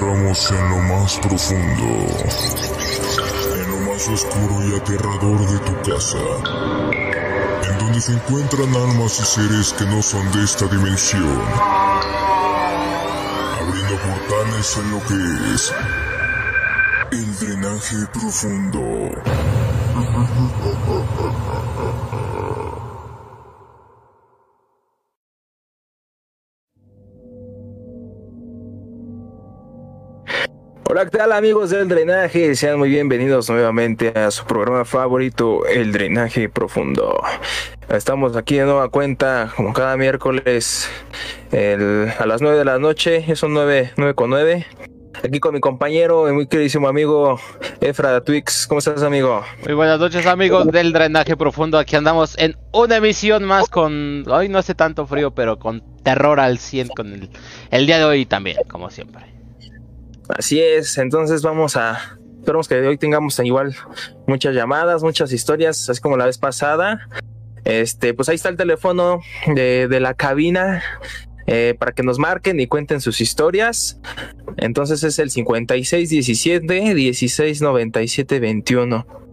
en lo más profundo, en lo más oscuro y aterrador de tu casa, en donde se encuentran almas y seres que no son de esta dimensión, abriendo portales en lo que es el drenaje profundo. Hola, ¿qué tal amigos del drenaje? Sean muy bienvenidos nuevamente a su programa favorito, El Drenaje Profundo. Estamos aquí de nueva cuenta, como cada miércoles, el- a las 9 de la noche, son 9, 9 con 9. Aquí con mi compañero y muy queridísimo amigo Efra Twix. ¿Cómo estás, amigo? Muy buenas noches amigos del drenaje profundo, aquí andamos en una emisión más con, hoy no hace tanto frío, pero con terror al 100 con el, el día de hoy también, como siempre. Así es, entonces vamos a. Esperamos que hoy tengamos igual muchas llamadas, muchas historias, así como la vez pasada. Este, pues ahí está el teléfono de, de la cabina eh, para que nos marquen y cuenten sus historias. Entonces es el 5617 1697 21.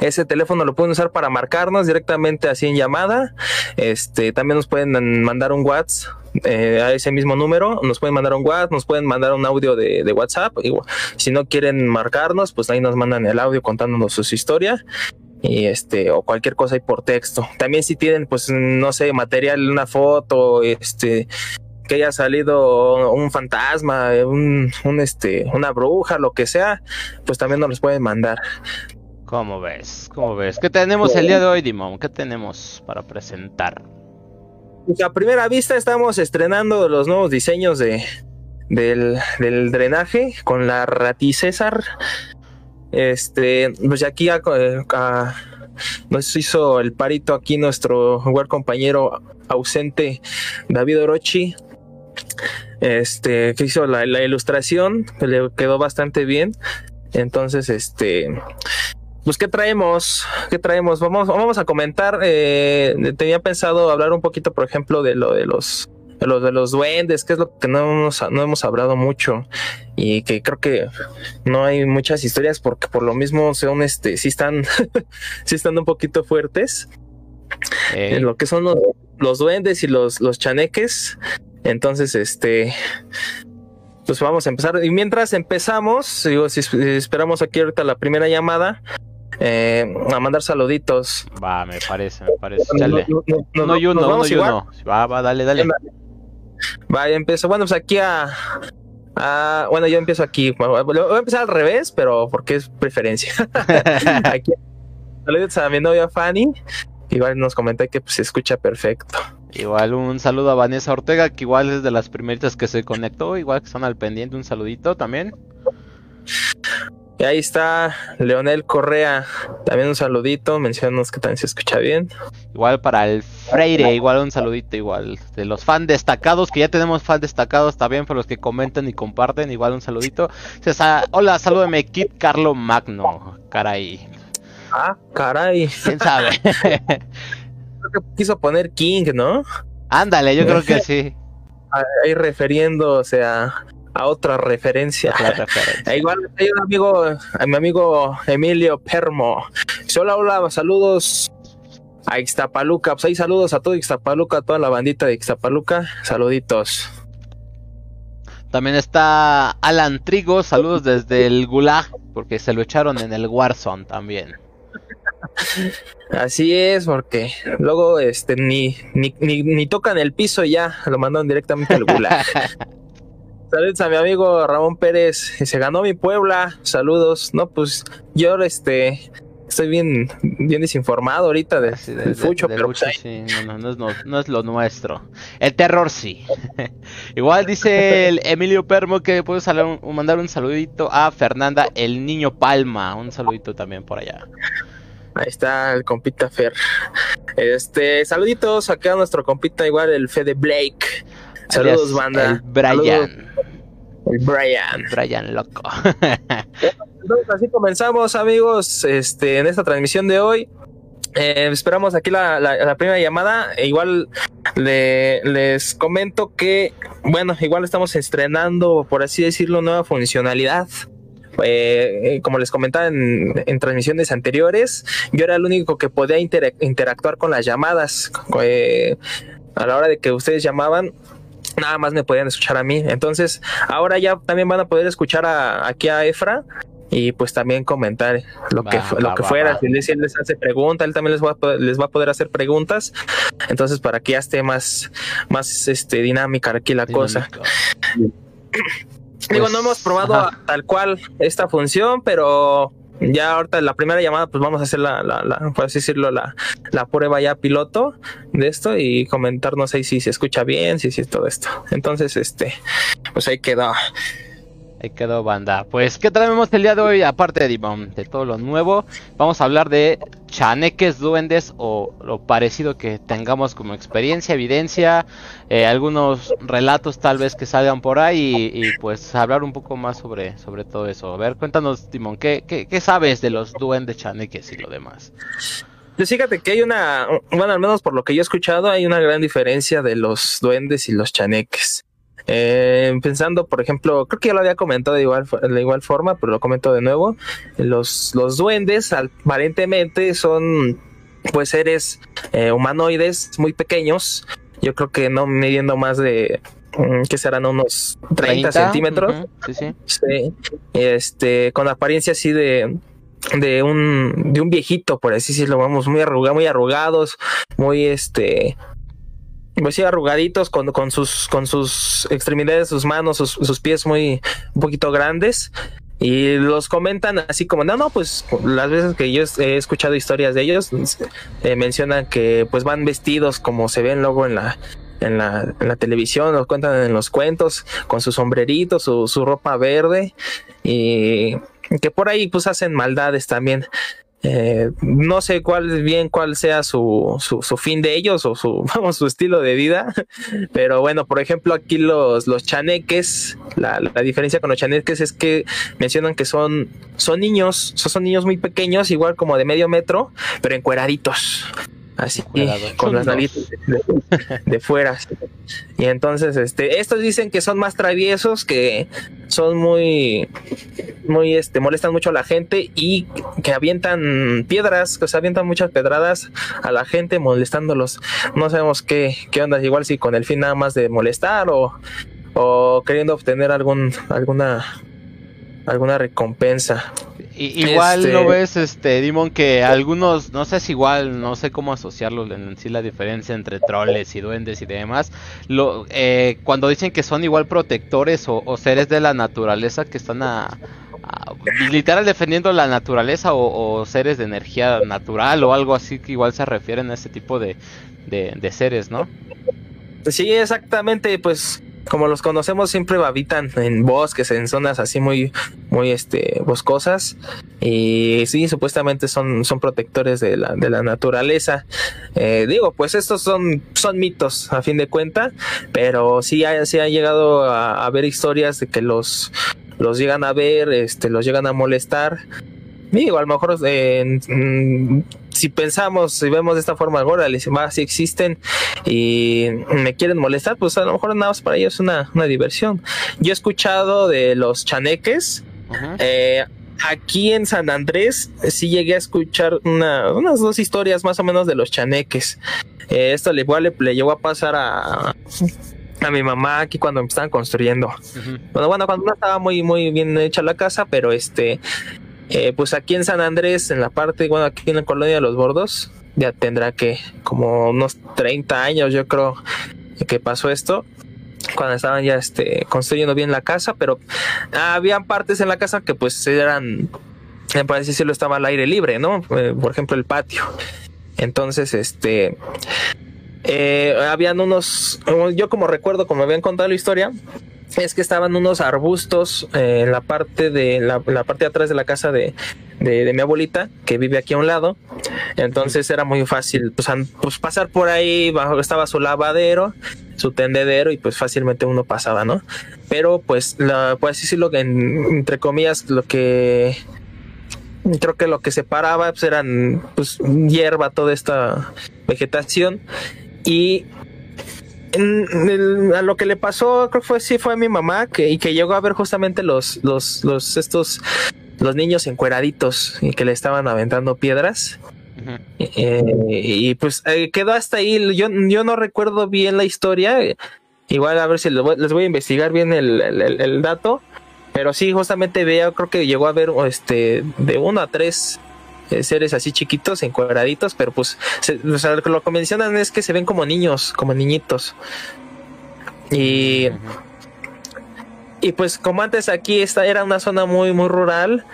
Ese teléfono lo pueden usar para marcarnos directamente así en llamada. Este, también nos pueden mandar un WhatsApp eh, a ese mismo número. Nos pueden mandar un WhatsApp, nos pueden mandar un audio de, WhatsApp. Si no quieren marcarnos, pues ahí nos mandan el audio contándonos sus historias y este o cualquier cosa ahí por texto. También si tienen pues no sé, material, una foto, este que haya salido un fantasma, un este, una bruja, lo que sea, pues también nos los pueden mandar. ¿Cómo ves? ¿Cómo ves? ¿Qué tenemos el día de hoy, Dimon? ¿Qué tenemos para presentar? Pues a primera vista estamos estrenando los nuevos diseños de del, del drenaje con la Rati César. Este, pues aquí a- a- nos hizo el parito aquí nuestro buen compañero ausente David Orochi. Este, que hizo la, la ilustración, que le quedó bastante bien. Entonces, este, pues, ¿qué traemos? ¿Qué traemos? Vamos, vamos a comentar. eh, tenía pensado hablar un poquito, por ejemplo, de lo de los de los de los duendes, que es lo que no hemos, no hemos hablado mucho y que creo que no hay muchas historias porque por lo mismo son este sí están sí están un poquito fuertes en lo que son los, los duendes y los, los chaneques. Entonces, este, pues vamos a empezar. Y mientras empezamos, digo, si esperamos aquí ahorita la primera llamada, eh, a mandar saluditos. Va, me parece, me parece. Dale. No, no, no, Uno y uno, uno y. Va, va, dale, dale. Va, ya empiezo. Bueno, pues aquí a, a- Bueno, yo empiezo aquí. Voy a empezar al revés, pero porque es preferencia. aquí. Saludos a mi novia Fanny. Igual nos comenta que pues, se escucha perfecto. Igual un saludo a Vanessa Ortega, que igual es de las primeritas que se conectó, igual que están al pendiente, un saludito también. Y ahí está Leonel Correa. También un saludito. Mencionanos que también se escucha bien. Igual para el Freire, igual un saludito igual. De los fan destacados, que ya tenemos fan destacados también, para los que comentan y comparten, igual un saludito. César, hola, salúdame, Kit Carlo Magno. Caray, Ah, caray. quién sabe. Creo que quiso poner King, ¿no? Ándale, yo creo que sí. Ahí refiriéndose a, a otra referencia. E igual hay un amigo, a mi amigo Emilio Permo. Hola, hola, saludos a Ixtapaluca. Pues ahí saludos a todo Ixtapaluca, a toda la bandita de Ixtapaluca. Saluditos. También está Alan Trigo, saludos desde el Gulag, porque se lo echaron en el Warzone también. Así es, porque luego este ni, ni, ni, ni tocan el piso y ya, lo mandaron directamente al gulag. Saludos a mi amigo Ramón Pérez, se ganó mi Puebla, saludos. No, pues yo este estoy bien, bien desinformado ahorita de- Así de- del de- fucho, pero pues, sí, no, no, no es, no, es lo nuestro. El terror sí. Igual dice el Emilio Permo que puedo mandar un saludito a Fernanda, el niño Palma. Un saludito también por allá. ahí está el compita Fer. Este, saluditos acá a nuestro compita igual el Fede Blake. Saludos, banda. El Brian. El Brian. Brian loco. Entonces así comenzamos amigos, este, en esta transmisión de hoy. Eh, esperamos aquí la, la, primera llamada. E igual les comento que, bueno, igual estamos estrenando, por así decirlo, nueva funcionalidad. Eh, eh, como les comentaba en, transmisiones anteriores, yo era el único que podía interactuar con las llamadas. a la hora de que ustedes llamaban, nada más me podían escuchar a mí. Entonces, ahora ya también van a poder escuchar aquí a Efra y pues también comentar lo que lo que fuera. si él les hace preguntas él también les va a poder, les va a poder hacer preguntas. Entonces para que ya esté más más este dinámica aquí la cosa. Digo no hemos probado tal cual esta función pero ya ahorita la primera llamada pues vamos a hacer la, la, la por así decirlo la, la prueba ya piloto de esto y comentarnos ahí si se escucha bien si si todo esto. Entonces este pues ahí quedó Ahí quedó banda. Pues, ¿qué traemos el día de hoy? Aparte de, de todo lo nuevo, vamos a hablar de chaneques, duendes o lo parecido que tengamos como experiencia, evidencia, eh, algunos relatos tal vez que salgan por ahí y, pues hablar un poco más sobre, sobre todo eso. A ver, cuéntanos, Timón, ¿qué, qué, sabes de los duendes chaneques y lo demás? Pues fíjate que hay una, bueno, al menos por lo que yo he escuchado, hay una gran diferencia de los duendes y los chaneques. Eh, pensando, por ejemplo, creo que ya lo había comentado de igual, de igual forma, pero lo comento de nuevo. Los, los duendes aparentemente son pues seres eh, humanoides muy pequeños. Yo creo que no midiendo más de mm, que serán unos 30, centímetros. sí, sí. sí. Este, con apariencia así de, de un, de un viejito, por así decirlo, vamos, muy arrugados, muy arrugados, muy este, pues sí, arrugaditos con, con, sus, con sus extremidades, sus manos, sus, pies muy un poquito grandes. Y los comentan así como, no, no, pues las veces que yo he escuchado historias de ellos, eh, mencionan que pues van vestidos como se ven luego en la, en la, en la televisión, los cuentan en los cuentos, con su sombrerito, su, su ropa verde, y que por ahí pues hacen maldades también. Eh, no sé cuál bien cuál sea su, su, fin de ellos o su, vamos, su estilo de vida, pero bueno, por ejemplo, aquí los, los chaneques, la, diferencia con los chaneques es que mencionan que son, son niños, son niños muy pequeños, igual como de medio metro, pero encueraditos así con las narices de, fuera. y entonces este estos dicen que son más traviesos que son muy muy este molestan mucho a la gente y que avientan piedras que se avientan muchas pedradas a la gente molestándolos. No sabemos qué qué onda. Igual si con el fin nada más de molestar o o queriendo obtener algún alguna alguna recompensa igual no este, ves, este, Dimon, que algunos, no sé si igual, no sé cómo asociarlo en sí la diferencia entre troles y duendes y demás. Lo, eh, cuando dicen que son igual protectores o, seres de la naturaleza que están a, literal defendiendo la naturaleza o, seres de energía natural o algo así que igual se refieren a ese tipo de, de, de seres, ¿no? Sí, exactamente, pues como los conocemos, siempre habitan en bosques, en zonas así muy, muy este, boscosas. Y sí, supuestamente son, son protectores de la, de la naturaleza. Eh, digo, pues estos son, son mitos a fin de cuenta, pero sí ha, ha llegado a, haber historias de que los, los llegan a ver, este, los llegan a molestar. Digo, a lo mejor eh, si pensamos, si vemos de esta forma, ahora más si existen y me quieren molestar, pues a lo mejor nada más para ellos es una, una diversión. Yo he escuchado de los chaneques. Eh, aquí en San Andrés sí llegué a escuchar una, unas dos historias más o menos de los chaneques. Eh, esto le, igual le, llegó a pasar a, a mi mamá aquí cuando me estaban construyendo. Bueno, bueno, cuando no estaba muy, muy bien hecha la casa, pero este, eh, pues aquí en San Andrés, en la parte, bueno, aquí en la colonia de los Bordos, ya tendrá que como unos 30 años, yo creo, que pasó esto cuando estaban ya este construyendo bien la casa, pero habían partes en la casa que pues eran, parece decirlo, estaba al aire libre, ¿no? Eh, por ejemplo, el patio. Entonces, este, eh, habían unos, yo como recuerdo, como habían contado la historia, es que estaban unos arbustos eh, en la parte de la, parte de atrás de la casa de, de, mi abuelita que vive aquí a un lado. Entonces era muy fácil pues, pues, pasar por ahí bajo estaba su lavadero su tendedero y pues fácilmente uno pasaba no pero pues la, pues decirlo que entre comillas lo que creo que lo que separaba pues eran pues hierba, toda esta vegetación. Y a lo que le pasó, creo que fue sí fue a mi mamá que, y que llegó a ver justamente los, los, los estos los niños encueraditos y que le estaban aventando piedras. Eh, y pues eh, quedó hasta ahí. Yo, yo no recuerdo bien la historia. Igual a ver si les voy, a investigar bien el, dato. Pero sí, justamente veo, creo que llegó a ver este de uno a tres seres así chiquitos, encuadraditos, pero pues lo que mencionan es que se ven como niños, como niñitos. Y, y pues como antes aquí esta era una zona muy, muy rural,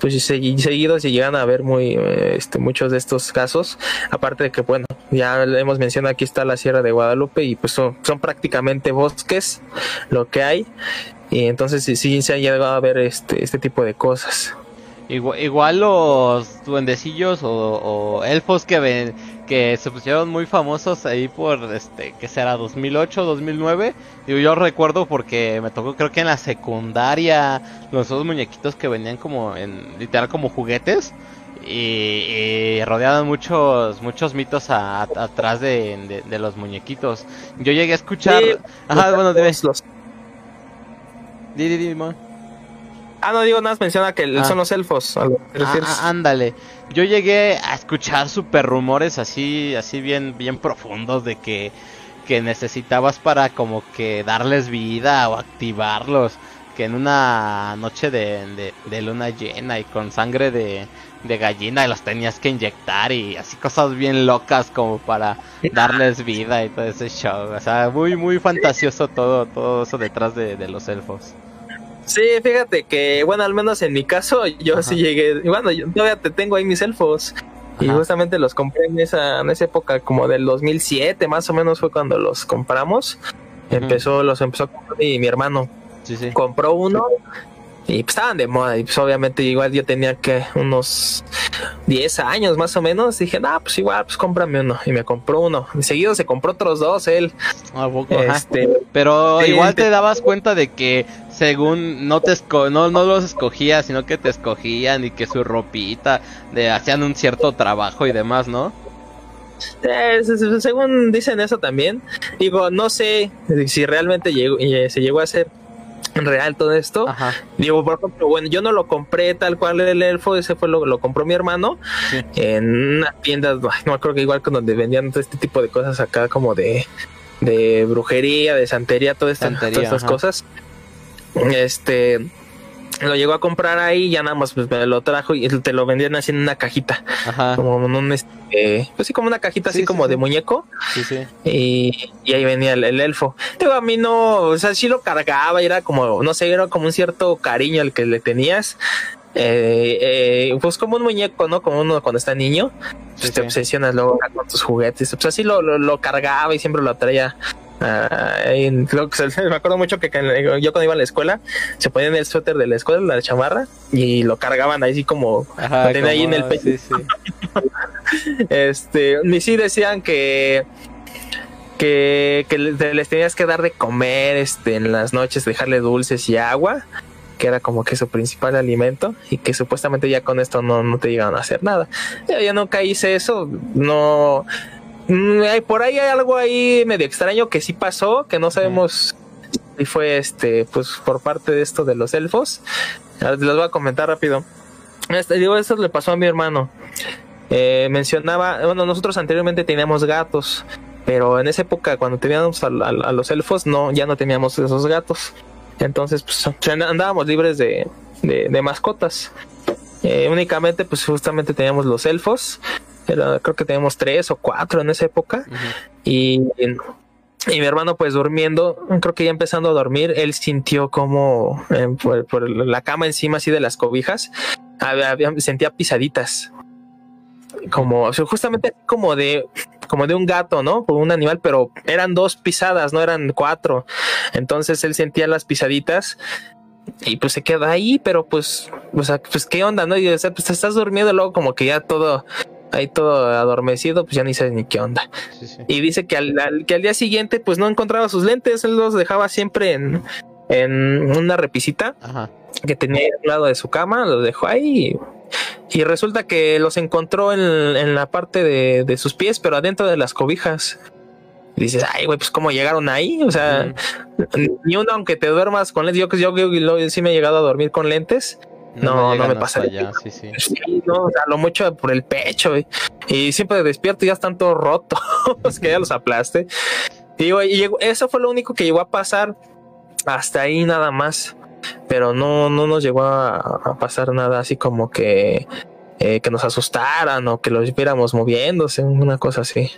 pues seguido se llegan a ver muy eh, este, muchos de estos casos. Aparte de que, bueno, ya hemos mencionado aquí está la Sierra de Guadalupe y pues son, son prácticamente bosques lo que hay. Y entonces sí, sí se ha llegado a ver este, este tipo de cosas. Igual, los duendecillos o, elfos que ven, que se pusieron muy famosos ahí por este que será 2008 2009 digo yo recuerdo porque me tocó creo que en la secundaria los dos muñequitos que venían como en literal como juguetes y, rodeaban muchos muchos mitos atrás de, los muñequitos. Yo llegué a escuchar ajá bueno dime. los... Di, di, di, Ah, no digo nada, menciona que ah. son los elfos. Ah, ah, ándale. Yo llegué a escuchar super rumores así, así bien, bien profundos de que, que necesitabas para como que darles vida o activarlos. Que en una noche de, de, luna llena y con sangre de, de gallina los tenías que inyectar y así cosas bien locas como para darles vida y todo ese show. O sea, muy, muy fantasioso todo, todo eso detrás de, de los elfos. Sí, fíjate que, bueno, al menos en mi caso, yo sí llegué. Bueno, yo todavía te tengo ahí mis elfos. Y justamente los compré en esa, en esa época, como del 2007, más o menos fue cuando los compramos. Empezó, los empezó a comprar mi, mi hermano. Sí, sí. Compró uno y pues estaban de moda. Y pues obviamente igual yo tenía que unos 10 años más o menos. Dije, ah, pues igual, pues cómprame uno. Y me compró uno. Y seguido se compró otros dos él. Este, Pero igual te dabas cuenta de que según no te no, no los escogía, sino que te escogían y que su ropita de hacían un cierto trabajo y demás, ¿no? Eh, según dicen eso también. Digo, no sé si realmente llegó, eh, se llegó a hacer real todo esto. Digo, por ejemplo, bueno, yo no lo compré tal cual el elfo, ese fue lo, lo compró mi hermano en una tienda, no acuerdo que igual con donde vendían todo este tipo de cosas acá como de, de brujería, de santería, todas estas cosas. Este lo llegó a comprar ahí, ya nada más pues, me lo trajo y te lo vendían así en una cajita. Ajá. Como un este, pues sí, como una cajita así como de muñeco. Sí, sí. Y, y ahí venía el, elfo. Digo, a mí no, o sea, sí lo cargaba y era como, no sé, era como un cierto cariño al que le tenías. Eh, eh, pues como un muñeco, ¿no? Como uno cuando está niño, pues te obsesionas luego con tus juguetes. Pues así lo, lo, lo cargaba y siempre lo traía Uh, creo que me acuerdo mucho que, yo cuando iba a la escuela se ponían el suéter de la escuela, la chamarra, y lo cargaban ahí como, ahí en el pecho. este, y sí decían que que, que les tenías que dar de comer este en las noches, dejarle dulces y agua, que era como que su principal alimento, y que supuestamente ya con esto no, no te llegaban a hacer nada. Yo, yo nunca hice eso, no por ahí hay algo ahí medio extraño que sí pasó, que no sabemos si fue este, pues por parte de esto de los elfos. Les voy a comentar rápido. Este, digo, esto le pasó a mi hermano. Eh, mencionaba, bueno, nosotros anteriormente teníamos gatos, pero en esa época cuando teníamos a, los elfos, no, ya no teníamos esos gatos. Entonces, pues andábamos libres de, de, mascotas. Eh, únicamente, pues justamente teníamos los elfos creo que teníamos tres o cuatro en esa época. Y, y mi hermano, pues durmiendo, creo que ya empezando a dormir, él sintió como eh, por, la cama encima así de las cobijas, sentía pisaditas. Como, justamente como de, como de un gato, ¿no? Por un animal, pero eran dos pisadas, no eran cuatro. Entonces él sentía las pisaditas y pues se queda ahí, pero pues, o sea, pues qué onda, ¿no? Y o sea, pues estás durmiendo luego como que ya todo ahí todo adormecido, pues ya ni sabes ni qué onda. Y dice que al, que al día siguiente, pues no encontraba sus lentes, él los dejaba siempre en, en una repisita que tenía al lado de su cama, los dejó ahí. y resulta que los encontró en, en la parte de, de, sus pies, pero adentro de las cobijas. Y dices, ay, güey, pues cómo llegaron ahí. O sea, ni uno, aunque te duermas con lentes, yo, yo, yo, sí me he llegado a dormir con lentes. No, no, me pasa. Allá, sí, sí. sí no, o sea, lo mucho por el pecho. Y, y siempre despierto y ya están todos rotos, que ya los aplaste. Y, y, eso fue lo único que llegó a pasar. Hasta ahí nada más pero no, no nos llegó a, pasar nada así como que, eh, que nos asustaran o que los viéramos moviéndose, una cosa así.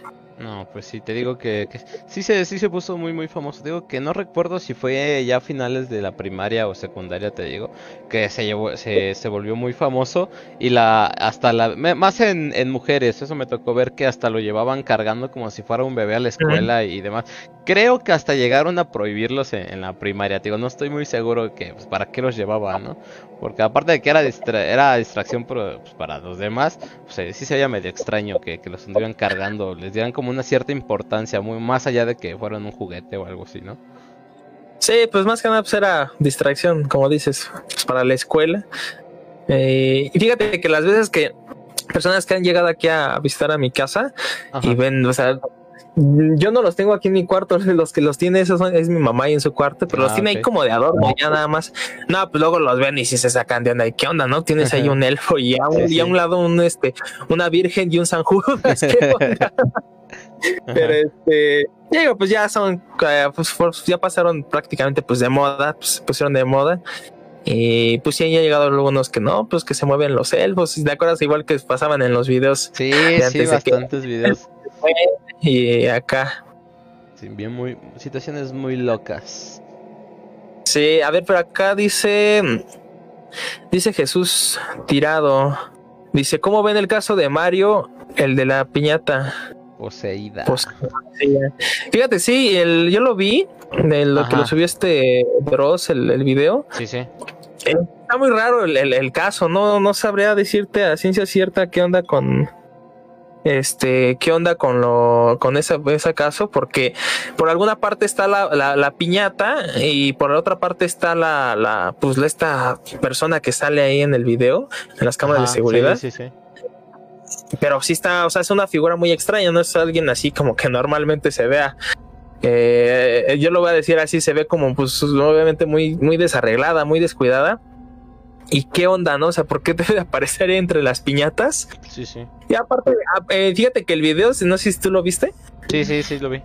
Pues sí, te digo que, sí, se, sí se puso muy, muy famoso. Digo que no recuerdo si fue ya a finales de la primaria o secundaria, te digo, que se, llevó, se, se volvió muy famoso y la hasta la más en, en, mujeres, eso me tocó ver que hasta lo llevaban cargando como si fuera un bebé a la escuela y demás. Creo que hasta llegaron a prohibirlos en, la primaria, te digo, no estoy muy seguro que pues, para qué los llevaban, ¿no? Porque aparte de que era, era distracción pues, para los demás, pues, sí se veía medio extraño que, que los anduvieran cargando, les dieran como una cierta importancia, muy más allá de que fueran un juguete o algo así, ¿no? Sí, pues más que nada pues era distracción, como dices, pues para la escuela. Eh, y fíjate que las veces que personas que han llegado aquí a visitar a mi casa y ven, o sea, yo no los tengo aquí en mi cuarto, los que los tiene esos es mi mamá y en su cuarto, pero los ah, tiene ahí como de adorno, ya nada más. No, pues luego los ven y si se sacan de onda, ¿y qué onda, no? Tienes ahí un elfo y a un, y a un lado un este, una virgen y un San Judas, ¿qué onda? Pero este, digo, pues ya son, eh, pues, ya pasaron prácticamente pues de moda, pues pusieron de moda. Y pues sí, han llegado algunos que no, pues que se mueven los elfos. ¿Te acuerdas? Igual que pasaban en los videos. Sí, sí, bastantes videos. Y acá. Sí, bien muy, situaciones muy locas. Sí, a ver, pero acá dice, dice Jesús tirado. Dice, ¿cómo ven el caso de Mario, el de la piñata? poseída. Fíjate, sí, el, yo lo vi, de lo que lo subió este Bros, el, el video. Sí, sí. Eh, está muy raro el, el, caso, no, no sabría decirte a ciencia cierta qué onda con este, qué onda con lo, con ese, ese caso, porque por alguna parte está la, la, la piñata y por la otra parte está la, la, pues esta persona que sale ahí en el video, en las cámaras de seguridad. Sí, sí, sí pero sí está, o sea, es una figura muy extraña, no es alguien así como que normalmente se vea. Eh, yo lo voy a decir así, se ve como, pues, obviamente muy, muy desarreglada, muy descuidada. ¿Y qué onda, no? O sea, ¿por qué debe aparecer entre las piñatas? Sí, sí. Y aparte, ah, eh, fíjate que el video, no sé si tú lo viste. Sí, sí, sí, lo vi.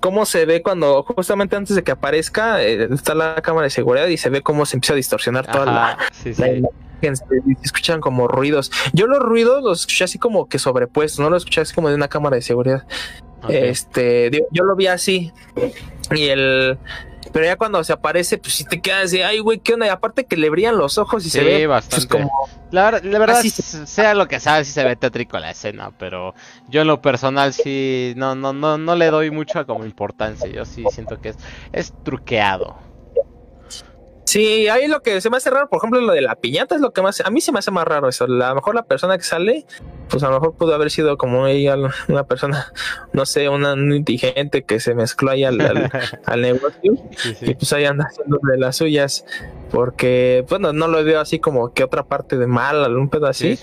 Cómo se ve cuando, justamente antes de que aparezca, eh, está la cámara de seguridad y se ve cómo se empieza a distorsionar toda la, sí, sí escuchan como ruidos. Yo los ruidos los escuché así como que sobrepuestos, no los escuché así como de una cámara de seguridad. Este, yo, lo vi así. Y el. Pero ya cuando se aparece, pues si te quedas así, ay, güey, ¿qué onda? Y aparte que le brillan los ojos y se ve. Pues, bastante. como. La, verdad, sea lo que sea, si se ve tétrico la escena, pero yo en lo personal sí, no, no, no, no le doy mucha como importancia. Yo sí siento que es, es truqueado. Sí, ahí lo que se me hace raro, por ejemplo, lo de la piñata es lo que más, a mí se me hace más raro eso. A lo mejor la persona que sale, pues a lo mejor pudo haber sido como ella, una persona, no sé, una indigente que se mezcló ahí al, al, negocio y pues ahí anda haciendo de las suyas, porque, bueno, no lo veo así como que otra parte de mal, algún pedo así.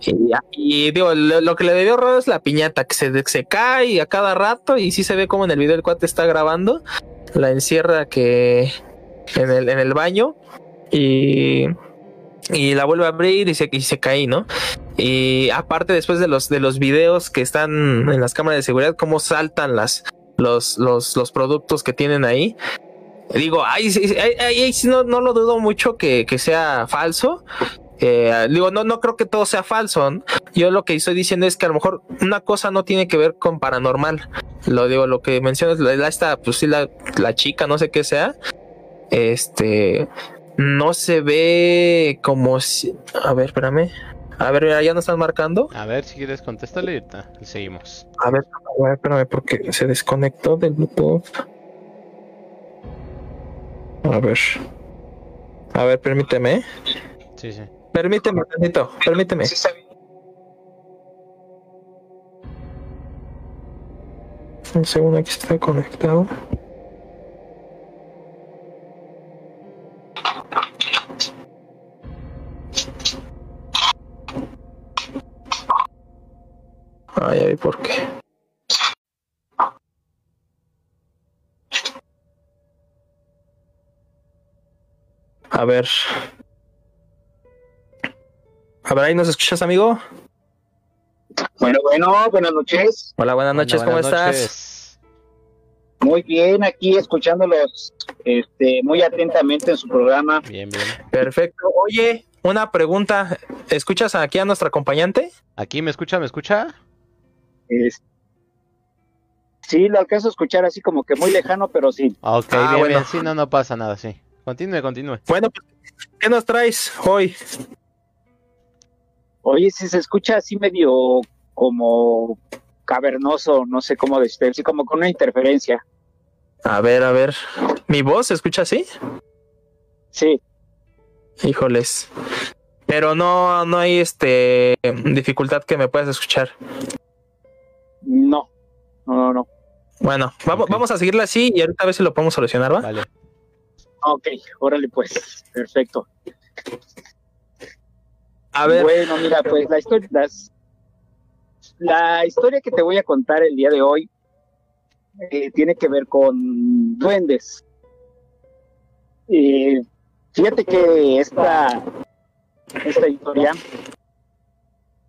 Y, y, digo, lo, que le debió raro es la piñata, que se, se cae a cada rato y sí se ve como en el video el cuate está grabando, la encierra que en el, en el baño y, y la vuelve a abrir y se, y se cae, ¿no? Y aparte después de los, de los videos que están en las cámaras de seguridad, cómo saltan las, los, los, los productos que tienen ahí. Digo, ahí, ahí, no, no lo dudo mucho que, que sea falso, eh, digo, no, no creo que todo sea falso. Yo lo que estoy diciendo es que a lo mejor una cosa no tiene que ver con paranormal. Lo digo, lo que mencionas, la, esta, pues sí, la, la chica, no sé qué sea, este no se ve como si. A ver, espérame. A ver, ya nos están marcando. A ver, si quieres contéstale y seguimos. A ver, espérame, porque se desconectó del Bluetooth. A ver. A ver, permíteme. Sí, sí. Permíteme, tantito, permíteme. Un segundo, aquí está conectado. Ay, ay, ¿por qué? A ver. A ver, ahí nos escuchas, amigo. Bueno, bueno, buenas noches. Hola, buenas noches, ¿cómo Buenas estás? noches. Muy bien, aquí escuchándolos este, muy atentamente en su programa. Bien, bien. Perfecto. Oye, una pregunta. ¿Escuchas aquí a nuestra acompañante? ¿Aquí me escucha? ¿Me escucha? Es- sí, lo alcanzo a escuchar así como que muy lejano, pero sí. Ah, Ok, Ah, bien, bueno. bien. Sí, no, no pasa nada, sí. Continúe, continúe. Bueno, pues, ¿qué nos traes hoy? Oye, si se escucha así medio como cavernoso, no sé cómo decirlo, así como con una interferencia. A ver, a ver. ¿Mi voz se escucha así? Sí, Híjoles. Pero no, no hay este dificultad que me puedas escuchar. No, no, no, no. Bueno, vamos, vamos a seguirla así y ahorita a ver si lo podemos solucionar, ¿va? Vale. Ok, órale pues, perfecto. A ver, Bueno, mira, pues la historia, las- la historia que te voy a contar el día de hoy eh, tiene que ver con duendes. Eh, fíjate que esta, esta historia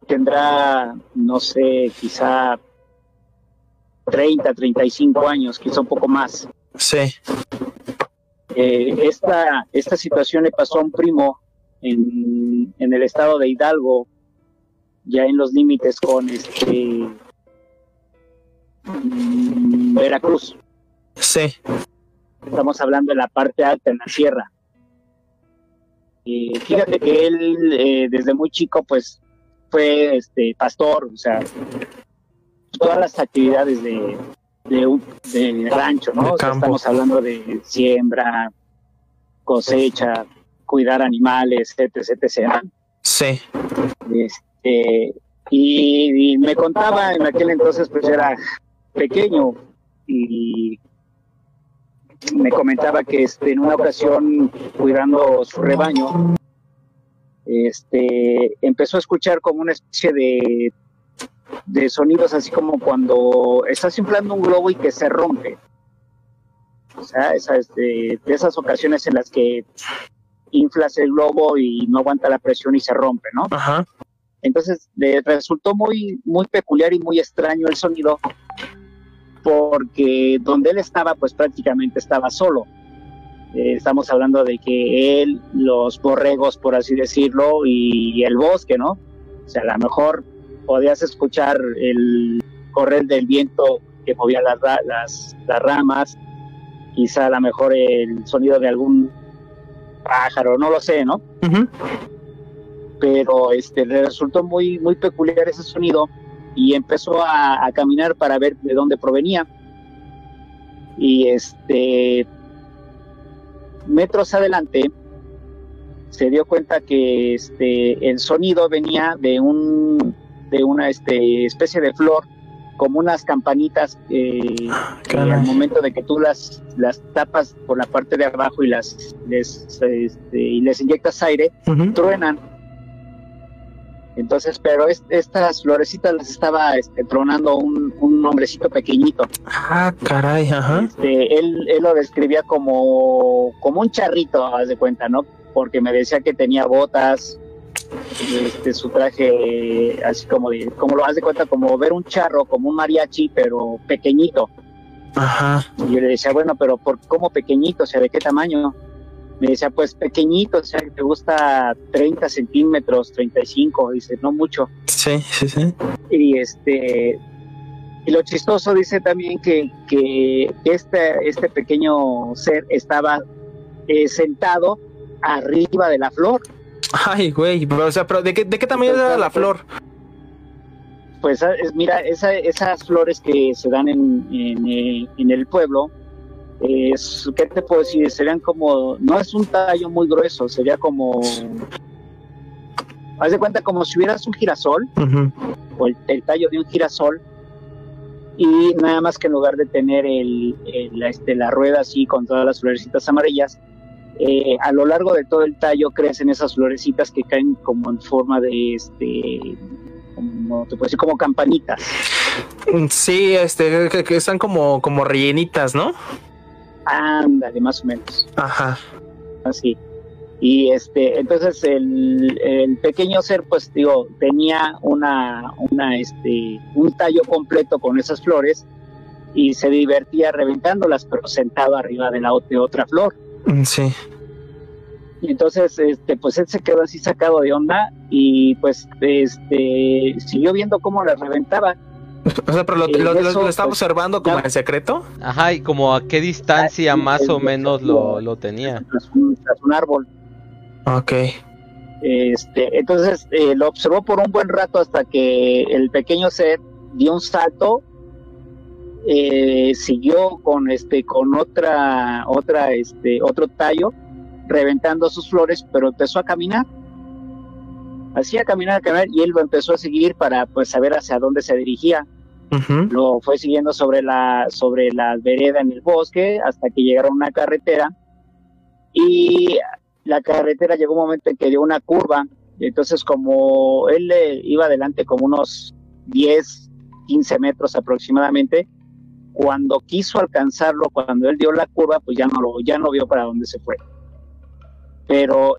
tendrá, no sé, quizá 30, 35 años, quizá un poco más. sí. Eh, esta, esta situación le pasó a un primo en, en el estado de Hidalgo, ya en los límites con este mm, Veracruz. Sí, Estamos hablando de la parte alta, en la sierra. Y fíjate que él eh, desde muy chico pues fue este pastor, o sea, todas las actividades de, de, un- de rancho, ¿no? De O sea, campo. estamos hablando de siembra, cosecha, cuidar animales, etc, etc. sí. Este, y, y me contaba en aquel entonces, pues era pequeño y me comentaba que este, en una ocasión, cuidando su rebaño, este, empezó a escuchar como una especie de, de sonidos, así como cuando estás inflando un globo y que se rompe. O sea, esa, este, de esas ocasiones en las que inflas el globo y no aguanta la presión y se rompe, ¿no? Ajá. Entonces le resultó muy, muy peculiar y muy extraño el sonido, porque donde él estaba, pues prácticamente estaba solo. Eh, estamos hablando de que él, los borregos, por así decirlo, y el bosque, ¿no? O sea, a lo mejor podías escuchar el correr del viento que movía las, las, las ramas, quizá a lo mejor el sonido de algún pájaro, no lo sé, ¿no? Pero este le resultó muy muy peculiar ese sonido y empezó a, a caminar para ver de dónde provenía y este metros adelante se dio cuenta que este el sonido venía de un de una este especie de flor como unas campanitas eh, que Caray. al momento de que tú las las tapas por la parte de abajo y las les este, y les inyectas aire truenan. Entonces, pero es- estas florecitas las estaba este, tronando un, un hombrecito pequeñito. Ah, caray, ajá. Este, él, él lo describía como, como un charrito, haz de cuenta, ¿no? Porque me decía que tenía botas, este, su traje así como de, como lo haz de cuenta, como ver un charro, como un mariachi, pero pequeñito. Ajá. Y yo le decía, bueno, pero ¿por cómo pequeñito? O sea, ¿de qué tamaño? Me decía, pues pequeñito, o sea, que te gusta 30 centímetros, 35, dice, no mucho. Sí, sí, sí. Y este, y lo chistoso dice también que, que este, este pequeño ser estaba eh, sentado arriba de la flor. Ay, güey. pero, O sea, pero ¿de qué, de qué tamaño era la flor? Pues ah, mira, esa- esas flores que se dan en, en, eh, en el pueblo, es, ¿qué te puedo decir? Serían como, no es un tallo muy grueso, sería como, haz de cuenta como si hubieras un girasol, o el, el tallo de un girasol, y nada más que en lugar de tener el, el- la, este, la rueda así con todas las florecitas amarillas, eh, a lo largo de todo el tallo crecen esas florecitas que caen como en forma de este como te puedo decir, como campanitas. Sí, este, que, que están como, como rellenitas, ¿no? Ándale, más o menos. Ajá. Así. Y este, entonces el, el pequeño ser, pues digo, tenía una, una, este, un tallo completo con esas flores y se divertía reventándolas, pero sentado arriba de la de otra flor. Mm, Sí. Y entonces, este, pues él se quedó así sacado de onda y pues, este, siguió viendo cómo las reventaba. O sea, pero lo, Y lo- eso, lo estaba pues, observando como ya- en secreto. Ajá, y como a qué distancia Ah, sí, más o el- menos lo, lo tenía. Tras un, tras un árbol. Ok. Este, entonces eh, lo observó por un buen rato hasta que el pequeño ser dio un salto, eh, siguió con este, con otra, otra, este, otro tallo, reventando sus flores, pero empezó a caminar. Así a caminar, a caminar, y él lo empezó a seguir para pues saber hacia dónde se dirigía. Lo fue siguiendo sobre la, sobre la vereda en el bosque hasta que llegaron a una carretera. Y la carretera llegó un momento en que dio una curva. y entonces, como él eh, iba adelante como unos 10, 15 metros aproximadamente, cuando quiso alcanzarlo, cuando él dio la curva, pues ya no lo, ya no vio para dónde se fue. Pero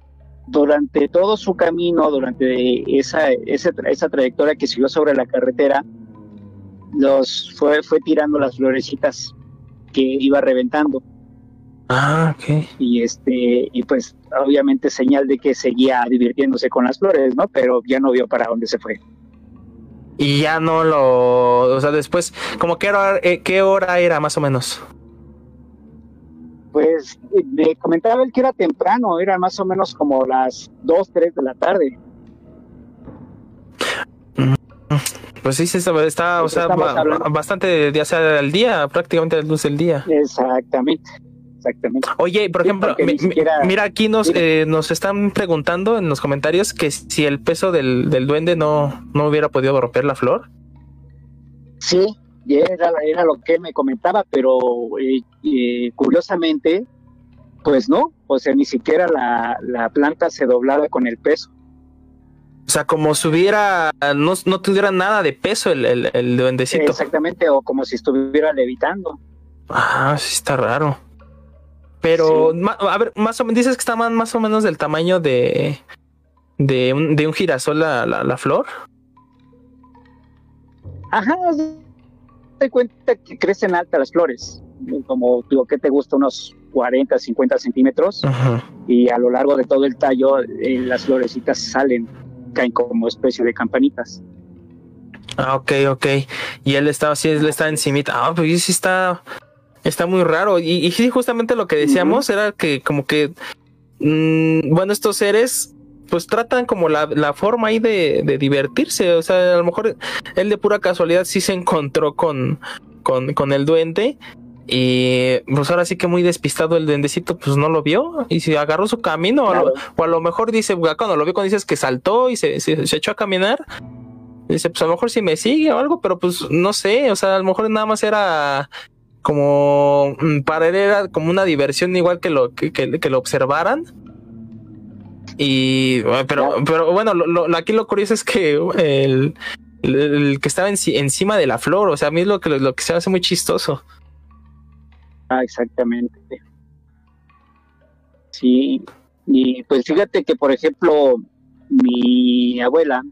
durante todo su camino, durante esa, esa, esa trayectoria que siguió sobre la carretera, los fue, fue tirando las florecitas que iba reventando Ah, ok. y este y pues obviamente señal de que seguía divirtiéndose con las flores no pero ya no vio para dónde se fue Y ya no lo. O sea, después, como qué hora, eh, qué hora era más o menos. pues me comentaba él que era temprano eran más o menos como las 2, 3 de la tarde Pues sí, sí, está, está, o sea, estamos ba- hablando- bastante, ya sea al día, prácticamente la luz del día. exactamente exactamente Oye, por ejemplo, mi- siquiera- mira, aquí nos, eh, nos están preguntando en los comentarios que si el peso del, del duende no, no hubiera podido romper la flor. sí era, era lo que me comentaba pero eh, eh, curiosamente pues no o sea ni siquiera la, la planta se doblaba con el peso O sea, como si hubiera, no, no tuviera nada de peso el, el, el duendecito. exactamente o como si estuviera levitando Ah, sí está raro. Pero, ma- a ver, más o menos, dices que está más, más o menos del tamaño de, de, un, de un girasol la, la, la flor. Ajá, te cuenta que crecen altas las flores, como digo, que te gusta? Unos 40, 50 centímetros, Ajá. y a lo largo de todo el tallo eh, las florecitas salen, caen como especie de campanitas. Ah, ok, ok. Y él estaba así, él está encimita. Ah, pues sí está, está muy raro. Y, y sí, justamente lo que decíamos era que como que, mm, bueno, estos seres pues tratan como la, la forma ahí de, de divertirse. O sea, a lo mejor él de pura casualidad sí se encontró con, con, con el duende. Y pues ahora sí que muy despistado el duendecito, pues no lo vio y se agarró su camino. o a lo- Claro. O a lo mejor dice, cuando lo vio, cuando dices que saltó y se, se, se echó a caminar, Dice, pues a lo mejor si me sigue o algo, pero pues no sé, o sea, a lo mejor nada más era como mm, para él era como una diversión igual que lo que, que- que lo observaran. Y eh, pero, pero bueno, lo, lo- aquí lo curioso es que el, el- el que estaba enci- encima de la flor, o sea, a mí es lo que lo que se hace muy chistoso. Ah, exactamente. Sí, y pues fíjate que, por ejemplo, mi abuela,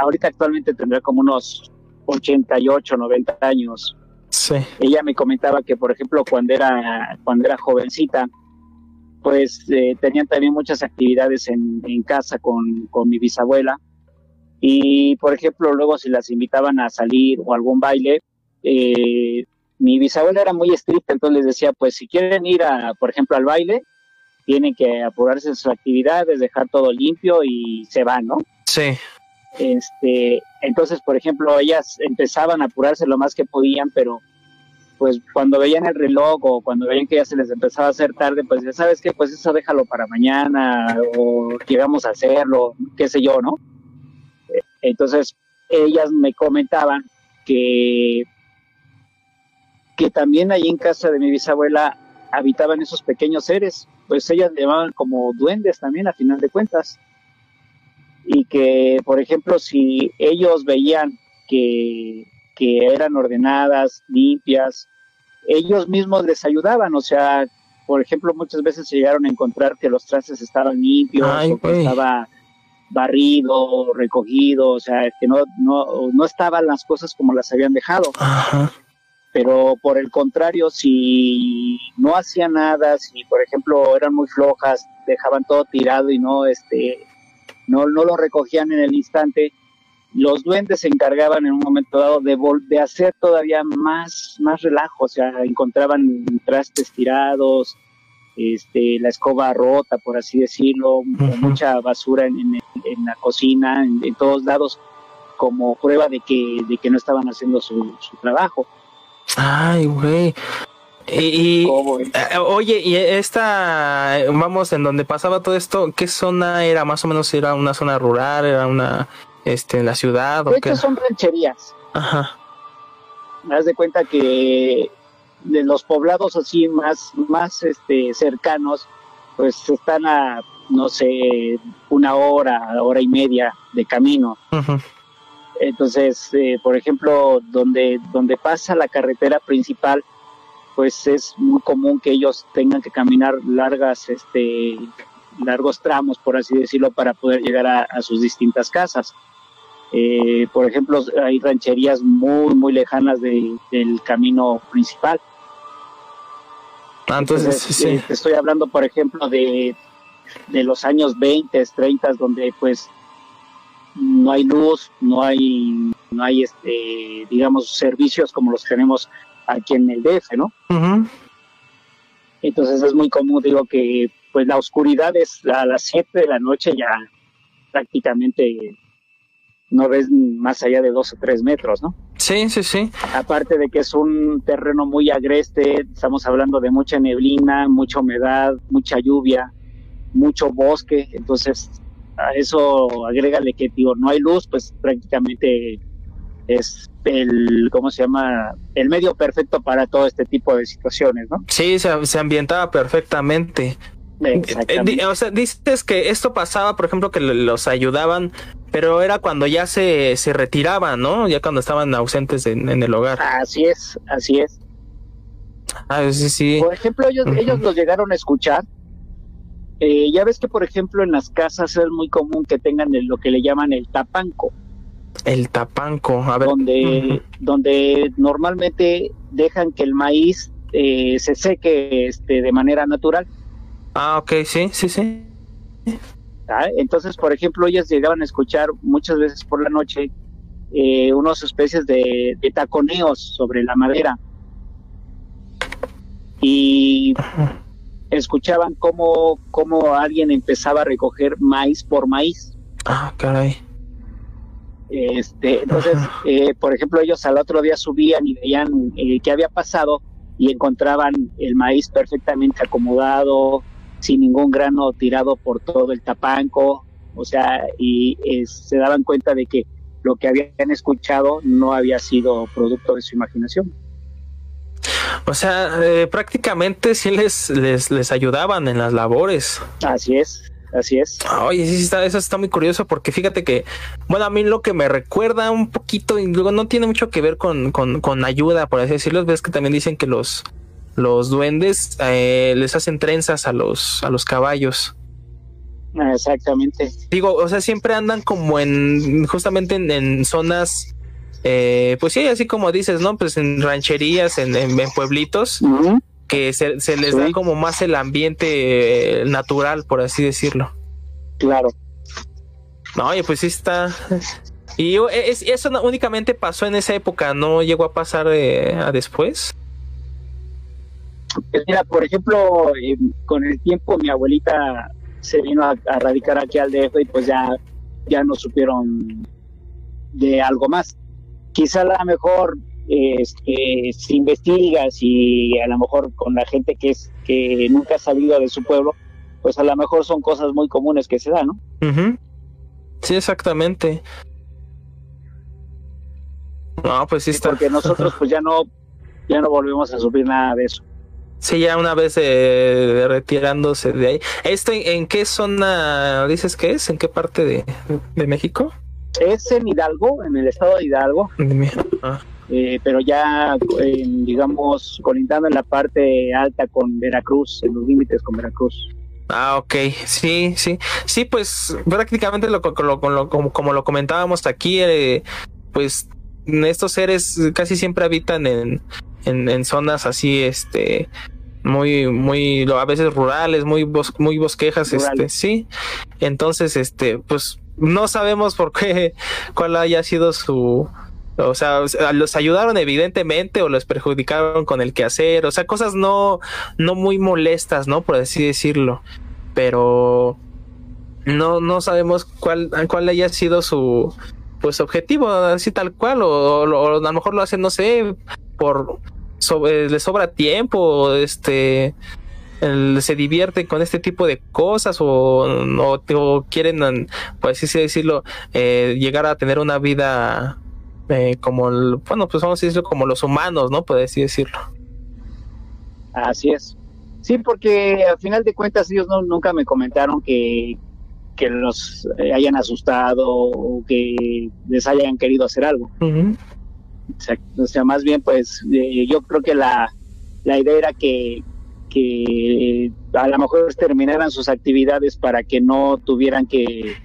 ahorita actualmente tendrá como unos 88, 90 años, Sí. ella me comentaba que por ejemplo cuando era cuando era jovencita pues eh, tenían también muchas actividades en, en casa con, con mi bisabuela y por ejemplo luego si las invitaban a salir o algún baile eh, mi bisabuela era muy estricta entonces les decía pues si quieren ir a por ejemplo al baile tienen que apurarse en sus actividades dejar todo limpio y se van no Sí. Este, entonces, por ejemplo, ellas empezaban a apurarse lo más que podían, pero pues cuando veían el reloj o cuando veían que ya se les empezaba a hacer tarde, pues ya sabes que pues eso déjalo para mañana o llegamos a hacerlo, qué sé yo, ¿no? Entonces, ellas me comentaban que que también ahí en casa de mi bisabuela habitaban esos pequeños seres, pues ellas le llamaban como duendes también a final de cuentas y que, por ejemplo, si ellos veían que, que eran ordenadas, limpias, ellos mismos les ayudaban, o sea, por ejemplo, muchas veces se llegaron a encontrar que los trastes estaban limpios, Ay, o que estaba barrido, recogido, o sea, que no, no, no estaban las cosas como las habían dejado. Ajá. Pero por el contrario, si no hacían nada, si por ejemplo eran muy flojas, dejaban todo tirado y no, este, no, no lo recogían en el instante, los duendes se encargaban en un momento dado de, vol- de hacer todavía más, más relajo, o sea, encontraban trastes tirados, este, la escoba rota, por así decirlo, mucha basura en, en, en la cocina, en, en todos lados, como prueba de que, de que no estaban haciendo su, su trabajo. Ay, güey. Y, y- ¿Cómo, eh? oye, y esta, vamos, en donde pasaba todo esto, ¿qué zona era? Más o menos era una zona rural, era una, este, en la ciudad o De qué? hecho, son rancherías. Ajá. Haz de cuenta que de los poblados así más, más este, cercanos, pues están a, no sé, una hora, hora y media de camino. Ujú. Entonces, eh, por ejemplo, donde, donde pasa la carretera principal, pues es muy común que ellos tengan que caminar largas, este, largos tramos, por así decirlo, para poder llegar a, a sus distintas casas. Eh, por ejemplo, hay rancherías muy, muy lejanas de- del camino principal. Ah, entonces, sí. eh, estoy hablando, por ejemplo, de, de los años 20, 30, donde pues no hay luz, no hay, no hay este, digamos, servicios como los tenemos aquí en el DF, ¿no? Entonces es muy común, digo, que pues la oscuridad es a las 7 de la noche ya prácticamente no ves más allá de dos o tres metros, ¿no? Sí, sí, sí. Aparte de que es un terreno muy agreste, estamos hablando de mucha neblina, mucha humedad, mucha lluvia, mucho bosque, entonces a eso agrégale que digo, no hay luz, pues prácticamente es el, ¿cómo se llama? El medio perfecto para todo este tipo de situaciones, ¿no? Sí, se, se ambientaba perfectamente. Eh, Exactamente. O sea, dices que esto pasaba, por ejemplo, que lo- los ayudaban, pero era cuando ya se, se retiraban, ¿no? Ya cuando estaban ausentes en, en el hogar. Así es, así es. Ah, sí, sí. Por ejemplo, ellos, ellos los llegaron a escuchar. Eh, ya ves que, por ejemplo, en las casas es muy común que tengan el- lo que le llaman el tapanco. El tapanco. A ver. donde, donde normalmente dejan que el maíz eh, se seque este, de manera natural. Ah, ok, sí, sí, sí. ¿ah? Entonces, por ejemplo, ellas llegaban a escuchar muchas veces por la noche eh, unas especies de, de taconeos sobre la madera. Y escuchaban cómo, cómo alguien empezaba a recoger maíz por maíz. Ah, caray. Este, entonces, eh, por ejemplo, ellos al otro día subían y veían eh, qué había pasado y encontraban el maíz perfectamente acomodado, sin ningún grano tirado por todo el tapanco, o sea, y eh, se daban cuenta de que lo que habían escuchado no había sido producto de su imaginación. O sea, eh, prácticamente sí les, les, les ayudaban en las labores. Así es, así es. Oye, sí, está, eso está muy curioso porque fíjate que, bueno, a mí lo que me recuerda un poquito, y luego no tiene mucho que ver con, con, con ayuda, por así decirlo, ves que también dicen que los, los duendes eh, les hacen trenzas a los, a los caballos. Exactamente. Digo, o sea, siempre andan como en, justamente en, en zonas, eh, pues sí, así como dices, ¿no? Pues en rancherías, en, en- en pueblitos, Ujú. Que se, se les Sí. da como más el ambiente eh, natural, por así decirlo. Claro. No, oye, pues sí está. Y es- eso únicamente pasó en esa época, no llegó a pasar eh, a después. Pues mira, por ejemplo, eh, con el tiempo mi abuelita se vino a, a radicar aquí al DF y pues ya, ya no supieron de algo más. Quizá a lo mejor este, si investigas y a lo mejor con la gente que es que nunca ha salido de su pueblo, pues a lo mejor son cosas muy comunes que se dan, ¿no? Sí, exactamente. No, pues sí está. Porque nosotros pues ya no ya no volvemos a sufrir nada de eso. Sí, ya una vez eh, retirándose de ahí. ¿Esto en, en, qué zona dices que es? ¿En qué parte de, de México? Es en Hidalgo, en el estado de Hidalgo. Ah. Eh, pero ya, eh, digamos, colindando en la parte alta con Veracruz, en los límites con Veracruz. Ah, ok, sí, sí, sí, pues prácticamente lo, lo, lo como, como, lo comentábamos aquí, eh, pues estos seres casi siempre habitan en, en, en, zonas así, este, muy, muy, a veces rurales, muy, bos, muy bosquejas, este, sí. Entonces, este, pues no sabemos por qué, cuál haya sido su, o sea, los ayudaron evidentemente o los perjudicaron con el quehacer, o sea, cosas no, no muy molestas, ¿no? Por así decirlo. Pero no, no sabemos cuál, cuál haya sido su pues objetivo, así tal cual, o, a lo mejor lo hacen, no sé, por sobre, le sobra tiempo, este se divierten con este tipo de cosas o, o, o quieren, por así decirlo, eh, llegar a tener una vida eh, como, el, bueno, pues vamos a decirlo como los humanos, ¿no? Por así decirlo. Así es. Sí, porque al final de cuentas ellos no, nunca me comentaron que, que los hayan asustado o que les hayan querido hacer algo. Uh -huh. o, sea, o, sea, más bien pues eh, yo creo que la, la idea era que, que a lo mejor terminaran sus actividades para que no tuvieran que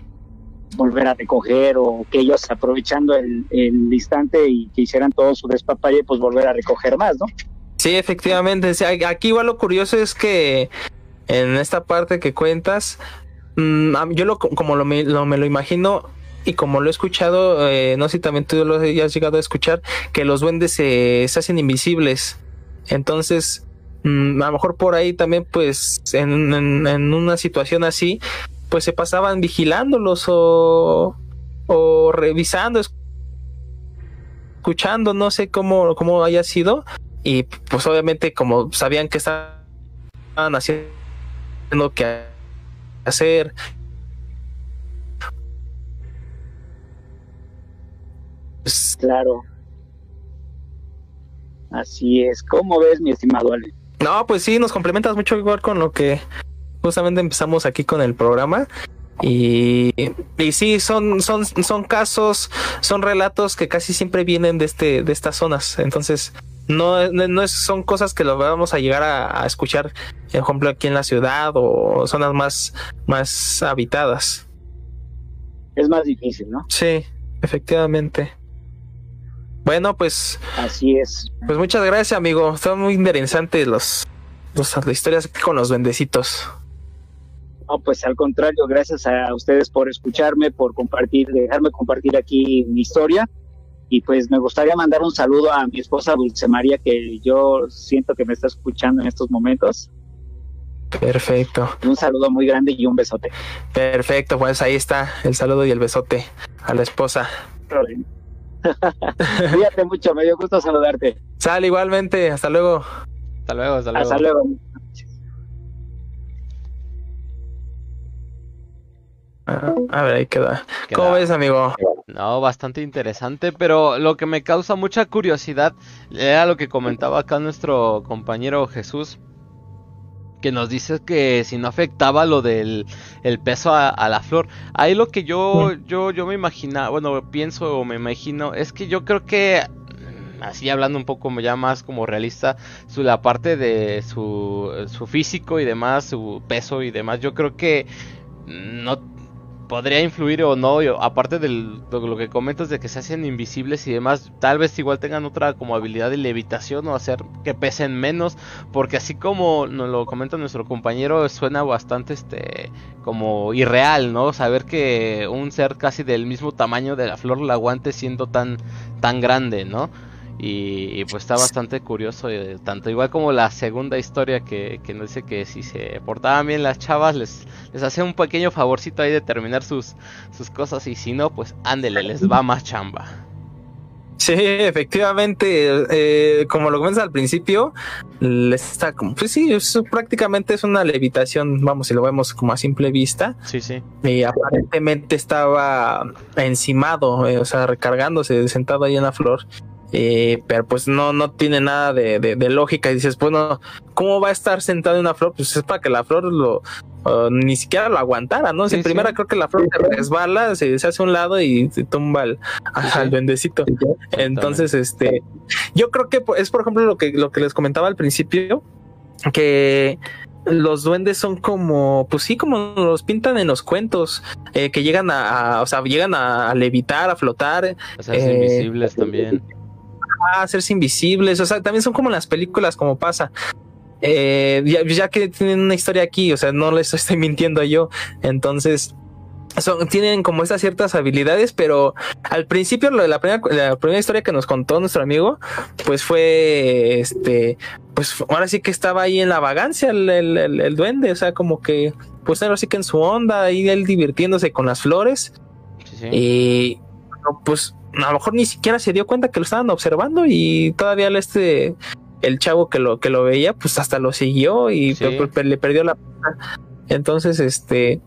volver a recoger o que ellos aprovechando el, instante y que hicieran todo su despapalle pues volver a recoger más, ¿no? Sí, efectivamente. Aquí igual lo curioso es que en esta parte que cuentas, mmm, yo lo, como lo me, lo imagino y como lo he escuchado, eh, no sé si también tú lo has llegado a escuchar, que los duendes se, hacen invisibles. Entonces, mmm, a lo mejor por ahí también, pues, en, en, una situación así, pues se pasaban vigilándolos o, o revisando, escuchando, no sé cómo, cómo haya sido, y pues obviamente como sabían que estaban haciendo que hacer. Pues, claro. Así es. ¿cómo ves mi estimado Ale? no pues sí nos complementas mucho igual con lo que justamente empezamos aquí con el programa y, y sí, son, son, son casos, son relatos que casi siempre vienen de este, de estas zonas. Entonces, no, no es, son cosas que lo vamos a llegar a, a, escuchar, por ejemplo, aquí en la ciudad o zonas más, más habitadas. Es más difícil, ¿no? Sí, efectivamente. Bueno, pues. Así es. Pues muchas gracias, amigo. Están muy interesantes los, los, las historias con los bendecitos. No, pues al contrario, gracias a ustedes por escucharme, por compartir, dejarme compartir aquí mi historia. Y pues me gustaría mandar un saludo a mi esposa Dulce María, que yo siento que me está escuchando en estos momentos. Perfecto. Un saludo muy grande y un besote. Perfecto, pues ahí está el saludo y el besote a la esposa. Cuídate mucho, me dio gusto saludarte. Sal igualmente, hasta luego. Hasta luego, hasta luego. Hasta luego. A ver, ahí queda. queda. ¿Cómo ves, amigo? No, bastante interesante, pero lo que me causa mucha curiosidad era lo que comentaba acá nuestro compañero Jesús, que nos dice que si no afectaba lo del el peso a, a la flor. Ahí lo que yo, yo, yo me imagina, bueno, pienso o me imagino, es que yo creo que así hablando un poco ya más como realista, su, la parte de su, su físico y demás, su peso y demás, yo creo que no podría influir o no, aparte de lo que comentas de que se hacen invisibles y demás, tal vez igual tengan otra como habilidad de levitación o hacer que pesen menos, porque así como nos lo comenta nuestro compañero, suena bastante este como irreal, ¿no? Saber que un ser casi del mismo tamaño de la flor la aguante siendo tan tan grande, ¿no? Y, y, pues está bastante curioso, eh, tanto igual como la segunda historia que, que, nos dice que si se portaban bien las chavas les, les hace un pequeño favorcito ahí de terminar sus, sus cosas y si no, pues ándele, les va más chamba. Sí, efectivamente, eh, como lo comentas al principio, les está como, pues sí, eso prácticamente es una levitación, vamos, si lo vemos como a simple vista. Sí, sí. Y aparentemente estaba encimado, eh, o sea, recargándose, sentado ahí en la flor Eh, pero pues no, no tiene nada de, de, lógica. Y dices, bueno, ¿cómo va a estar sentado en una flor? Pues es para que la flor lo ni siquiera lo aguantara, ¿no? en primera creo que la flor se resbala, se, se, hace un lado y se tumba al, al duendecito. Entonces, este, yo creo que es por ejemplo lo que, lo que les comentaba al principio, que los duendes son como, pues sí, como los pintan en los cuentos, eh, que llegan a, o sea, llegan a, levitar, a flotar. A eh, invisibles también. A hacerse invisibles, o sea, también son como las películas, como pasa. Eh, ya, que tienen una historia aquí, o sea, no les estoy mintiendo yo, entonces son, tienen como estas ciertas habilidades, pero al principio la primera, la primera historia que nos contó nuestro amigo, pues fue este, pues ahora sí que estaba ahí en la vagancia el, el, duende, o sea, como que pues ahora sí que en su onda, ahí él divirtiéndose con las flores. Y pues a lo mejor ni siquiera se dio cuenta que lo estaban observando y todavía este el chavo que lo que lo veía pues hasta lo siguió y le perdió la entonces este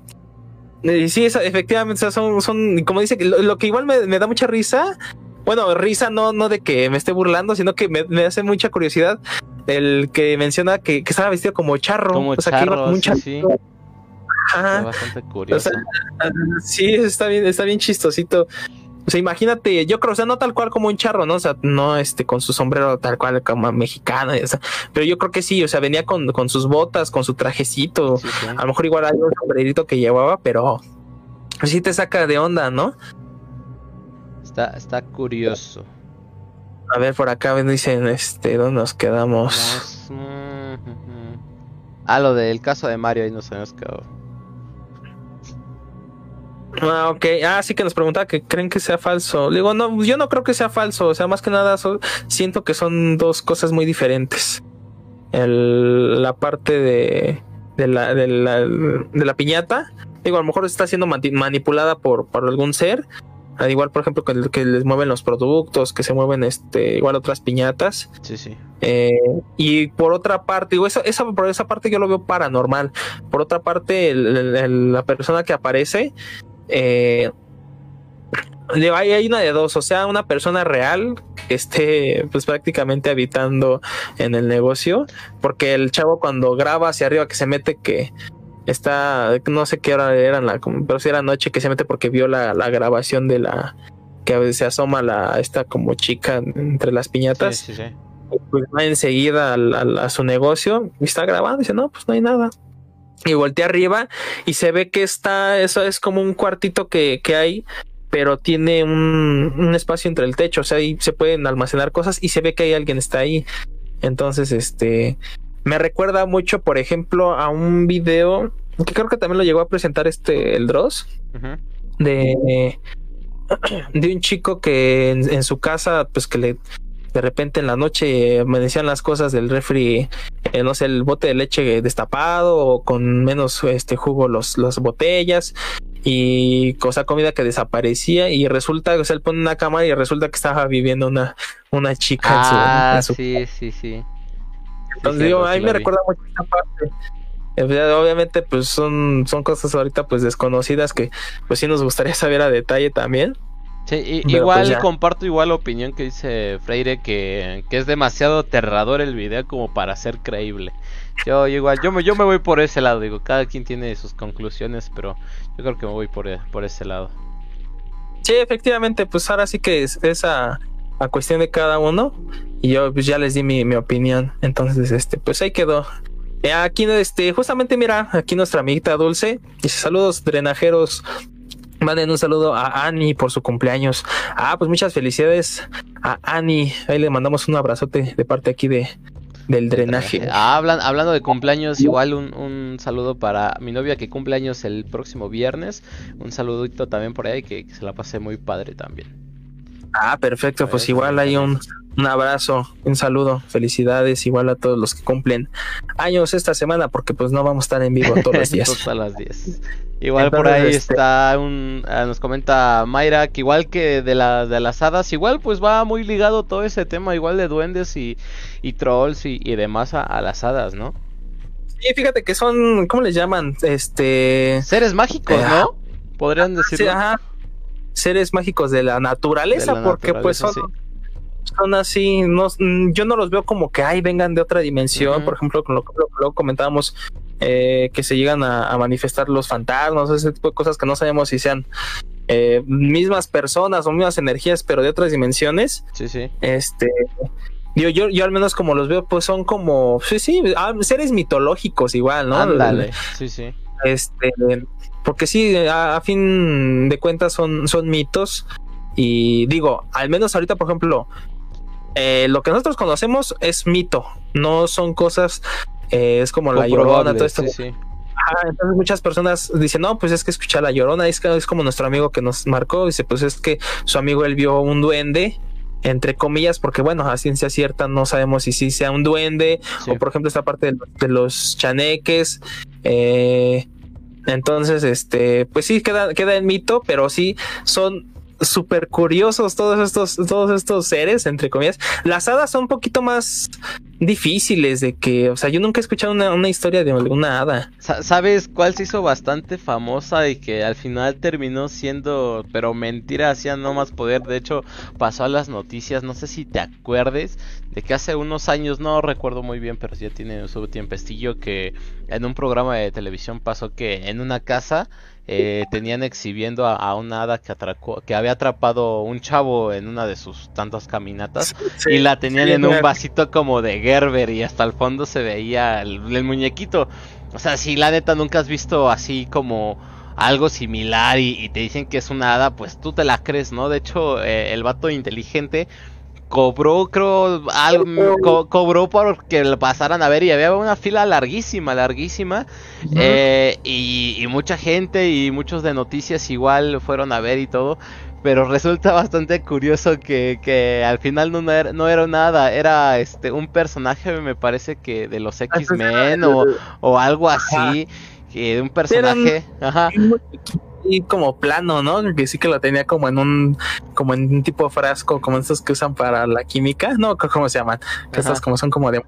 sí efectivamente son son como dice lo, que igual me, da mucha risa bueno risa no no de que me esté burlando sino que me, hace mucha curiosidad el que menciona que, estaba vestido como charro como o sea charro, que sí, bastante curioso. sí, está bien, está bien chistosito. O sea, imagínate, yo creo, o sea, no tal cual como un charro, ¿no? O sea, no este con su sombrero tal cual como mexicano, o sea, pero yo creo que sí, o sea, venía con, con sus botas, con su trajecito, a lo mejor igual hay un sombrerito que llevaba, pero sí te saca de onda, ¿no? Está, está curioso. A ver, por acá dicen, este, ¿dónde nos quedamos? Ah, lo del caso de Mario, ahí nos hemos quedado. Ah, ok. Ah, sí que nos preguntaba que creen que sea falso. digo, no, yo no creo que sea falso. O sea, más que nada siento que son dos cosas muy diferentes. El, la parte de, de, la, de, la, de la piñata, digo, a lo mejor está siendo manipulada por, por algún ser. Al igual, por ejemplo, que, que, les mueven los productos, que se mueven este, igual otras piñatas. Sí, sí. Eh, y por otra parte, digo, esa, esa, por esa parte yo lo veo paranormal. Por otra parte, la persona que aparece eh, hay, hay, una de dos, o sea, una persona real que esté pues prácticamente habitando en el negocio, porque el chavo cuando graba hacia arriba que se mete que está, no sé qué hora era, la, pero si era noche que se mete porque vio la, grabación de la que se asoma la esta como chica entre las piñatas. Pues va enseguida a su negocio y está grabando y dice, no, pues no hay nada y voltea arriba y se ve que está, eso es como un cuartito que, que hay, pero tiene un, un, espacio entre el techo, o sea, ahí se pueden almacenar cosas y se ve que hay alguien está ahí. Entonces, este, me recuerda mucho, por ejemplo, a un video que creo que también lo llegó a presentar este, el Dross, de, de un chico que en su casa, pues que le de repente en la noche amanecían las cosas del refri, eh, no sé, el bote de leche destapado o con menos este jugo los, las botellas y cosa comida que desaparecía y resulta, o sea, él pone una cámara y resulta que estaba viviendo una, una chica en su, ah, sí, sí, sí. Entonces digo, a mí me recuerda mucho esta parte. Eh, obviamente, pues son, son cosas ahorita pues desconocidas que pues sí nos gustaría saber a detalle también. Sí, igual pues, comparto igual la opinión que dice Freire que, es demasiado aterrador el video como para ser creíble. Yo igual, yo me, yo me voy por ese lado, digo, cada quien tiene sus conclusiones, pero yo creo que me voy por, por ese lado. Sí, efectivamente, pues ahora sí que es esa a cuestión de cada uno y yo pues ya les di mi, mi opinión, entonces este pues ahí quedó. Eh, aquí este justamente mira, aquí nuestra amiguita Dulce dice saludos drenajeros Manden un saludo a Ani por su cumpleaños. Ah, pues muchas felicidades a Ani. Ahí le mandamos un abrazote de parte aquí de del drenaje. Ah, hablando de cumpleaños, igual un, un, saludo para mi novia que cumple años el próximo viernes. Un saludito también por ahí que, que se la pase muy padre también. Ah, perfecto. Pues igual hay un, un abrazo, un saludo, felicidades igual a todos los que cumplen años esta semana, porque pues no vamos a estar en vivo todos los días. todas las 10. Igual por ahí este está un, ah, nos comenta Mayra que igual que de, la, de las hadas, igual pues va muy ligado todo ese tema, igual de duendes y, y trolls y, demás a, las hadas, ¿no? Sí, fíjate que son, ¿cómo les llaman? Este... Seres mágicos, ¿no? Ah, Podrían decirlo. Sí, ajá. Seres mágicos de la naturaleza, porque pues son son así, no, mm, yo no los veo como que ay vengan de otra dimensión, por ejemplo, con lo que lo comentábamos, eh, que se llegan a, a manifestar los fantasmas, ese tipo de cosas que no sabemos si sean eh, mismas personas o mismas energías, pero de otras dimensiones. Sí, sí. Este, yo, yo, yo al menos como los veo, pues son como, sí, sí, ah, seres mitológicos igual, ¿no? Ándale. Sí, sí. Este, porque sí, a, a fin de cuentas son, son mitos. Y digo, al menos ahorita, por ejemplo, eh, lo que nosotros conocemos es mito, no son cosas, eh, es como la llorona, todo esto. Sí, sí. Ajá, entonces muchas personas dicen, no, pues es que escuchar la llorona, es, como nuestro amigo que nos marcó, dice, pues es que su amigo él vio un duende, entre comillas, porque bueno, a ciencia cierta no sabemos si sí sea un duende, Sí. o por ejemplo esta parte de, los- de los chaneques, eh, entonces, este, pues sí, queda, queda el mito, pero sí son súper curiosos todos estos, todos estos seres, entre comillas. Las hadas son un poquito más difíciles de que, o sea, yo nunca he escuchado una, una historia de una hada. Sa- ¿Sabes cuál se hizo bastante famosa y que al final terminó siendo, pero mentira, hacía no más poder? De hecho, pasó a las noticias, no sé si te acuerdes, de que hace unos años, no recuerdo muy bien, pero ya tiene su tiempestillo, que en un programa de televisión pasó que en una casa eh, tenían exhibiendo a, a una hada que, atracó, que había atrapado un chavo en una de sus tantas caminatas y la tenían sí, en un vasito como de Gerber y hasta el fondo se veía el, el muñequito. O sea, si la neta nunca has visto así como algo similar y, y te dicen que es una hada, pues tú te la crees, ¿no? De hecho, eh, el vato inteligente cobró, creo, algo, co- cobró por que lo pasaran a ver y había una fila larguísima, larguísima. Eh, y, y mucha gente y muchos de noticias igual fueron a ver y todo. Pero resulta bastante curioso que, que al final no era, no era nada, era este un personaje me parece que de los X-Men o, o algo así, que de un personaje, ajá, como plano, ¿no? Que sí que lo tenía como en un, como en un tipo frasco, como estos que usan para la química, no, ¿cómo se llaman? Que estas como son como de,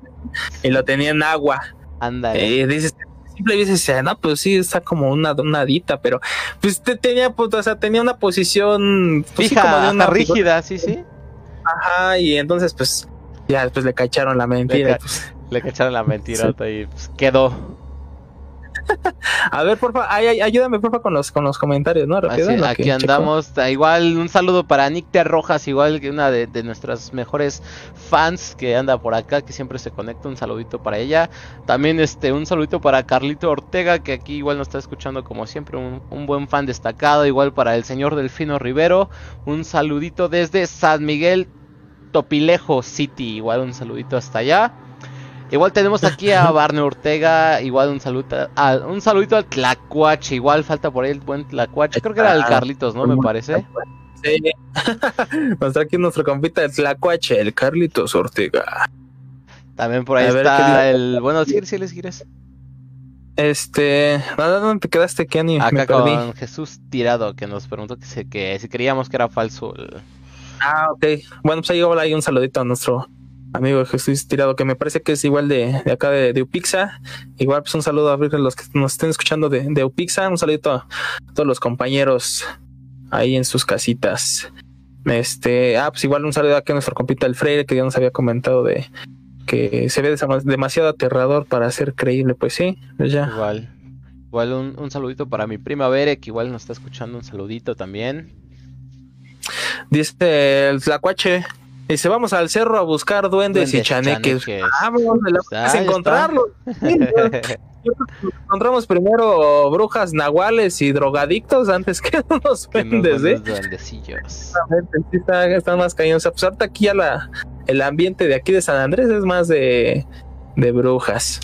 y lo tenía en agua. ándale. Y dices, simple dices, no, pues sí, está como una, hadita, pero pues te tenía, pues, o sea, tenía una posición pues, sí, Fija, como de ajá, una rígida, sí, sí. Ajá, y entonces, pues, ya después le cacharon la mentira. Le y, ca- pues, Le cacharon la mentirota y pues, quedó. a ver, porfa, ay, ay, ayúdame, porfa, con los, con los comentarios, ¿no? Rápido, Así- aquí que andamos. Da Igual un saludo para Nick T. Rojas, igual que una de, de nuestras mejores fans que anda por acá, que siempre se conecta. Un saludito para ella. También este un saludito para Carlito Ortega, que aquí igual nos está escuchando como siempre. Un, un buen fan destacado. Igual para el señor Delfino Rivero. Un saludito desde San Miguel Topilejo City. Igual un saludito hasta allá. Igual tenemos aquí a Barney Ortega, igual un saludo a, un saludito al Tlacuache, igual falta por ahí el buen Tlacuache, creo que era el Carlitos, ¿no? Me parece. Sí. Nos trae aquí nuestro compita el Tlacuache, el Carlitos Ortega. También por ahí A ver, ¿qué está el, bueno, si si les quieres. Este, ¿dónde dónde te quedaste, Kenny? Acá Me perdí. con Jesús Tirado, que nos preguntó que, se, que si creíamos que era falso. el- Ah, ok. Bueno, pues ahí hola, ahí un saludito a nuestro amigo Jesús Tirado, que me parece que es igual de, de acá de, de Upixa. Igual, pues un saludo a los que nos estén escuchando de, de Upixa. Un saludito a todos los compañeros ahí en sus casitas. Este, ah, pues igual un saludo aquí a nuestro compita el Freire, que ya nos había comentado de que se ve demasiado aterrador para ser creíble. Pues sí, pues ya. Igual. Igual un, un saludito para mi prima Bere, que igual nos está escuchando, un saludito también. Dice el Tlacuache. Dice, vamos al cerro a buscar duendes, y Duendes, chaneques. chaneques. Ah, vamos, ya encontrarlos. Encontramos primero brujas nahuales y drogadictos antes que unos duendes, ¿eh? duendecillos. Está- están más cañones. Pues ahorita aquí ya la, el ambiente de aquí de San Andrés es más de, de brujas.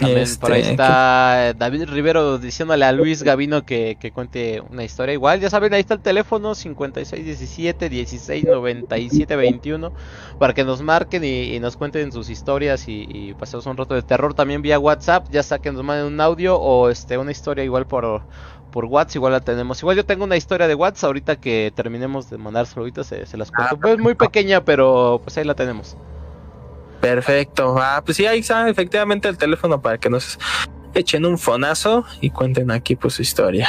También por ahí Este, está eh, David Rivero diciéndole a Luis Gavino que, que cuente una historia igual. Ya saben, ahí está el teléfono 5617 169721 para que nos marquen y, y nos cuenten sus historias y, y pasemos un rato de terror también vía WhatsApp. Ya sea que nos manden un audio o este una historia igual por por WhatsApp, igual la tenemos. Igual yo tengo una historia de WhatsApp ahorita que terminemos de mandar saluditos, se, se las cuento. Ah, pues muy pequeña, pero pues ahí la tenemos. Perfecto. Ah, pues sí, ahí está efectivamente el teléfono para que nos echen un fonazo y cuenten aquí pues su historia.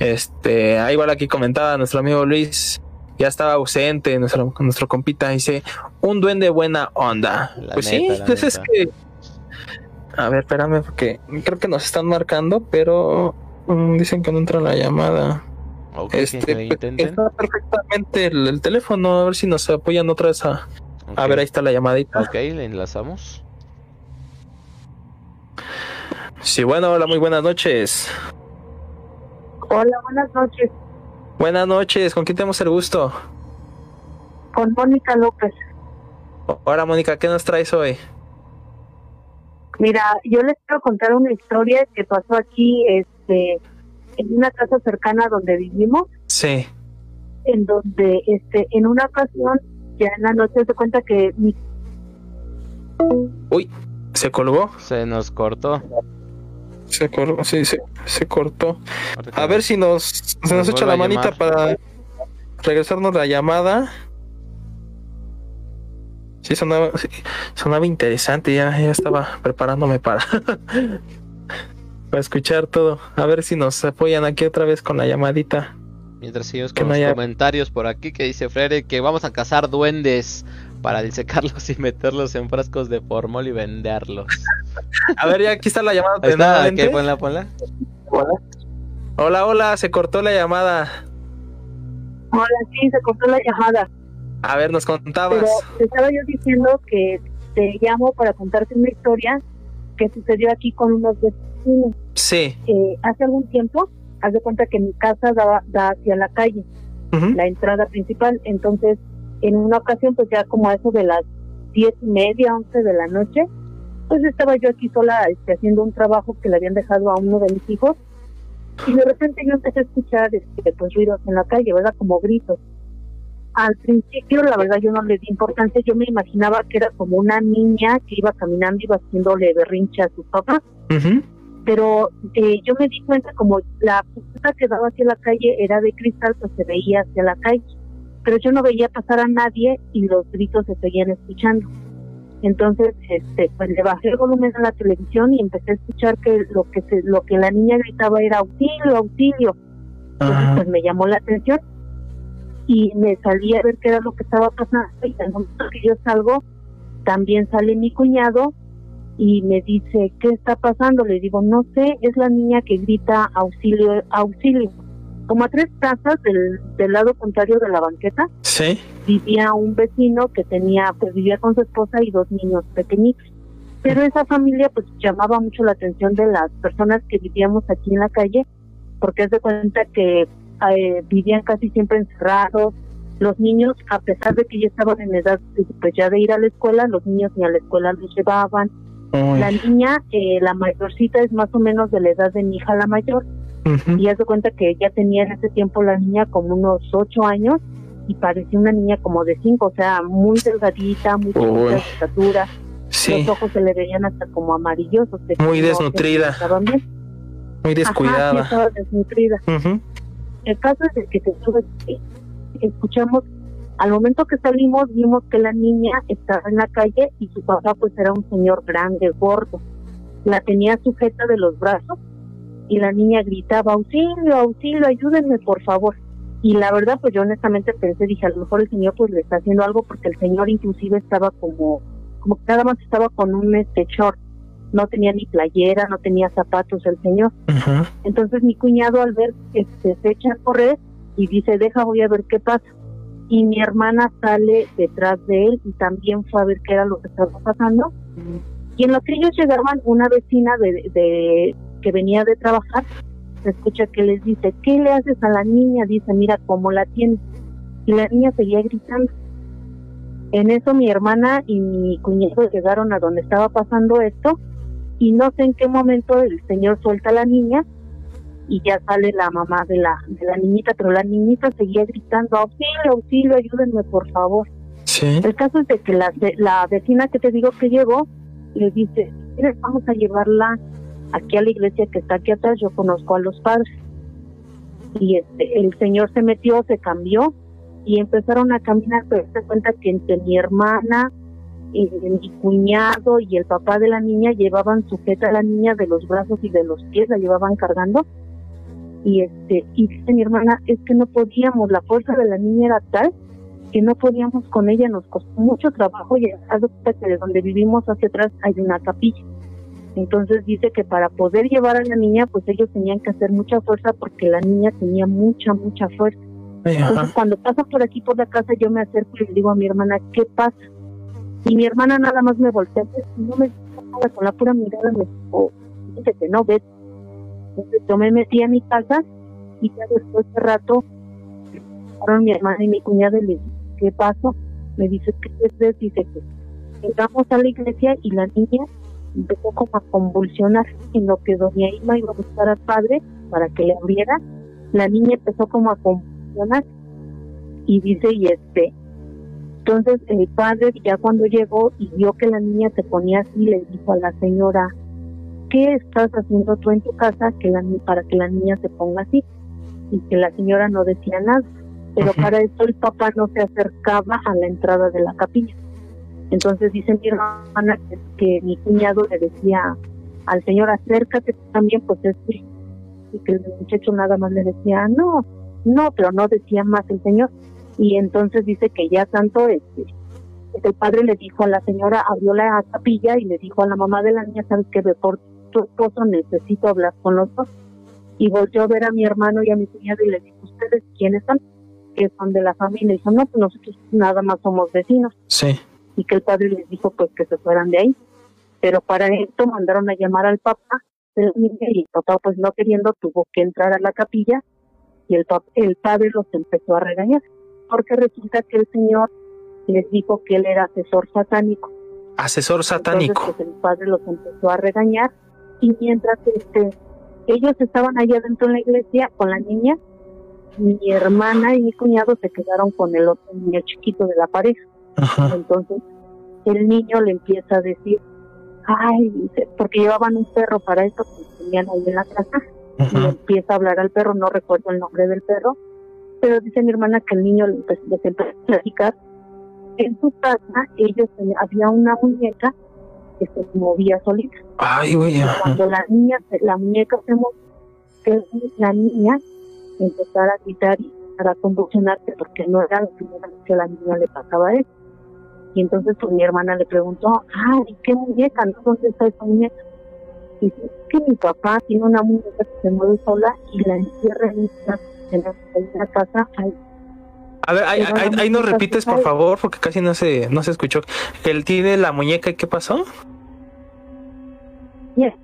Este, ah, igual aquí comentaba nuestro amigo Luis ya estaba ausente nuestro, nuestro compita, dice, un duende buena onda. La pues neta, sí, pues es que... A ver, espérame, porque creo que nos están marcando, pero mm, dicen que no entra la llamada. Ok, Este, pues, está perfectamente el, el teléfono, a ver si nos apoyan otra vez a... A ver, ahí está la llamadita. Ok, le enlazamos. Sí, bueno, hola, muy buenas noches. Hola, buenas noches. Buenas noches, ¿con quién tenemos el gusto? Con Mónica López. Hola, Mónica, ¿qué nos traes hoy? Mira, yo les quiero contar una historia que pasó aquí, este, en una casa cercana donde vivimos, Sí. en donde, este, en una ocasión, ya en la noche se cuenta que mi Uy, ¿se colgó? Se nos cortó. Se cortó, sí, se, se cortó. A ver si nos, se nos Nos echa la manita llamar. para regresarnos la llamada. Sí, sonaba, sí, sonaba interesante, ya, ya estaba preparándome para, para escuchar todo. A ver si nos apoyan aquí otra vez con la llamadita. Mientras seguimos Que con los haya- comentarios por aquí que dice Frere que vamos a cazar duendes para disecarlos y meterlos en frascos de formol y venderlos. A ver, ya aquí está la llamada. Ahí está, nuevamente. ¿qué? Ponla, ponla. Hola, hola, se cortó la llamada. Hola, sí, se cortó la llamada. A ver, nos contabas. Pero te estaba yo diciendo que te llamo para contarte una historia que sucedió aquí con unos vecinos. Sí. Eh, hace algún tiempo, haz de cuenta que mi casa daba, da hacia la calle, Ujú. la entrada principal. Entonces, en una ocasión, pues ya como a eso de las diez y media, once de la noche, pues estaba yo aquí sola este, haciendo un trabajo que le habían dejado a uno de mis hijos. Y de repente yo empecé a escuchar este, pues, ruidos en la calle, ¿verdad? Como gritos. Al principio, la verdad, yo no le di importancia. Yo me imaginaba que era como una niña que iba caminando, iba haciéndole berrinche a sus papás Ujú. Pero eh, yo me di cuenta como la puerta que daba hacia la calle era de cristal, pues se veía hacia la calle, pero yo no veía pasar a nadie y los gritos se seguían escuchando. Entonces, este, pues le bajé el volumen a la televisión y empecé a escuchar que lo que se, lo que la niña gritaba era auxilio, auxilio. Entonces, Ajá. pues me llamó la atención y me salí a ver qué era lo que estaba pasando. Y al momento que yo salgo, también sale mi cuñado y me dice, ¿qué está pasando? Le digo, no sé, es la niña que grita auxilio, auxilio. Como a tres casas del, del lado contrario de la banqueta, Sí. vivía un vecino que tenía, pues vivía con su esposa y dos niños pequeñitos. Pero esa familia pues llamaba mucho la atención de las personas que vivíamos aquí en la calle, porque es de cuenta que eh, vivían casi siempre encerrados. Los niños, a pesar de que ya estaban en edad pues ya de ir a la escuela, los niños ni a la escuela los llevaban. La niña, eh, la mayorcita es más o menos de la edad de mi hija la mayor, Ujú. y haz de cuenta que ya tenía en ese tiempo la niña como unos ocho años y parecía una niña como de cinco, o sea, muy delgadita, muy de estatura, Sí. los ojos se le veían hasta como amarillosos. de Muy desnutrida. Muy Ajá, sí, descuidada. desnutrida. El caso es de que te sube, eh, escuchamos, al momento que salimos vimos que la niña estaba en la calle y su papá pues era un señor grande, gordo. La tenía sujeta de los brazos y la niña gritaba, auxilio, auxilio, ayúdenme por favor. Y la verdad pues yo honestamente pensé, dije, a lo mejor el señor pues le está haciendo algo porque el señor inclusive estaba como, como que nada más estaba con un este short, no tenía ni playera, no tenía zapatos el señor. Entonces mi cuñado al ver este se echa a correr y dice, deja, voy a ver qué pasa. Y mi hermana sale detrás de él y también fue a ver qué era lo que estaba pasando. Y en lo que ellos llegaban, una vecina de, de que venía de trabajar, se escucha que les dice, ¿qué le haces a la niña? Dice, mira cómo la tienes. Y la niña seguía gritando. En eso mi hermana y mi cuñado llegaron a donde estaba pasando esto y no sé en qué momento el señor suelta a la niña y ya sale la mamá de la, de la niñita, pero la niñita seguía gritando, auxilio, auxilio, ayúdenme por favor. Sí. El caso es de que la, la vecina que te digo que llegó, le dice, "Mira, vamos a llevarla aquí a la iglesia que está aquí atrás, yo conozco a los padres. Y este, el señor se metió, se cambió y empezaron a caminar, pero se cuenta que entre mi hermana, y mi cuñado y el papá de la niña llevaban sujeta a la niña de los brazos y de los pies, la llevaban cargando. Y este y dice mi hermana es que no podíamos la fuerza de la niña era tal que no podíamos con ella nos costó mucho trabajo y hasta que de donde vivimos hacia atrás hay una capilla entonces dice que para poder llevar a la niña pues ellos tenían que hacer mucha fuerza porque la niña tenía mucha mucha fuerza. Entonces cuando pasa por aquí por la casa yo me acerco y le digo a mi hermana qué pasa y mi hermana nada más me voltea y no me con la pura mirada me dijo dice que no ves entonces yo me metí a mi casa y ya después de rato mi hermana y mi cuñada y le dije, ¿qué pasó? Me dice, ¿qué es Dice que entramos a la iglesia y la niña empezó como a convulsionar en lo que doña Irma iba a buscar al padre para que le abriera. La niña empezó como a convulsionar y dice, y este, entonces el padre ya cuando llegó y vio que la niña se ponía así, le dijo a la señora, ¿qué estás haciendo tú en tu casa que la, para que la niña se ponga así? Y que la señora no decía nada. Pero para eso el papá no se acercaba a la entrada de la capilla. Entonces dice mi hermana que, mi cuñado le decía al señor, acércate también, pues es y que el muchacho nada más le decía, no, no, pero no decía más el señor. Y entonces dice que ya tanto este, el padre le dijo a la señora, abrió la capilla y le dijo a la mamá de la niña, sabes que por tu esposo necesito hablar con los dos. Y volvió a ver a mi hermano y a mi cuñado y le dijo, ¿ustedes quiénes son? Que son de la familia. Y dijo, no, pues nosotros nada más somos vecinos. Sí. Y que el padre les dijo pues que se fueran de ahí. Pero para esto mandaron a llamar al papá y el papá pues no queriendo tuvo que entrar a la capilla y el, el padre los empezó a regañar. Porque resulta que el señor les dijo que él era asesor satánico. Asesor satánico. Entonces, pues, el padre los empezó a regañar y mientras este ellos estaban allá dentro en la iglesia con la niña, mi hermana y mi cuñado se quedaron con el otro niño chiquito de la pareja. Entonces el niño le empieza a decir, ay, porque llevaban un perro para eso que tenían ahí en la casa, y le empieza a hablar al perro, no recuerdo el nombre del perro, pero dice mi hermana que el niño le empezó, a platicar. En su casa ellos había una muñeca que se movía solita. Ay, güey. Cuando la niña, la muñeca se movió, la niña empezara a gritar y a convulsionarse porque no era la primera vez que a la niña le pasaba eso. Y entonces pues mi hermana le preguntó, ay, ¿qué muñeca? ¿Dónde está esa muñeca? Y dice, que mi papá tiene una muñeca que se mueve sola y la encierra en la, casa. A ver, ahí, ahí, nos repites por favor, porque casi no se, no se escuchó. Él tiene la muñeca y qué pasó? Bien.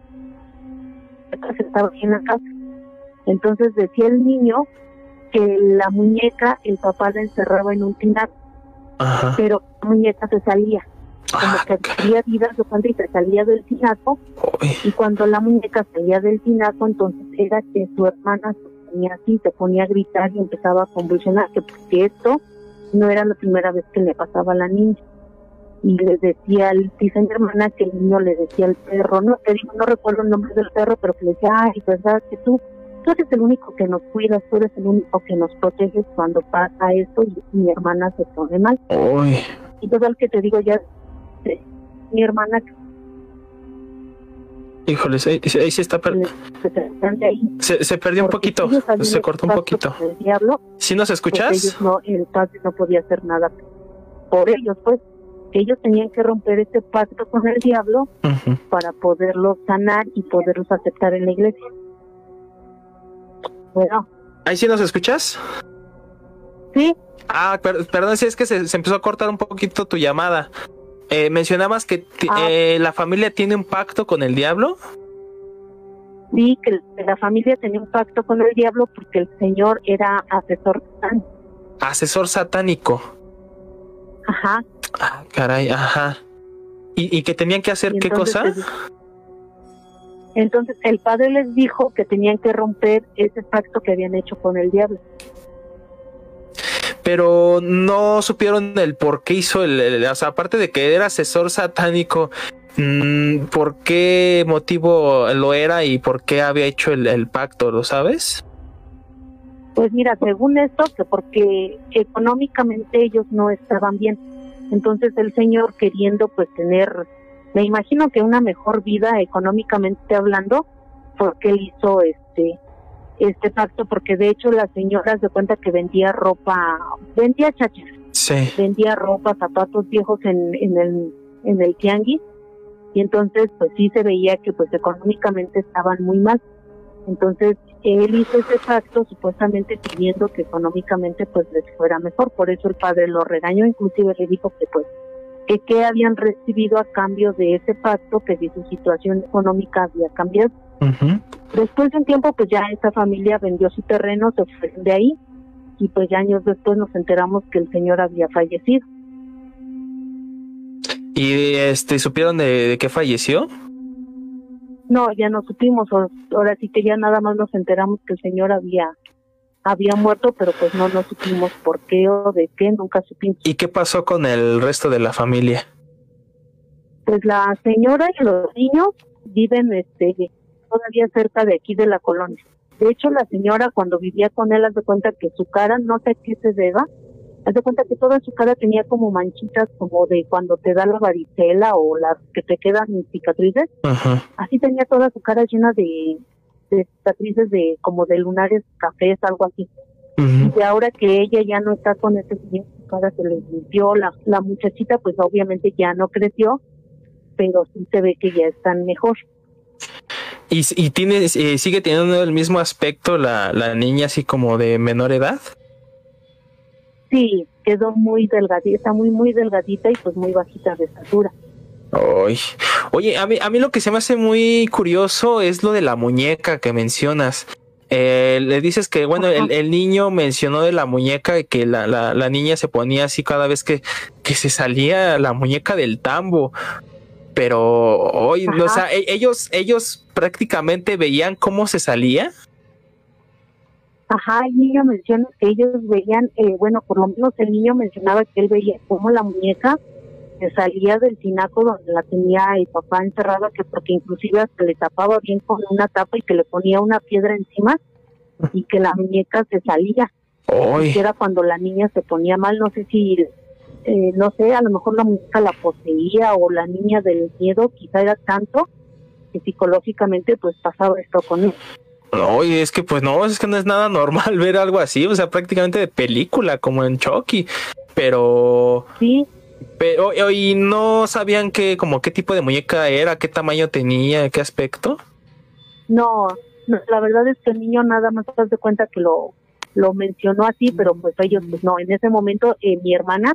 Estaba en la casa. Entonces decía el niño que la muñeca, el papá la encerraba en un tinaco, pero la muñeca se salía. Como ah, que había vida y se salía del tinaco. Y cuando la muñeca salía del tinaco, entonces era que su hermana ponía así, se ponía a gritar y empezaba a convulsionar, que porque esto no era la primera vez que le pasaba a la niña. Y le decía, dice mi hermana que el niño le decía al perro, no te digo, no recuerdo el nombre del perro, pero que le decía, ay, verdad que tú, tú eres el único que nos cuidas, tú eres el único que nos proteges cuando pasa esto y mi hermana se pone mal. Y el que te digo ya, mi hermana Híjole, ahí, ahí se está perdiendo. Se, se, perdió un poquito, se cortó un poquito. ¿Sí nos escuchas? no, el padre no podía hacer nada por ellos, pues ellos tenían que romper este pacto con el diablo para poderlos sanar y poderlos aceptar en la iglesia. Bueno. ¿Ahí sí nos escuchas? Sí. Ah, perdón, si es que se, empezó a cortar un poquito tu llamada. Eh, mencionabas que ah. eh, la familia tiene un pacto con el diablo. Sí, que la familia tenía un pacto con el diablo porque el señor era asesor satánico. Asesor satánico. Ajá. Ah, caray, ajá. ¿Y, y que tenían que hacer qué cosa? entonces el padre les dijo que tenían que romper ese pacto que habían hecho con el diablo. Pero no supieron el por qué hizo el, o sea, aparte de que era asesor satánico, mm, ¿por qué motivo lo era y por qué había hecho el, pacto? ¿Lo sabes? Pues mira, según esto, que porque económicamente ellos no estaban bien entonces el señor queriendo pues tener, me imagino que una mejor vida económicamente hablando, porque él hizo este este pacto porque de hecho la señora se cuenta que vendía ropa, vendía chachas, Sí. vendía ropa, zapatos viejos en, en el en el tianguis y entonces pues sí se veía que pues económicamente estaban muy mal. Entonces él hizo ese pacto supuestamente pidiendo que económicamente pues les fuera mejor, por eso el padre lo regañó, inclusive le dijo que pues que qué habían recibido a cambio de ese pacto, que si su situación económica había cambiado. Después de un tiempo, pues ya esa familia vendió su terreno, se de ahí y pues ya años después nos enteramos que el señor había fallecido. ¿Y este supieron de, de que falleció? No, ya no supimos, ahora sí que ya nada más nos enteramos que el señor había había muerto, pero pues no no supimos por qué o de qué, nunca supimos. ¿Y qué pasó con el resto de la familia? Pues la señora y los niños viven este todavía cerca de aquí de la colonia. De hecho, la señora cuando vivía con él, haz de cuenta que su cara, no sé a qué se deba, haz de cuenta que toda su cara tenía como manchitas como de cuando te da la varicela o las que te quedan cicatrices. Ajá. Así tenía toda su cara llena de, de cicatrices de como de lunares cafés, algo así. Ujú. Y ahora que ella ya no está con ese señor, su cara se le limpió. La, la muchachita, pues obviamente ya no creció, pero sí se ve que ya están mejor. ¿Y, y tiene, eh, sigue teniendo el mismo aspecto la, la niña así como de menor edad? Sí, quedó muy delgadita, muy, muy delgadita y pues muy bajita de estatura. Ay. Oye, a mí, a mí lo que se me hace muy curioso es lo de la muñeca que mencionas. Eh, le dices que, bueno, el, el niño mencionó de la muñeca y que la, la, la niña se ponía así cada vez que, que se salía la muñeca del tambo. Pero hoy, o sea, e- ellos, ellos prácticamente veían cómo se salía. Ajá, el niño menciona que ellos veían, eh, bueno, por lo menos el niño mencionaba que él veía cómo la muñeca se salía del tinaco donde la tenía el papá encerrada, que porque inclusive hasta le tapaba bien con una tapa y que le ponía una piedra encima y que la muñeca se salía. Que era cuando la niña se ponía mal, no sé si, eh, no sé, a lo mejor la muñeca la poseía o la niña del miedo, quizá era tanto que psicológicamente pues pasaba esto con él. Oye, es que pues no, es que no es nada normal ver algo así, o sea, prácticamente de película, como en Chucky. Pero, Sí, pero, y no sabían qué, como qué tipo de muñeca era, qué tamaño tenía, qué aspecto. no, no, la verdad es que el niño nada más te das de cuenta que lo, lo mencionó así, pero pues ellos pues no, en ese momento eh, mi hermana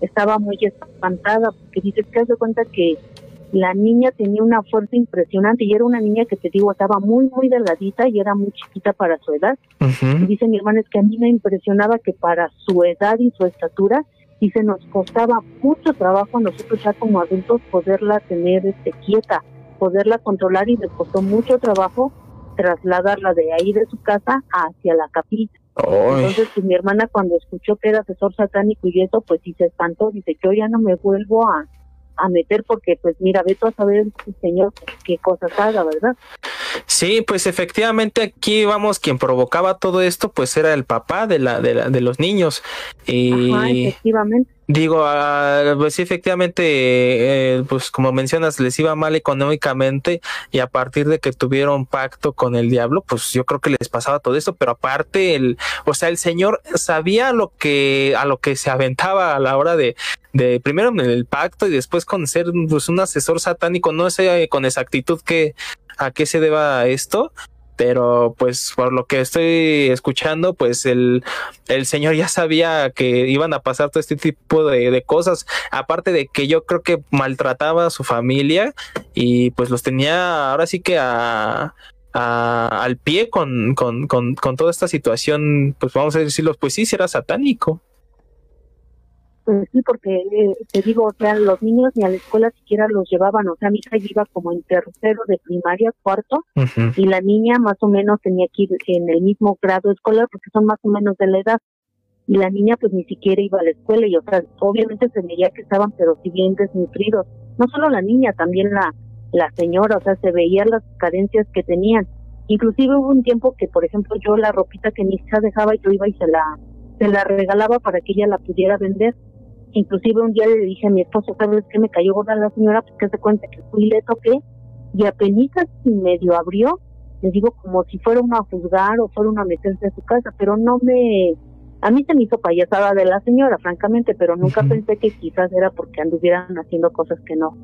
estaba muy espantada porque dice que de cuenta que la niña tenía una fuerza impresionante y era una niña que te digo estaba muy muy delgadita y era muy chiquita para su edad Y Ujú. dice mi hermana es que a mí me impresionaba que para su edad y su estatura dice nos costaba mucho trabajo a nosotros ya como adultos poderla tener este quieta poderla controlar y le costó mucho trabajo trasladarla de ahí de su casa hacia la capilla Entonces pues mi hermana cuando escuchó que era asesor satánico y eso pues sí se espantó dice yo ya no me vuelvo a a meter porque pues mira ve tú a saber señor qué cosas haga verdad Sí, pues efectivamente aquí vamos, quien provocaba todo esto, pues era el papá de la, de la, de los niños. Y Ajá, efectivamente Digo, ah, pues sí, efectivamente, eh, pues como mencionas, les iba mal económicamente y a partir de que tuvieron pacto con el diablo, pues yo creo que les pasaba todo esto, pero aparte, el, o sea, el señor sabía lo que, a lo que se aventaba a la hora de, de primero en el pacto y después con ser pues, un asesor satánico, no sé con exactitud que, a qué se deba esto, pero pues por lo que estoy escuchando, pues el, el señor ya sabía que iban a pasar todo este tipo de, de cosas, aparte de que yo creo que maltrataba a su familia y pues los tenía ahora sí que a, al pie con, con, con, con toda esta situación, pues vamos a decirlo, pues sí, sí era satánico. Pues sí, porque eh, te digo, o sea, los niños ni a la escuela siquiera los llevaban, o sea, mi hija iba como en tercero de primaria, cuarto, y la niña más o menos tenía que ir en el mismo grado escolar porque son más o menos de la edad, y la niña pues ni siquiera iba a la escuela, y o sea, obviamente se veía que estaban pero si bien desnutridos, no solo la niña, también la, la señora, o sea, se veían las carencias que tenían, inclusive hubo un tiempo que, por ejemplo, yo la ropita que mi hija dejaba, yo iba y se la, se la regalaba para que ella la pudiera vender, inclusive un día le dije a mi esposo, ¿sabes qué? Me cayó gorda la señora, porque se cuenta que fui y le toqué, y apenas si medio abrió, les digo, como si fuera uno a juzgar o fuera uno a meterse en su casa, pero no me, a mí se me hizo payasada de la señora, francamente, pero nunca pensé que quizás era porque anduvieran haciendo cosas que no,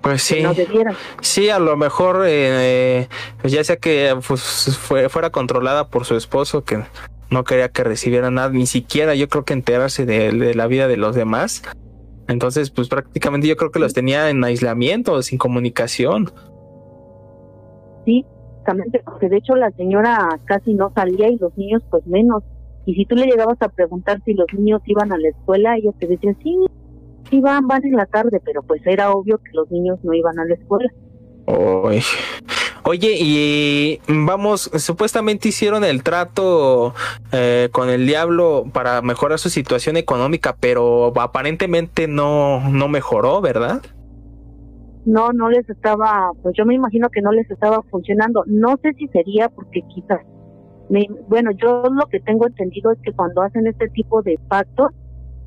Pues sí. que no. Sí, a lo mejor eh, pues ya sea que pues, fue, fuera controlada por su esposo, que no quería que recibiera nada, ni siquiera yo creo que enterarse de, de la vida de los demás. Entonces, pues prácticamente yo creo que los tenía en aislamiento, sin comunicación. Sí, exactamente, porque de hecho la señora casi no salía y los niños pues menos. Y si tú le llegabas a preguntar si los niños iban a la escuela, ella te decía, sí, sí van, van en la tarde, pero pues era obvio que los niños no iban a la escuela. Oy. Oye, y vamos, supuestamente hicieron el trato eh, con el diablo para mejorar su situación económica, pero aparentemente no, no mejoró, ¿verdad? No, no les estaba, pues yo me imagino que no les estaba funcionando. No sé si sería porque quizás, me, bueno, yo lo que tengo entendido es que cuando hacen este tipo de pactos,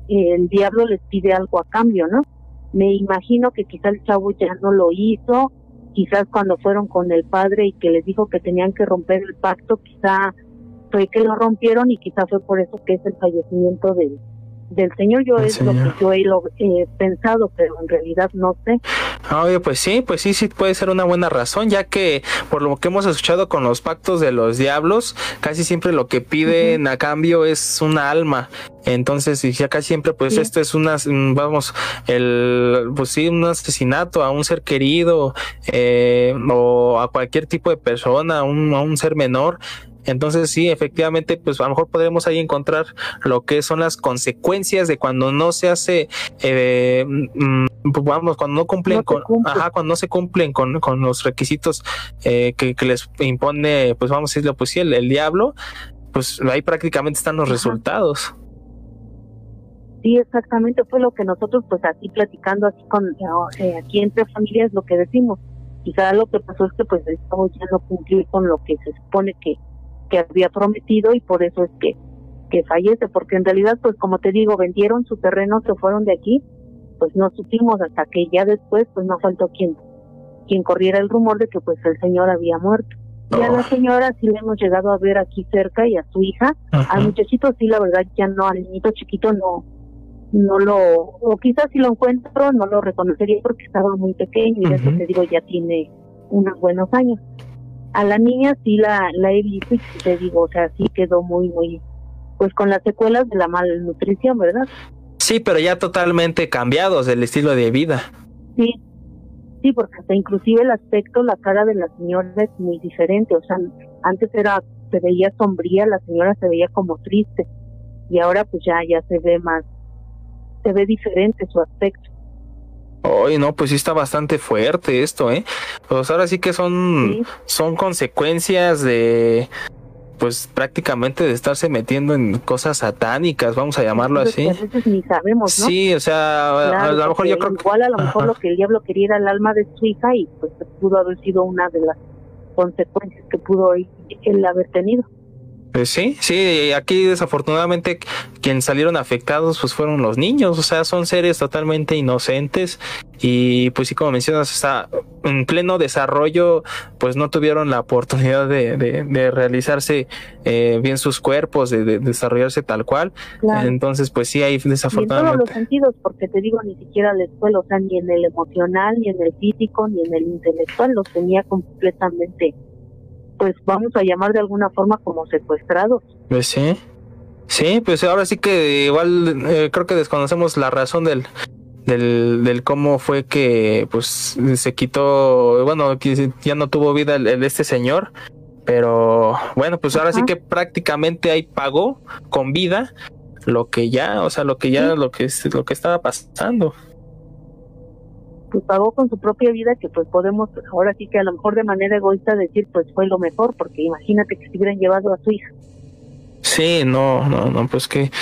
el diablo les pide algo a cambio, ¿no? Me imagino que quizá el chavo ya no lo hizo, quizás cuando fueron con el padre y que les dijo que tenían que romper el pacto, quizá fue que lo rompieron y quizá fue por eso que es el fallecimiento del, del señor. Yo es lo que yo he lo- eh, pensado, pero en realidad no sé. Ah, Oye, pues sí, pues sí, sí puede ser una buena razón, ya que por lo que hemos escuchado con los pactos de los diablos, casi siempre lo que piden a cambio es una alma. Entonces, y ya casi siempre, pues Sí. esto es una, mm, vamos, el, pues sí, un asesinato a un ser querido eh, o a cualquier tipo de persona, a un, a un ser menor. Entonces sí, efectivamente, pues a lo mejor podremos ahí encontrar lo que son las consecuencias de cuando no se hace, eh, mm, pues, vamos, cuando no cumplen No con, cumple. ajá, cuando no se cumplen con, con los requisitos eh, que, que les impone, pues vamos a decirlo, pues sí, el, el diablo, pues ahí prácticamente están los Ajá. resultados. Sí, exactamente, fue lo que nosotros, pues así platicando, así con, eh, aquí entre familias, lo que decimos. Quizá lo que pasó es que pues el ya no cumplió con lo que se supone que, que había prometido y por eso es que, que fallece, porque en realidad, pues como te digo, vendieron su terreno, se fueron de aquí, pues no supimos hasta que ya después, pues no faltó quien, quien corriera el rumor de que pues el señor había muerto. Y a la señora sí le hemos llegado a ver aquí cerca y a su hija, Ajá. al muchachito sí, la verdad, ya no, al niñito chiquito no, no lo, o quizás si lo encuentro, no lo reconocería porque estaba muy pequeño y eso Ujú. te digo, ya tiene unos buenos años. A la niña sí la, la he visto y te digo, o sea, sí quedó muy, muy, pues con las secuelas de la malnutrición, ¿verdad? Sí, pero ya totalmente cambiados del estilo de vida. Sí, sí, porque hasta inclusive el aspecto, la cara de la señora es muy diferente, o sea, antes era, se veía sombría, la señora se veía como triste y ahora pues ya, ya se ve más, se ve diferente su aspecto. Hoy no, pues sí está bastante fuerte esto, ¿eh? Pues ahora sí que son, Sí. son consecuencias de, pues prácticamente de estarse metiendo en cosas satánicas, vamos a llamarlo Cosas así. A veces ni sabemos, ¿no? Sí, o sea, a- Claro, a lo mejor yo creo que... igual a lo mejor Ajá. lo que el diablo quería era el alma de su hija y pues pudo haber sido una de las consecuencias que pudo él haber tenido. Pues sí, sí, aquí desafortunadamente quienes salieron afectados pues fueron los niños, o sea, son seres totalmente inocentes y pues sí, como mencionas, está en pleno desarrollo, pues no tuvieron la oportunidad de, de, de realizarse eh, bien sus cuerpos, de, de desarrollarse tal cual, Claro. entonces pues sí, ahí y en todos los desafortunadamente. sentidos, porque te digo, ni siquiera la escuela, o sea, ni en el emocional, ni en el físico, ni en el intelectual, los tenía completamente, pues vamos a llamar de alguna forma como secuestrados. Pues sí. Sí, pues ahora sí que igual eh, creo que desconocemos la razón del, del, del cómo fue que pues se quitó, bueno, ya no tuvo vida el, el- este señor, pero bueno, pues ahora sí que prácticamente ahí pagó con vida lo que ya, o sea, lo que ya, Sí. lo que lo que estaba pasando. Pues pagó con su propia vida, que pues podemos ahora sí que a lo mejor de manera egoísta decir, pues fue lo mejor, porque imagínate que se hubieran llevado a su hija. Sí, no, no, no, pues que,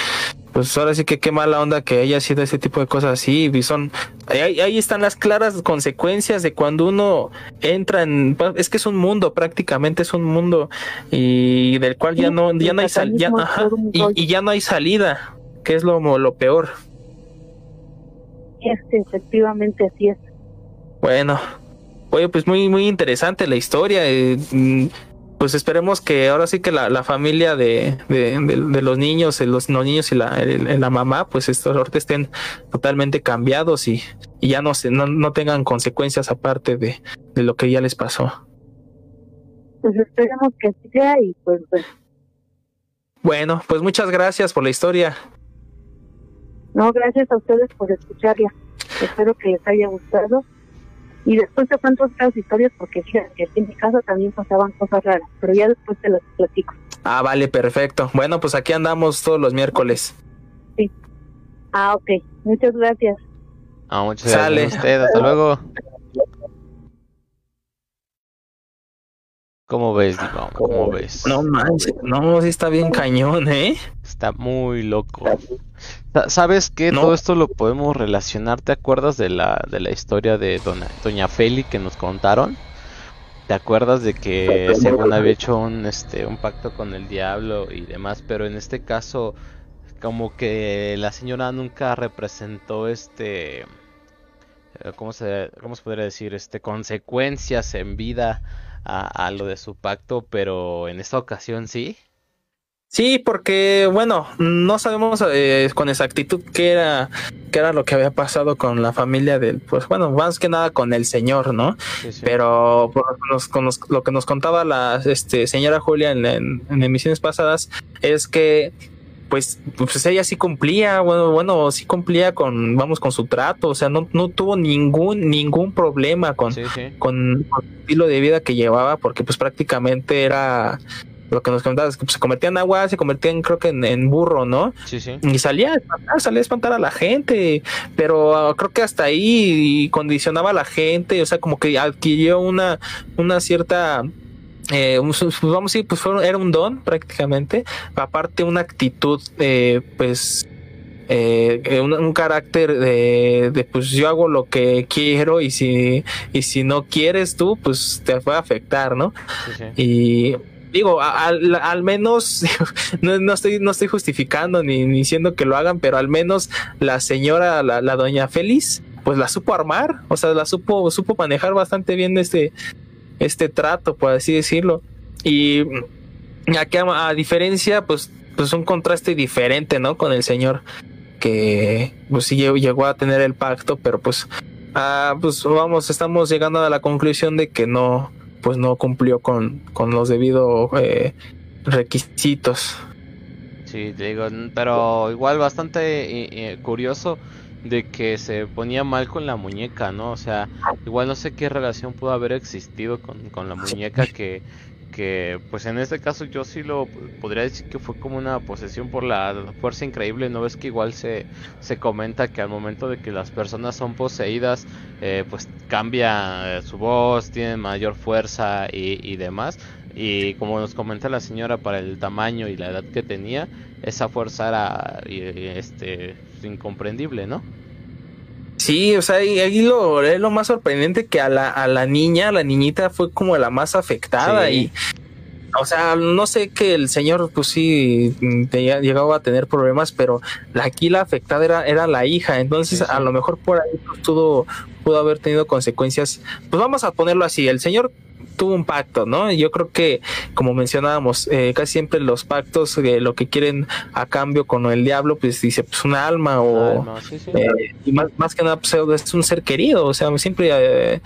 pues ahora sí que qué mala onda que haya sido ese tipo de cosas así, y son, ahí, ahí están las claras consecuencias de cuando uno entra en, pues, es que es un mundo, prácticamente es un mundo, y del cual ya no, ya no hay sal- ya, satanismo es ajá, todo un y, y ya no hay salida, que es lo, lo peor. Este, efectivamente así es. Bueno, oye, pues muy, muy interesante la historia. eh, mm, pues esperemos que ahora sí que la, la familia de, de, de- de los niños, eh, los, los niños y la, el- la mamá, pues estos ahorita estén totalmente cambiados y, y ya no, se, no, no tengan consecuencias aparte de, de lo que ya les pasó. Pues esperemos que así sea y pues bueno, Bueno, pues muchas gracias por la historia. No, gracias a ustedes por escucharla. Espero que les haya gustado. Y después te cuento otras historias porque fíjate que aquí en mi casa también pasaban cosas raras, pero ya después te las platico. Ah, vale, perfecto. Bueno, pues aquí andamos todos los miércoles. Ah, ok. Muchas gracias. Ah, muchas Sale. gracias a usted, hasta luego. ¿Cómo ves? ¿Cómo ves? No manches, no, sí está bien cañón, ¿eh? Está muy loco. Sa- ¿Sabes qué? No. Todo esto lo podemos relacionar. ¿Te acuerdas de la, de la historia de Dona- Doña Feli que nos contaron? ¿Te acuerdas de que según había hecho un, este, un pacto con el diablo y demás? Pero en este caso, como que la señora nunca representó este... eh, ¿Cómo se, cómo se podría decir? Este, consecuencias en vida a, a lo de su pacto, pero en esta ocasión sí. Sí, porque bueno, no sabemos eh, con exactitud qué era, qué era lo que había pasado con la familia del, pues bueno, más que nada con el señor, ¿no? Sí, sí. Pero por lo que nos- con los- lo que nos contaba la este, señora Julia en, en- en emisiones pasadas es que pues, pues ella sí cumplía, bueno, bueno, sí cumplía con, vamos, con su trato, o sea, no, no tuvo ningún, ningún problema con, Sí, sí. con, con el estilo de vida que llevaba, porque pues prácticamente era lo que nos comentabas, que pues, se convertían en agua, se convertían creo que en, en burro, ¿no? Sí, sí. Y salía a espantar, salía a espantar a la gente, pero ah, creo que hasta ahí condicionaba a la gente, o sea, como que adquirió una, una cierta, eh, un- pues, vamos a decir, pues fue- era un don prácticamente, aparte una actitud, eh, pues, eh, eh, un, un carácter de, de, pues yo hago lo que quiero y si, y si no quieres tú, pues te va a afectar, ¿no? Sí, sí. Y digo, al, menos, no, no estoy, no estoy justificando ni, diciendo que lo hagan, pero al menos la señora, la, la doña Félix, pues la supo armar, o sea, la supo, supo manejar bastante bien este, este trato, por así decirlo. Y aquí a, a diferencia, pues, pues un contraste diferente, ¿no? Con el señor que pues sí llegó- llegó a tener el pacto, pero pues, ah, pues vamos, estamos llegando a la conclusión de que no, pues no cumplió con, con los debidos eh, requisitos. Sí, te digo, pero igual bastante eh, eh, curioso de que se ponía mal con la muñeca, ¿no? O sea, igual no sé qué relación pudo haber existido con, con la muñeca que, que, pues en este caso yo sí lo podría decir que fue como una posesión por la fuerza increíble, ¿no ves que igual se, se comenta que al momento de que las personas son poseídas, eh, pues cambia eh, su voz, tiene mayor fuerza y, y demás? Y como nos comenta la señora, para el tamaño y la edad que tenía, esa fuerza era y, este incomprendible, ¿no? Sí, o sea, y ahí lo, es lo más sorprendente que a la, a la niña, la niñita fue como la más afectada Sí. y, o sea, no sé que el señor, pues sí, tenía- llegaba a tener problemas, pero la, aquí la afectada era, era la hija, entonces Sí, sí. a lo mejor por ahí pues, pudo, pudo haber tenido consecuencias, pues vamos a ponerlo así, el señor tuvo un pacto, ¿no? Yo creo que, como mencionábamos, eh, casi siempre los pactos, eh, lo que quieren a cambio con el diablo, pues dice, pues una alma o... No, sí, sí. Eh, y más, más que nada pues, es un ser querido, o sea, siempre eh,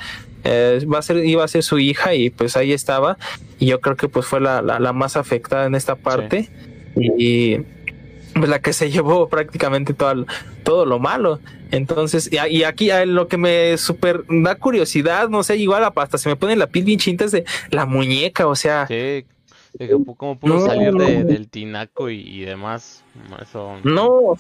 eh, va a ser, iba a ser su hija y pues ahí estaba y yo creo que pues fue la, la, la más afectada en esta parte y pues la que se llevó prácticamente todo, todo lo malo. Entonces, y, aquí lo que me super da curiosidad, no sé, igual hasta se me pone la piel bien chinta es de la muñeca, o sea, Sí, cómo pudo No. salir de- del tinaco y, y demás. Eso no,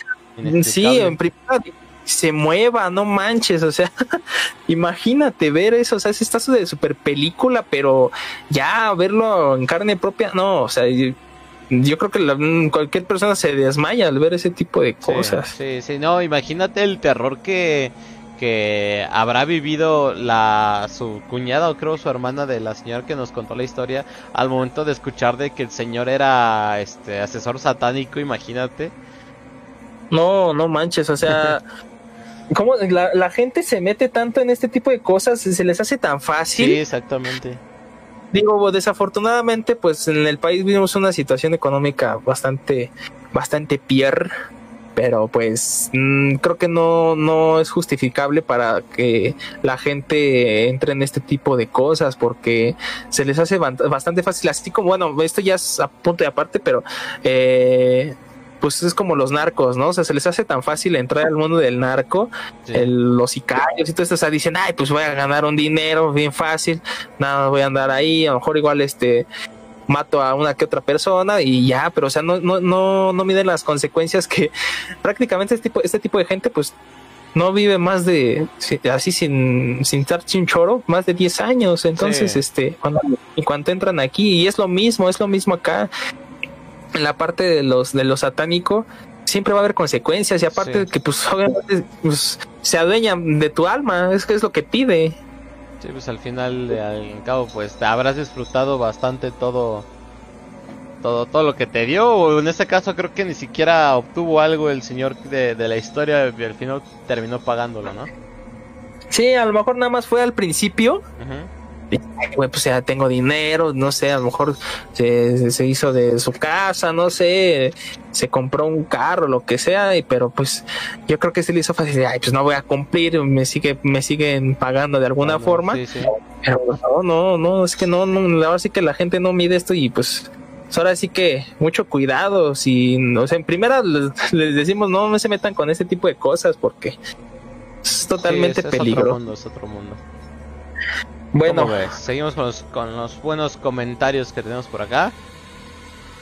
Sí, en primera se mueva, no manches, o sea, imagínate ver eso, o sea, es esta de super película, pero ya verlo en carne propia, no, o sea, yo, creo que la- cualquier persona se desmaya al ver ese tipo de cosas. Sí, sí, no, imagínate el terror que, que habrá vivido la su cuñada o creo su hermana de la señora que nos contó la historia al momento de escuchar de que el señor era este asesor satánico, imagínate. No, no manches, o sea, cómo la, la gente se mete tanto en este tipo de cosas, se les hace tan fácil. Sí, exactamente. Digo, desafortunadamente, pues en el país vivimos una situación económica bastante, bastante pier, pero pues mm, creo que no, no es justificable para que la gente entre en este tipo de cosas, porque se les hace bastante fácil, así como, bueno, esto ya es a punto de aparte, pero eh, pues es como los narcos, ¿no? O sea, se les hace tan fácil entrar al mundo del narco Sí. el- los sicarios y todo esto, o sea, dicen, ay, pues voy a ganar un dinero bien fácil, nada, voy a andar ahí, a lo mejor igual este mato a una que otra persona y ya, pero o sea, no, no, no, no miden las consecuencias que prácticamente este tipo, este tipo de gente, pues no vive más de, así sin, sin estar sin choro, más de 10 años. Entonces, Sí. este, cuando, y cuando entran aquí, y es lo mismo, es lo mismo acá, en la parte de los, de lo satánico, siempre va a haber consecuencias, y aparte Sí. de que, pues, obviamente, pues, se adueñan de tu alma, es que es lo que pide. Sí, pues al final, al cabo, pues te habrás disfrutado bastante todo, todo, todo lo que te dio. O en este caso creo que ni siquiera obtuvo algo el señor de, de la historia y al final terminó pagándolo, ¿no? Sí, a lo mejor nada más fue al principio, ay, güey, pues ya tengo dinero, no sé, a lo mejor se, se hizo de su casa, no sé, se compró un carro, lo que sea, y, pero pues yo creo que se le hizo fácil, ay, pues no voy a cumplir, me sigue, me siguen pagando de alguna forma, Sí, sí. pero pues, no, no, no, es que no, no, ahora sí que la gente no mide esto y pues pues, ahora sí que mucho cuidado, si, o sea, en primera les, les decimos no, no se metan con este tipo de cosas porque es totalmente Sí, es- es peligro. Otro mundo, es otro mundo. Bueno. Seguimos con los, con los buenos comentarios que tenemos por acá.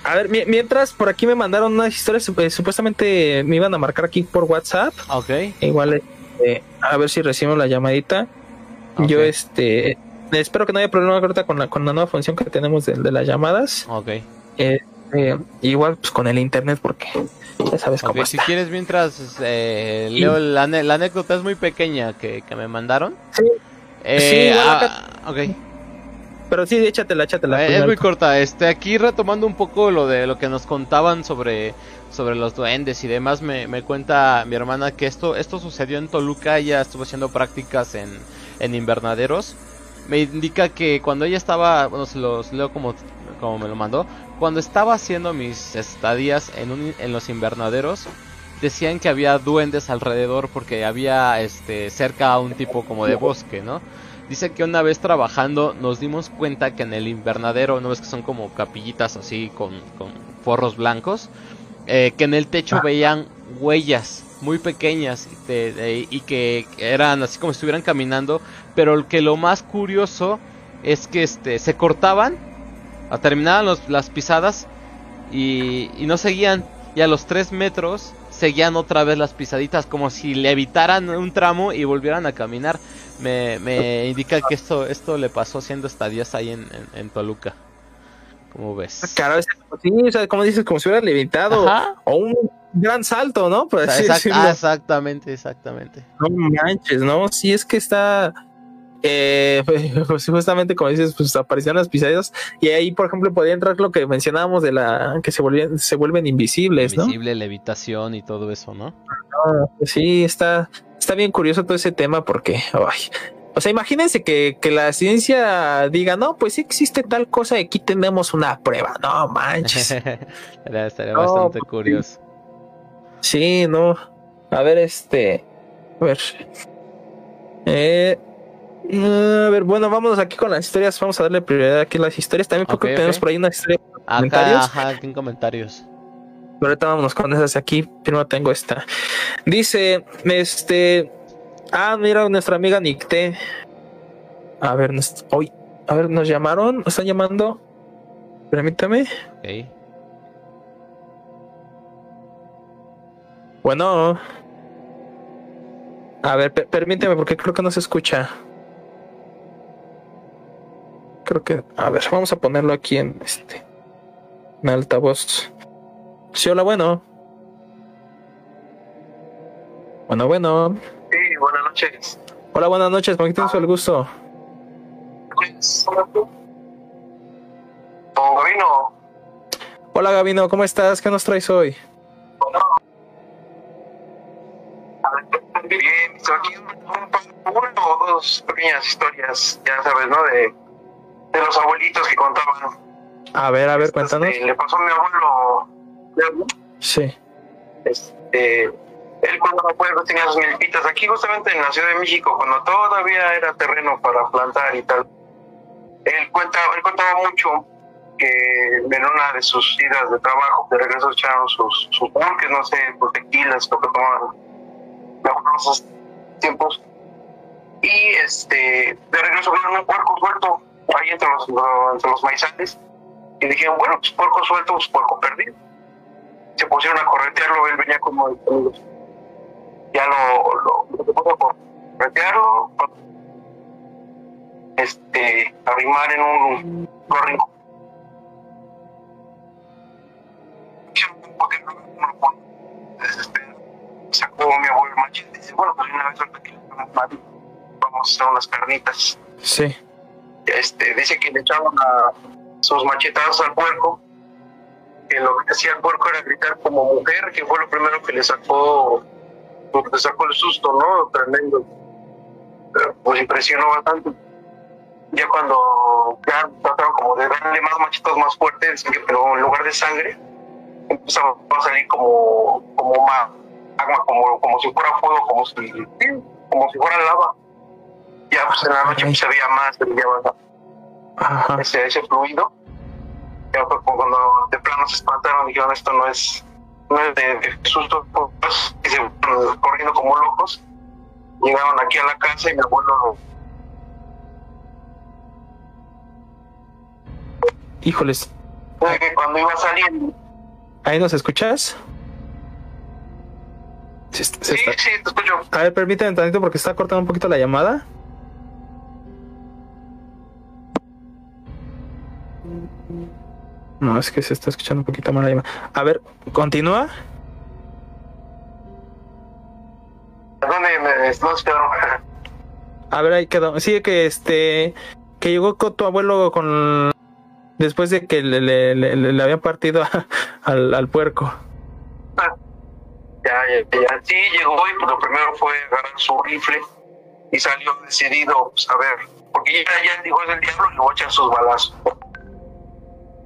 A ver, mi- mientras por aquí me mandaron unas historias, sup- supuestamente me iban a marcar aquí por WhatsApp. Ok. Igual, este, a ver si recibimos la llamadita. Yo, este, espero que no haya problema ahorita con la, con la nueva función que tenemos de, de las llamadas. Ok. Este, igual, pues con el internet, porque ya sabes cómo Ok, si quieres, mientras eh, leo la, la anécdota, es muy pequeña que, que me mandaron. Sí. Eh, Sí, igual ah, ok. Pero sí, échatela, échatela. Pues, es muy corta. Este, aquí retomando un poco lo de lo que nos contaban sobre, sobre los duendes y demás, me, me cuenta mi hermana que esto, esto sucedió en Toluca. Ella estuvo haciendo prácticas en, en invernaderos. Me indica que cuando ella estaba, bueno, se los leo como, como me lo mandó. Cuando estaba haciendo mis estadías en, un, en los invernaderos, decían que había duendes alrededor porque había este cerca un tipo como de bosque, ¿no? Dice que una vez trabajando nos dimos cuenta que en el invernadero, no ves que son como capillitas así con, con forros blancos, eh, que en el techo veían huellas muy pequeñas de- de- y que eran así como si estuvieran caminando, pero el que lo más curioso es que este se cortaban, a- terminaban los- las pisadas y, y no seguían, y a los 3 metros seguían otra vez las pisaditas como si le evitaran un tramo y volvieran a caminar. Me, me indica que esto esto le pasó haciendo estadías ahí en, en, en Toluca. ¿Cómo ves? Claro, es- sí, o sea, como dices, como si hubiera levitado Ajá. o un gran salto, ¿no? Por así Exact- decirlo. ah, exactamente, exactamente. No manches, ¿no? Sí, es que está. Eh, pues justamente como dices, pues aparecían las pisadas y ahí, por ejemplo, podía entrar lo que mencionábamos de la que se vuelven invisibles, ¿no? Invisible, levitación y todo eso, ¿no? Ah, pues sí, está, está bien curioso todo ese tema porque, ay, o sea, imagínense que, que la ciencia diga, no, pues sí existe tal cosa y aquí tenemos una prueba, no manches. Estaría estaría No, bastante pues, curioso. Sí, no. A ver, este. A ver. Eh, a ver, bueno, vámonos aquí con las historias. Vamos a darle prioridad aquí a las historias. También creo Ok, que tenemos por ahí una historia. Acá, ¿Comentarios? ajá, aquí en comentarios. Pero ahorita vámonos con esas aquí. Primero tengo esta. Dice, este. Ah, mira, nuestra amiga Nicté. A ver, nos, hoy, a ver, nos llamaron. Nos están llamando. Permítame. Ok. Bueno. A ver, per- permíteme porque creo que no se escucha. Creo que, a ver, vamos a ponerlo aquí en este en altavoz. Sí, hola, bueno. Bueno, bueno. Sí, buenas noches. Hola, buenas noches, ¿con quién el gusto? Don Gabino, Hola, Gabino, ¿cómo estás? ¿Qué nos traes hoy? bien, aquí un una o dos pequeñas historias, ya sabes, ¿no? De, de los abuelitos que contaban. A ver, a ver, cuéntanos. Este, le pasó a mi abuelo. Sí. Este, él cuando tenía sus milpitas aquí justamente en la Ciudad de México, cuando todavía era terreno para plantar y tal. Él cuenta, él contaba mucho que en una de sus idas de trabajo, de regreso echaron sus, sus pulques, no sé, sus tequilas, lo que tomaban en esos tiempos. Y este, de regreso vieron un puerco suelto ahí entre los, entre los maizales. Y dijeron, bueno, pues puerco suelto, pues puerco perdido se pusieron a corretearlo, él venía como. Ya lo, lo, lo puso a corretearlo, este, arrimar en un rincón. Sacó mi abuelo el machete y dice, bueno, pues una vez ahorita que vamos a hacer unas carnitas. Sí. Este, dice que le echaban a sus machetazos al puerco que lo que hacía el puerco era gritar como mujer, que fue lo primero que le sacó, le sacó el susto, ¿no? Tremendo. Pues impresionó bastante. Ya cuando ya trataron como de darle más machetas más fuertes, pero en lugar de sangre, empezaba a salir como, como ma- magma, como, como si fuera fuego, como si, como si fuera lava. Ya pues en la noche pues, se veía más, se veía más ese, ese fluido. Ya fue cuando de plano se espantaron, dijeron esto no es, no es de, de susto, pues, y se fueron corriendo como locos. Llegaron aquí a la casa y mi abuelo lo- Híjoles. cuando iba saliendo, ¿Ahí nos escuchas? Se, se sí, está- sí, te escucho. A ver, permíteme un tantito porque está cortando un poquito la llamada. No, es que se está escuchando un poquito mal la llamada. A ver, continúa. ¿Dónde me quedaron? A ver, ahí quedó. Sí, que este. Que llegó con tu abuelo con. Después de que le, le, le- le habían partido a- al, al puerco. Ya, ya, ya. Sí, llegó y pues, lo primero fue agarrar su rifle y salió decidido pues, a ver, porque ya, ya dijo es el diablo y le voy a echar sus balazos.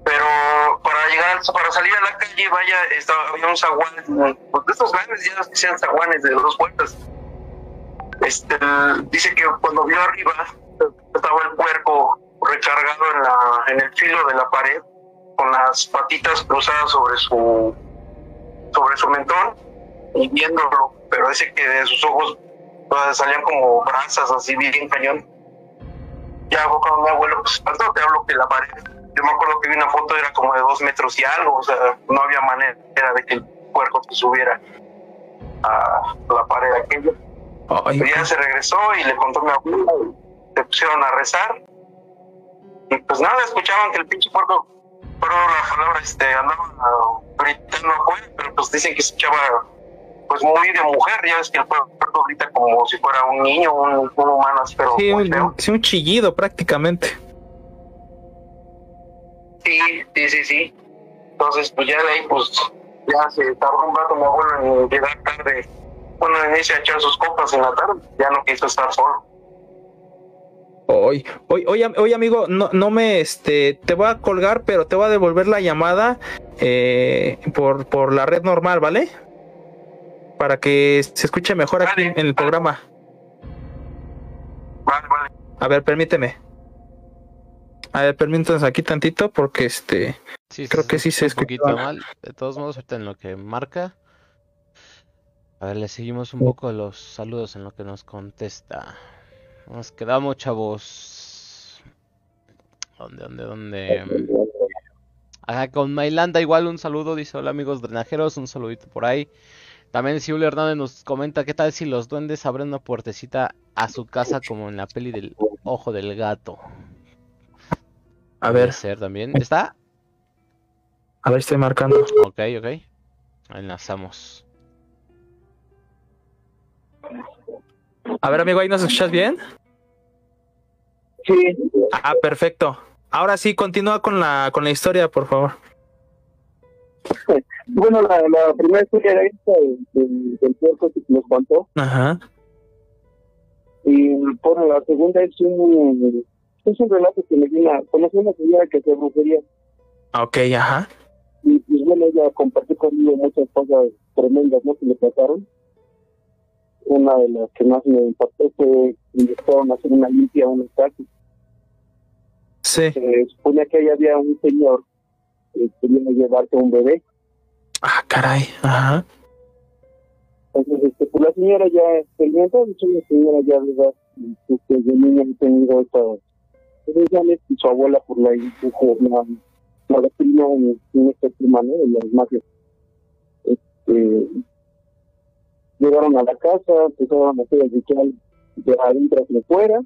Pero para llegar, para salir a la calle, vaya, estaba, había un zaguán, pues, estos grandes ya sean zaguanes de dos vueltas. Este, dice que cuando vio arriba estaba el puerco recargado en, la, en el filo de la pared, con las patitas cruzadas sobre su sobre su mentón y viéndolo, pero dice que de sus ojos pues, salían como brasas así bien cañón. Ya fue cuando mi abuelo, pues tanto te hablo que la pared, yo me acuerdo que vi una foto, era como de dos metros y algo, o sea, no había manera de que el puerco se subiera a la pared aquella. Pero ya se regresó y le contó a mi abuelo, y se pusieron a rezar. Y pues nada, escuchaban que el pinche puerco, pero la palabra, este, andaba gritando afuera, pero pues dicen que escuchaba pues muy de mujer, ya ves que el puerco grita como si fuera un niño, un, un humano, pero sí, un, sí, un chillido prácticamente. Sí, sí, sí, sí. Entonces, pues ya de ahí, pues, ya se tardó un rato mi abuelo en llegar tarde. Bueno, en a echar sus copas en la tarde. Ya no quiso estar solo. Oye, oye, oye, oye, amigo, no, no me, este, te voy a colgar, pero te voy a devolver la llamada eh, por, por la red normal, ¿vale? Para que se escuche mejor aquí en el vale. programa. Vale, vale. A ver, permíteme. A ver, permítanos aquí tantito porque este, Sí, Creo que sí se un poquito escuchaba. mal. De todos modos, ahorita en lo que marca. A ver, le seguimos un poco los saludos en lo que nos contesta. Nos quedamos, chavos. ¿Dónde, dónde, dónde? Ajá, con Mailanda igual un saludo, dice hola amigos drenajeros, un saludito por ahí. También Siule Hernández nos comenta qué tal si los duendes abren una puertecita a su casa como en la peli del ojo del gato. A ver, ser también. ¿Está? a ver, estoy marcando. Ok, ok. Enlazamos. A ver, amigo, ahí nos escuchas bien. Sí, Ah, perfecto. Ahora sí, continúa con la, con la historia, por favor. bueno, la, la primera historia era esta del, del, del puerco que nos contó. Ajá. Y por la segunda es un, es un relato que me viene a conocer una señora que se brujería. Ok, ajá. Y pues bueno, ella compartió conmigo muchas cosas tremendas, ¿no? Que le pasaron. Una de las que más me impactó fue que a hacer una limpia a un casa. Sí. Se suponía que ahí había un señor que quería llevarse a un bebé. Ah, caray. Ajá. Entonces, este, pues la señora ya experimenta, de hecho, la señora ya y, pues, desde niña ha tenido estas y su abuela por la indujo la, la doctrina en, en. De las magias. Este, llegaron a la casa, empezaron a hacer el ritual de adentro hacia afuera.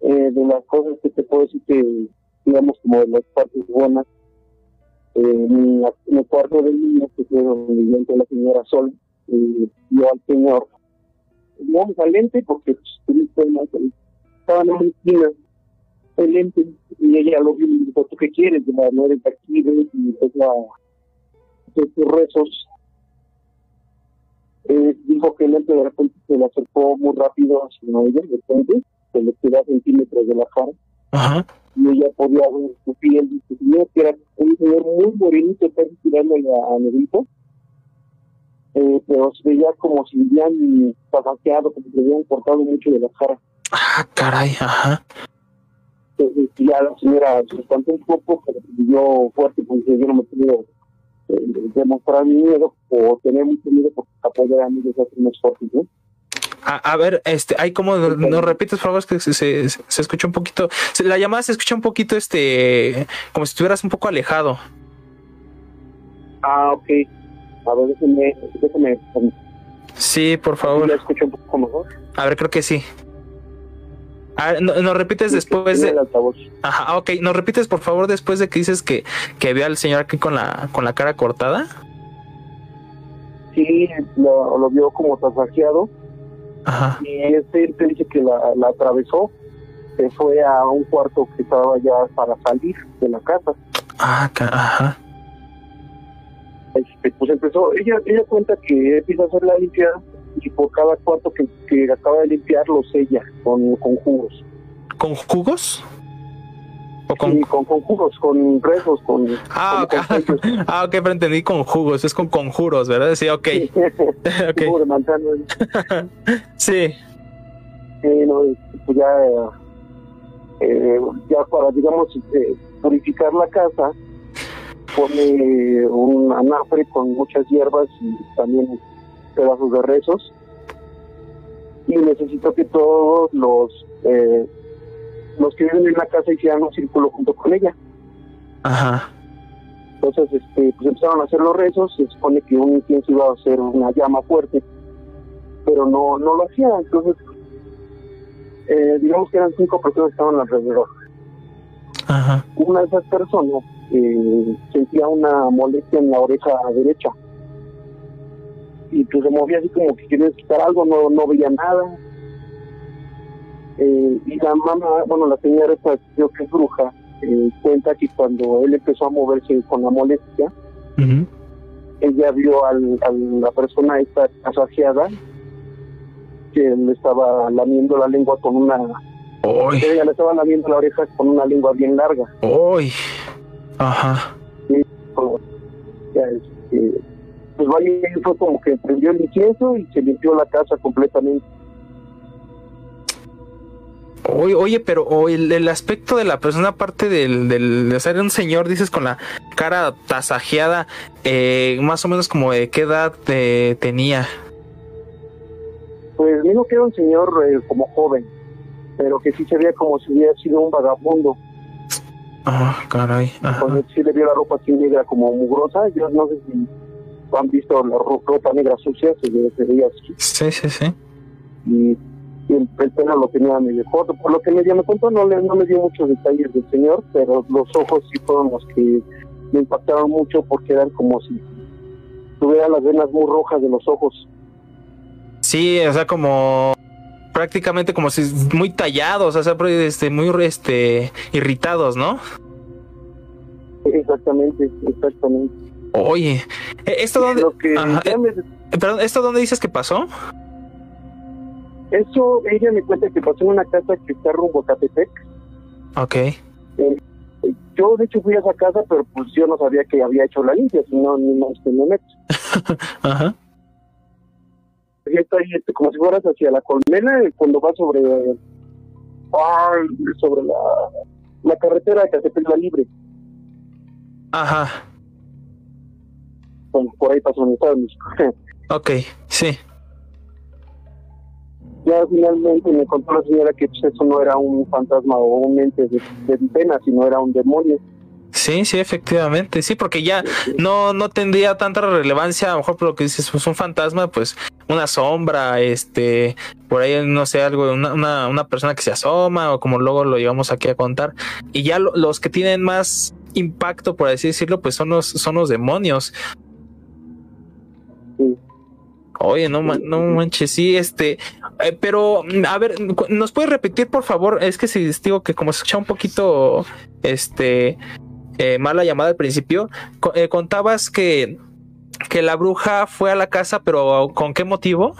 Eh, de las cosas que te puedo decir que, digamos, como de las partes buenas, eh, en, la- en el cuarto del niño, que fue donde la señora Sol, y vio al señor, digamos, al lente, porque pues, triste, ¿no? Estaba en esquina, el lente, y ella lo vio y le dijo, ¿tú qué quieres? No eres de aquí, ves, y empezó a hacer sus rezos. Eh, dijo que el lente de repente se le acercó muy rápido hacia ella, de repente, se le quedó a centímetros de la cara Ajá. y ella podía ver su piel y su piel, que era un señor muy morenito, casi tirándole a, a eh, pero se veía como si hubieran pasajeado, como si le hubieran cortado mucho de la cara. Ah, caray. Ajá. Entonces ya la señora se espantó un poco, pero vivió fuerte, porque yo no me puedo eh, demostrar mi miedo o tener mucho miedo porque apoyar a mí desde hace unos fuertes, ¿no? A, a ver, este, hay como, nos repites, por favor, es que se, se, se escucha un poquito, se- la llamada se escucha un poquito, este, como si estuvieras un poco alejado. Ah, ok. A ver, déjeme, déjeme, Sí, por ¿la favor. escucho un poco mejor? A ver, creo que sí. A ver, no- nos repites después de, ajá, ok, nos repites por favor después de que dices que, que vio al señor aquí con la, con la cara cortada. Sí, lo, lo vio como tasajeado Ajá. y este te dice que la, la atravesó, se fue a un cuarto que estaba ya para salir de la casa. Ah, ajá. Este, pues empezó, ella, ella cuenta que empieza a hacer la limpieza y por cada cuarto que, que acaba de limpiar lo sella con, con jugos. ¿Con jugos? ¿O con, Sí, con, con jugos, con rezos, con... Ah, con ah, ok, pero entendí con jugos, es con conjuros, ¿verdad? Sí, ok. ok. Jugo de manzana. Sí. Eh, no, pues ya, eh, ya para, digamos, eh, purificar la casa, pone un anafre con muchas hierbas y también pedazos de rezos. Y necesito que todos los eh, los que viven en la casa hicieran un círculo junto con ella. Ajá. Entonces, este, pues empezaron a hacer los rezos. Se supone que un incienso iba a hacer una llama fuerte, pero no, no lo hacía. Entonces, eh, digamos que eran cinco personas que estaban alrededor. Ajá. Una de esas personas eh, sentía una molestia en la oreja derecha. Y pues se movía así como que quería quitar algo, no, no veía nada. Eh, y la mamá, bueno, la señora esta creo que es bruja, eh, cuenta que cuando él empezó a moverse con la molestia, ella vio al, a la persona esta asagiada que le estaba lamiendo la lengua con una Uy, ella le estaba lamiendo la oreja con una lengua bien larga uy. Ajá. como, ya, este, pues vaya fue como que prendió el incienso y se limpió la casa completamente Oye, oye, pero o el, el aspecto de la persona, aparte del, del de ser un señor, dices con la cara tasajeada, eh, más o menos como de qué edad eh, tenía. pues digo que era un señor eh, como joven pero que sí se veía como si hubiera sido un vagabundo Ah, caray. Ajá. Pues sí le vio la ropa así negra como mugrosa yo no sé si han visto la ro- ropa negra sucia se, ve- se veía así Sí, sí, sí. y y el, el pelo lo tenía medio corto. Por lo que medio me contó, no, le, no me dio muchos detalles del señor, pero los ojos sí fueron los que me impactaron mucho porque eran como si tuviera las venas muy rojas de los ojos. Sí, o sea, como prácticamente como si muy tallados, o sea, este, muy este irritados, ¿no? Exactamente, exactamente. Oye, ¿e- ¿esto dónde? Que Ajá, eh, me- Perdón, ¿esto dónde dices que pasó? Eso, ella me cuenta que pasó en una casa que está rumbo a Catepec. Ok. Yo, de hecho, fui a esa casa, pero pues yo no sabía que había hecho la limpia, si no, que me meto. Ajá. Y está ahí, este, como si fueras hacia la colmena, eh, cuando vas sobre, ay, sobre la, la carretera de Catepec La Libre. Ajá. Bueno, por ahí pasó mi estado de México. Ok, sí. ya finalmente me contó la señora que pues, eso no era un fantasma o un ente de, de pena, sino era un demonio. Sí, sí, efectivamente. Sí, porque ya no, no tendría tanta relevancia, a lo mejor por lo que dices, pues un fantasma, pues una sombra, este, por ahí no sé, algo, una, una, una persona que se asoma, o como luego lo llevamos aquí a contar. Y ya lo- los que tienen más impacto, por así decirlo, pues son los, son los demonios. Oye, no, man- no manches, sí, este, eh, pero mm, a ver, ¿nos puedes repetir, por favor? Es que si digo que como se escucha un poquito, este, eh, mala llamada al principio, eh, contabas que, que la bruja fue a la casa, pero ¿con qué motivo?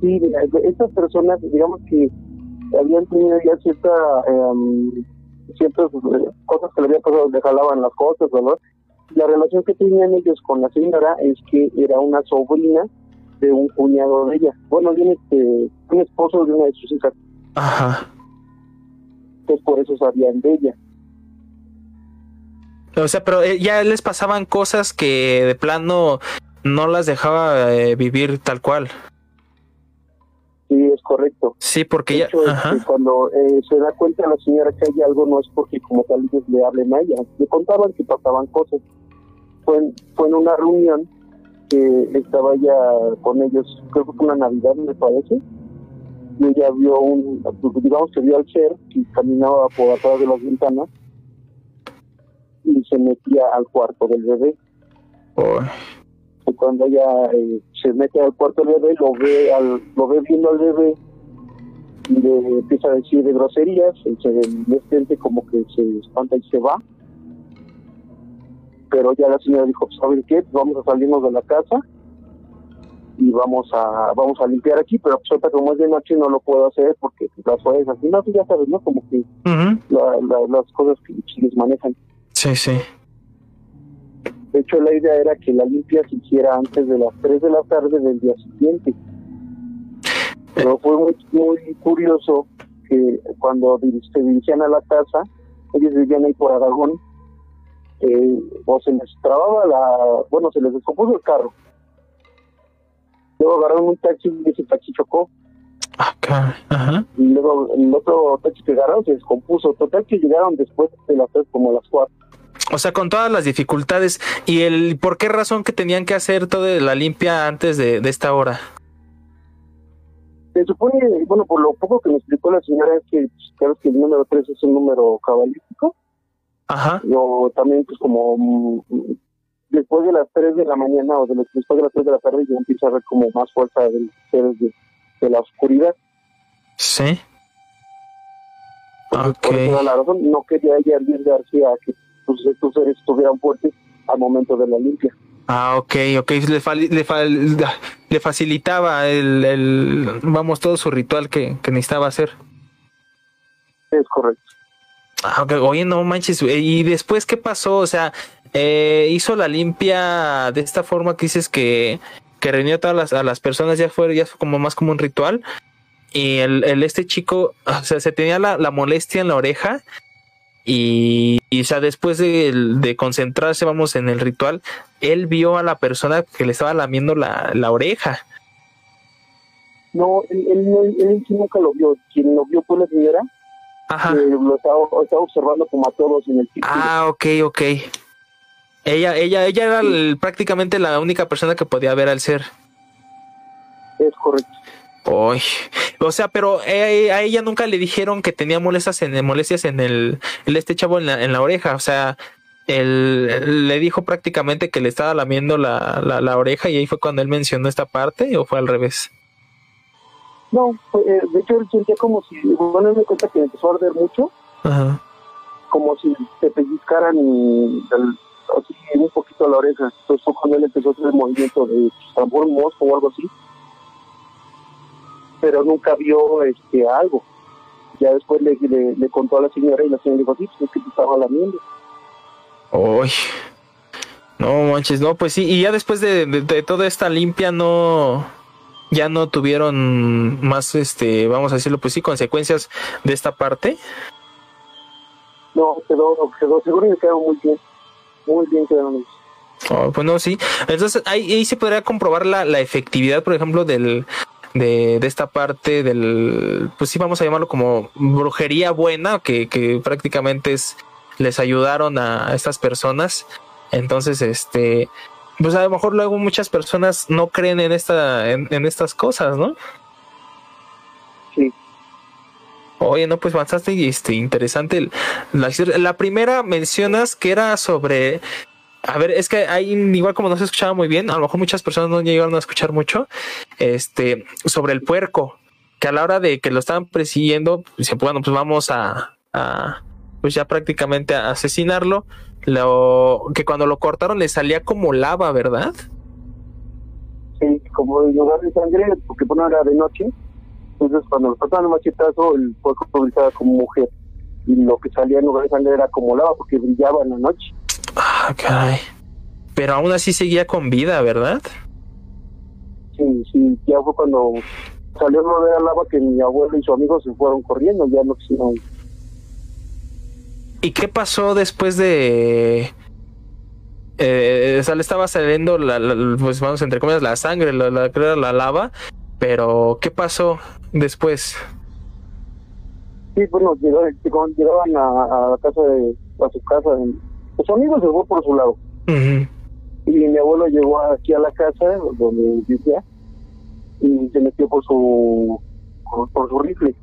Sí, estas personas, digamos que habían tenido ya em, ciertas eh, cosas que le habían pasado, le jalaban las cosas, ¿verdad? La relación que tenían ellos con la señora es que era una sobrina de un cuñado de ella. Bueno, bien este, un esposo de una de sus hijas, Ajá. entonces por eso sabían de ella. O sea, pero eh, ya les pasaban cosas que de plano no las dejaba eh, vivir tal cual. Sí, es correcto. Sí, porque De ya. este, cuando eh, se da cuenta la señora que hay algo, no es porque como tal ellos le hablen a ella. Le contaban que pasaban cosas. Fue, en- fue en una reunión que estaba ella con ellos, creo que fue una Navidad, me parece. Y ella vio un, digamos que vio al ser que caminaba por atrás de las ventanas y se metía al cuarto del bebé. Oh, Y cuando ella eh, se mete al cuarto del bebé, lo ve, al, lo ve viendo al bebé y le empieza a decir de groserías, y se como que se espanta y se va. Pero ya la señora dijo, ¿saben qué? Vamos a salirnos de la casa y vamos a vamos a limpiar aquí, pero pues ahorita como es de noche no lo puedo hacer porque las cosas así, no, ya sabes, ¿no? Como que la- la- las cosas que les manejan. Sí, sí. De hecho, la idea era que la limpia se hiciera antes de las 3 de la tarde del día siguiente. Pero fue muy, muy curioso que cuando se dirigían a la casa, ellos vivían ahí por Aragón, eh, o se les trababa la. Bueno, se les descompuso el carro. Luego agarraron un taxi y ese taxi chocó. Ah, caray. Ajá. Y luego el otro taxi que agarraron se descompuso. Total que llegaron después de las 3, como a las 4. O sea, con todas las dificultades. ¿Y el por qué razón que tenían que hacer toda la limpia antes de, de esta hora? Se supone, bueno, por lo poco que me explicó la señora es que, pues, claro que el número 3 es un número cabalístico, Ajá. o también pues como mm, después de las 3 de la mañana o de los- después de las 3 de la tarde ya empieza a ver como más fuerza del seres de, de la oscuridad. Sí. Entonces. Por eso la razón, no quería ella arriesgarse a que pues, estos seres estuvieran fuertes al momento de la limpia. Ah, ok, ok. Le, fa- le, fa- le facilitaba el, el, vamos, todo su ritual que, que necesitaba hacer. Es correcto. Ah, ok. Oye, no manches. eh, ¿Y después qué pasó? O sea, eh, hizo la limpia de esta forma que dices que, que reunió a todas las, a las personas, ya fue, ya fue como más como un ritual. Y el, este chico, o sea, se tenía la, la molestia en la oreja. Y, y, sea, después de, de concentrarse, vamos, en el ritual, él vio a la persona que le estaba lamiendo la, la oreja. No, él, él, él sí nunca lo vio. Quien lo vio fue la señora, Ajá. lo estaba, estaba observando como a todos en el círculo. Ah, ok, ok. Ella, ella, ella era el- prácticamente la única persona que podía ver al ser. Es correcto. Uy. O sea, pero eh, a ella nunca le dijeron que tenía molestias en molestias en el, el este chavo en la, en la oreja. O sea, él, él le dijo prácticamente que le estaba lamiendo la, la, la oreja y ahí fue cuando él mencionó esta parte o fue al revés. No, fue, eh, de hecho él sentía como si, bueno, me cuenta que empezó a arder mucho, Ajá. como si te pellizcaran así un poquito a la oreja. Entonces fue cuando él empezó a hacer el movimiento de pues, un mosco o algo así. pero nunca vio este algo. Ya después le, le, le contó a la señora y la señora dijo, sí, pues es que te estaba lamiendo. Uy. No manches, no, pues sí, y ya después de, de- de toda esta limpia no ya no tuvieron más este, vamos a decirlo, pues sí, consecuencias de esta parte. No, quedó, quedó, seguro que quedó muy bien. Muy bien quedaron ellos. Oh, pues no, sí. Entonces ahí, ahí se podría comprobar la, la efectividad, por ejemplo, del de, de esta parte del, pues sí, vamos a llamarlo como brujería buena, que, que prácticamente es, les ayudaron a estas personas. Entonces, este, pues a lo mejor luego muchas personas no creen en esta, en, en estas cosas, ¿no? Sí. Oye, no, pues bastante este, interesante la historia. La primera mencionas que era sobre. A ver, es que hay, igual como no se escuchaba muy bien, a lo mejor muchas personas no llegaron a escuchar mucho, este, sobre el puerco, que a la hora de que lo estaban persiguiendo, dice, bueno, pues vamos a, a, pues ya prácticamente a asesinarlo, lo, que cuando lo cortaron le salía como lava, ¿verdad? Sí, como en lugar de sangre, porque bueno, era de noche. Entonces, cuando lo pasaban el machetazo, el puerco brillaba como mujer. Y lo que salía en lugar de sangre era como lava, porque brillaba en la noche. Ah, caray. Pero aún así seguía con vida, ¿verdad? Sí, sí, ya fue cuando salió lo de la lava que mi abuelo y su amigo se fueron corriendo, ya no quisieron. ¿Y qué pasó después de... Eh, o sea, le estaba saliendo, la, la- pues vamos, entre comillas, la sangre, la, la, la lava, pero ¿qué pasó después? Sí, bueno, llegaban, llegaban a, a la casa de, a su casa. Los amigos se fue por su lado. Ujú. Y mi abuelo llegó aquí a la casa donde vivía y se metió por su por, por su rifle.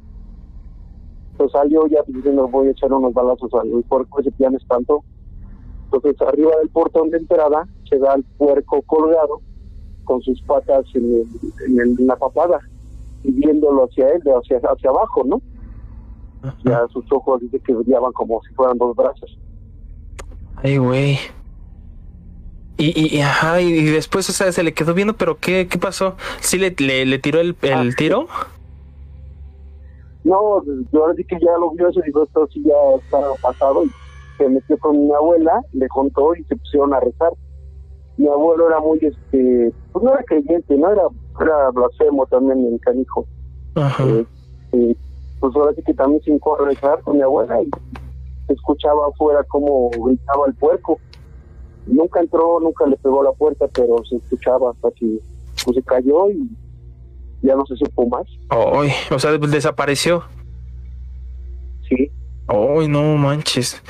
Entonces salió ya pues, diciendo voy a echar unos balazos al puerco, ese ya me espantó. Entonces arriba del portón de entrada se da el puerco colgado con sus patas en, el- en, el- en la papada y viéndolo hacia él, hacia, hacia abajo, ¿no? Ya sus ojos dice que brillaban como si fueran dos brazos. Ay, güey. Y, y, y, ajá, y, después, o sea, se le quedó viendo, pero ¿qué, qué pasó? ¿Sí le, le, le tiró el, el Ah. tiro? No, yo ahora sí que ya lo vio eso y dijo, esto sí ya está pasado. Y se metió con mi abuela, le contó y se pusieron a rezar. Mi abuelo era muy, este, pues no era creyente, no era, era blasfemo también el canijo. Ajá. Eh, eh, pues ahora sí que también se hincó a rezar con mi abuela y se escuchaba afuera cómo gritaba el puerco. Nunca entró, nunca le pegó la puerta, pero se escuchaba hasta que pues, se cayó y ya no se supo más. O sea, desapareció. Sí. Ay, no manches.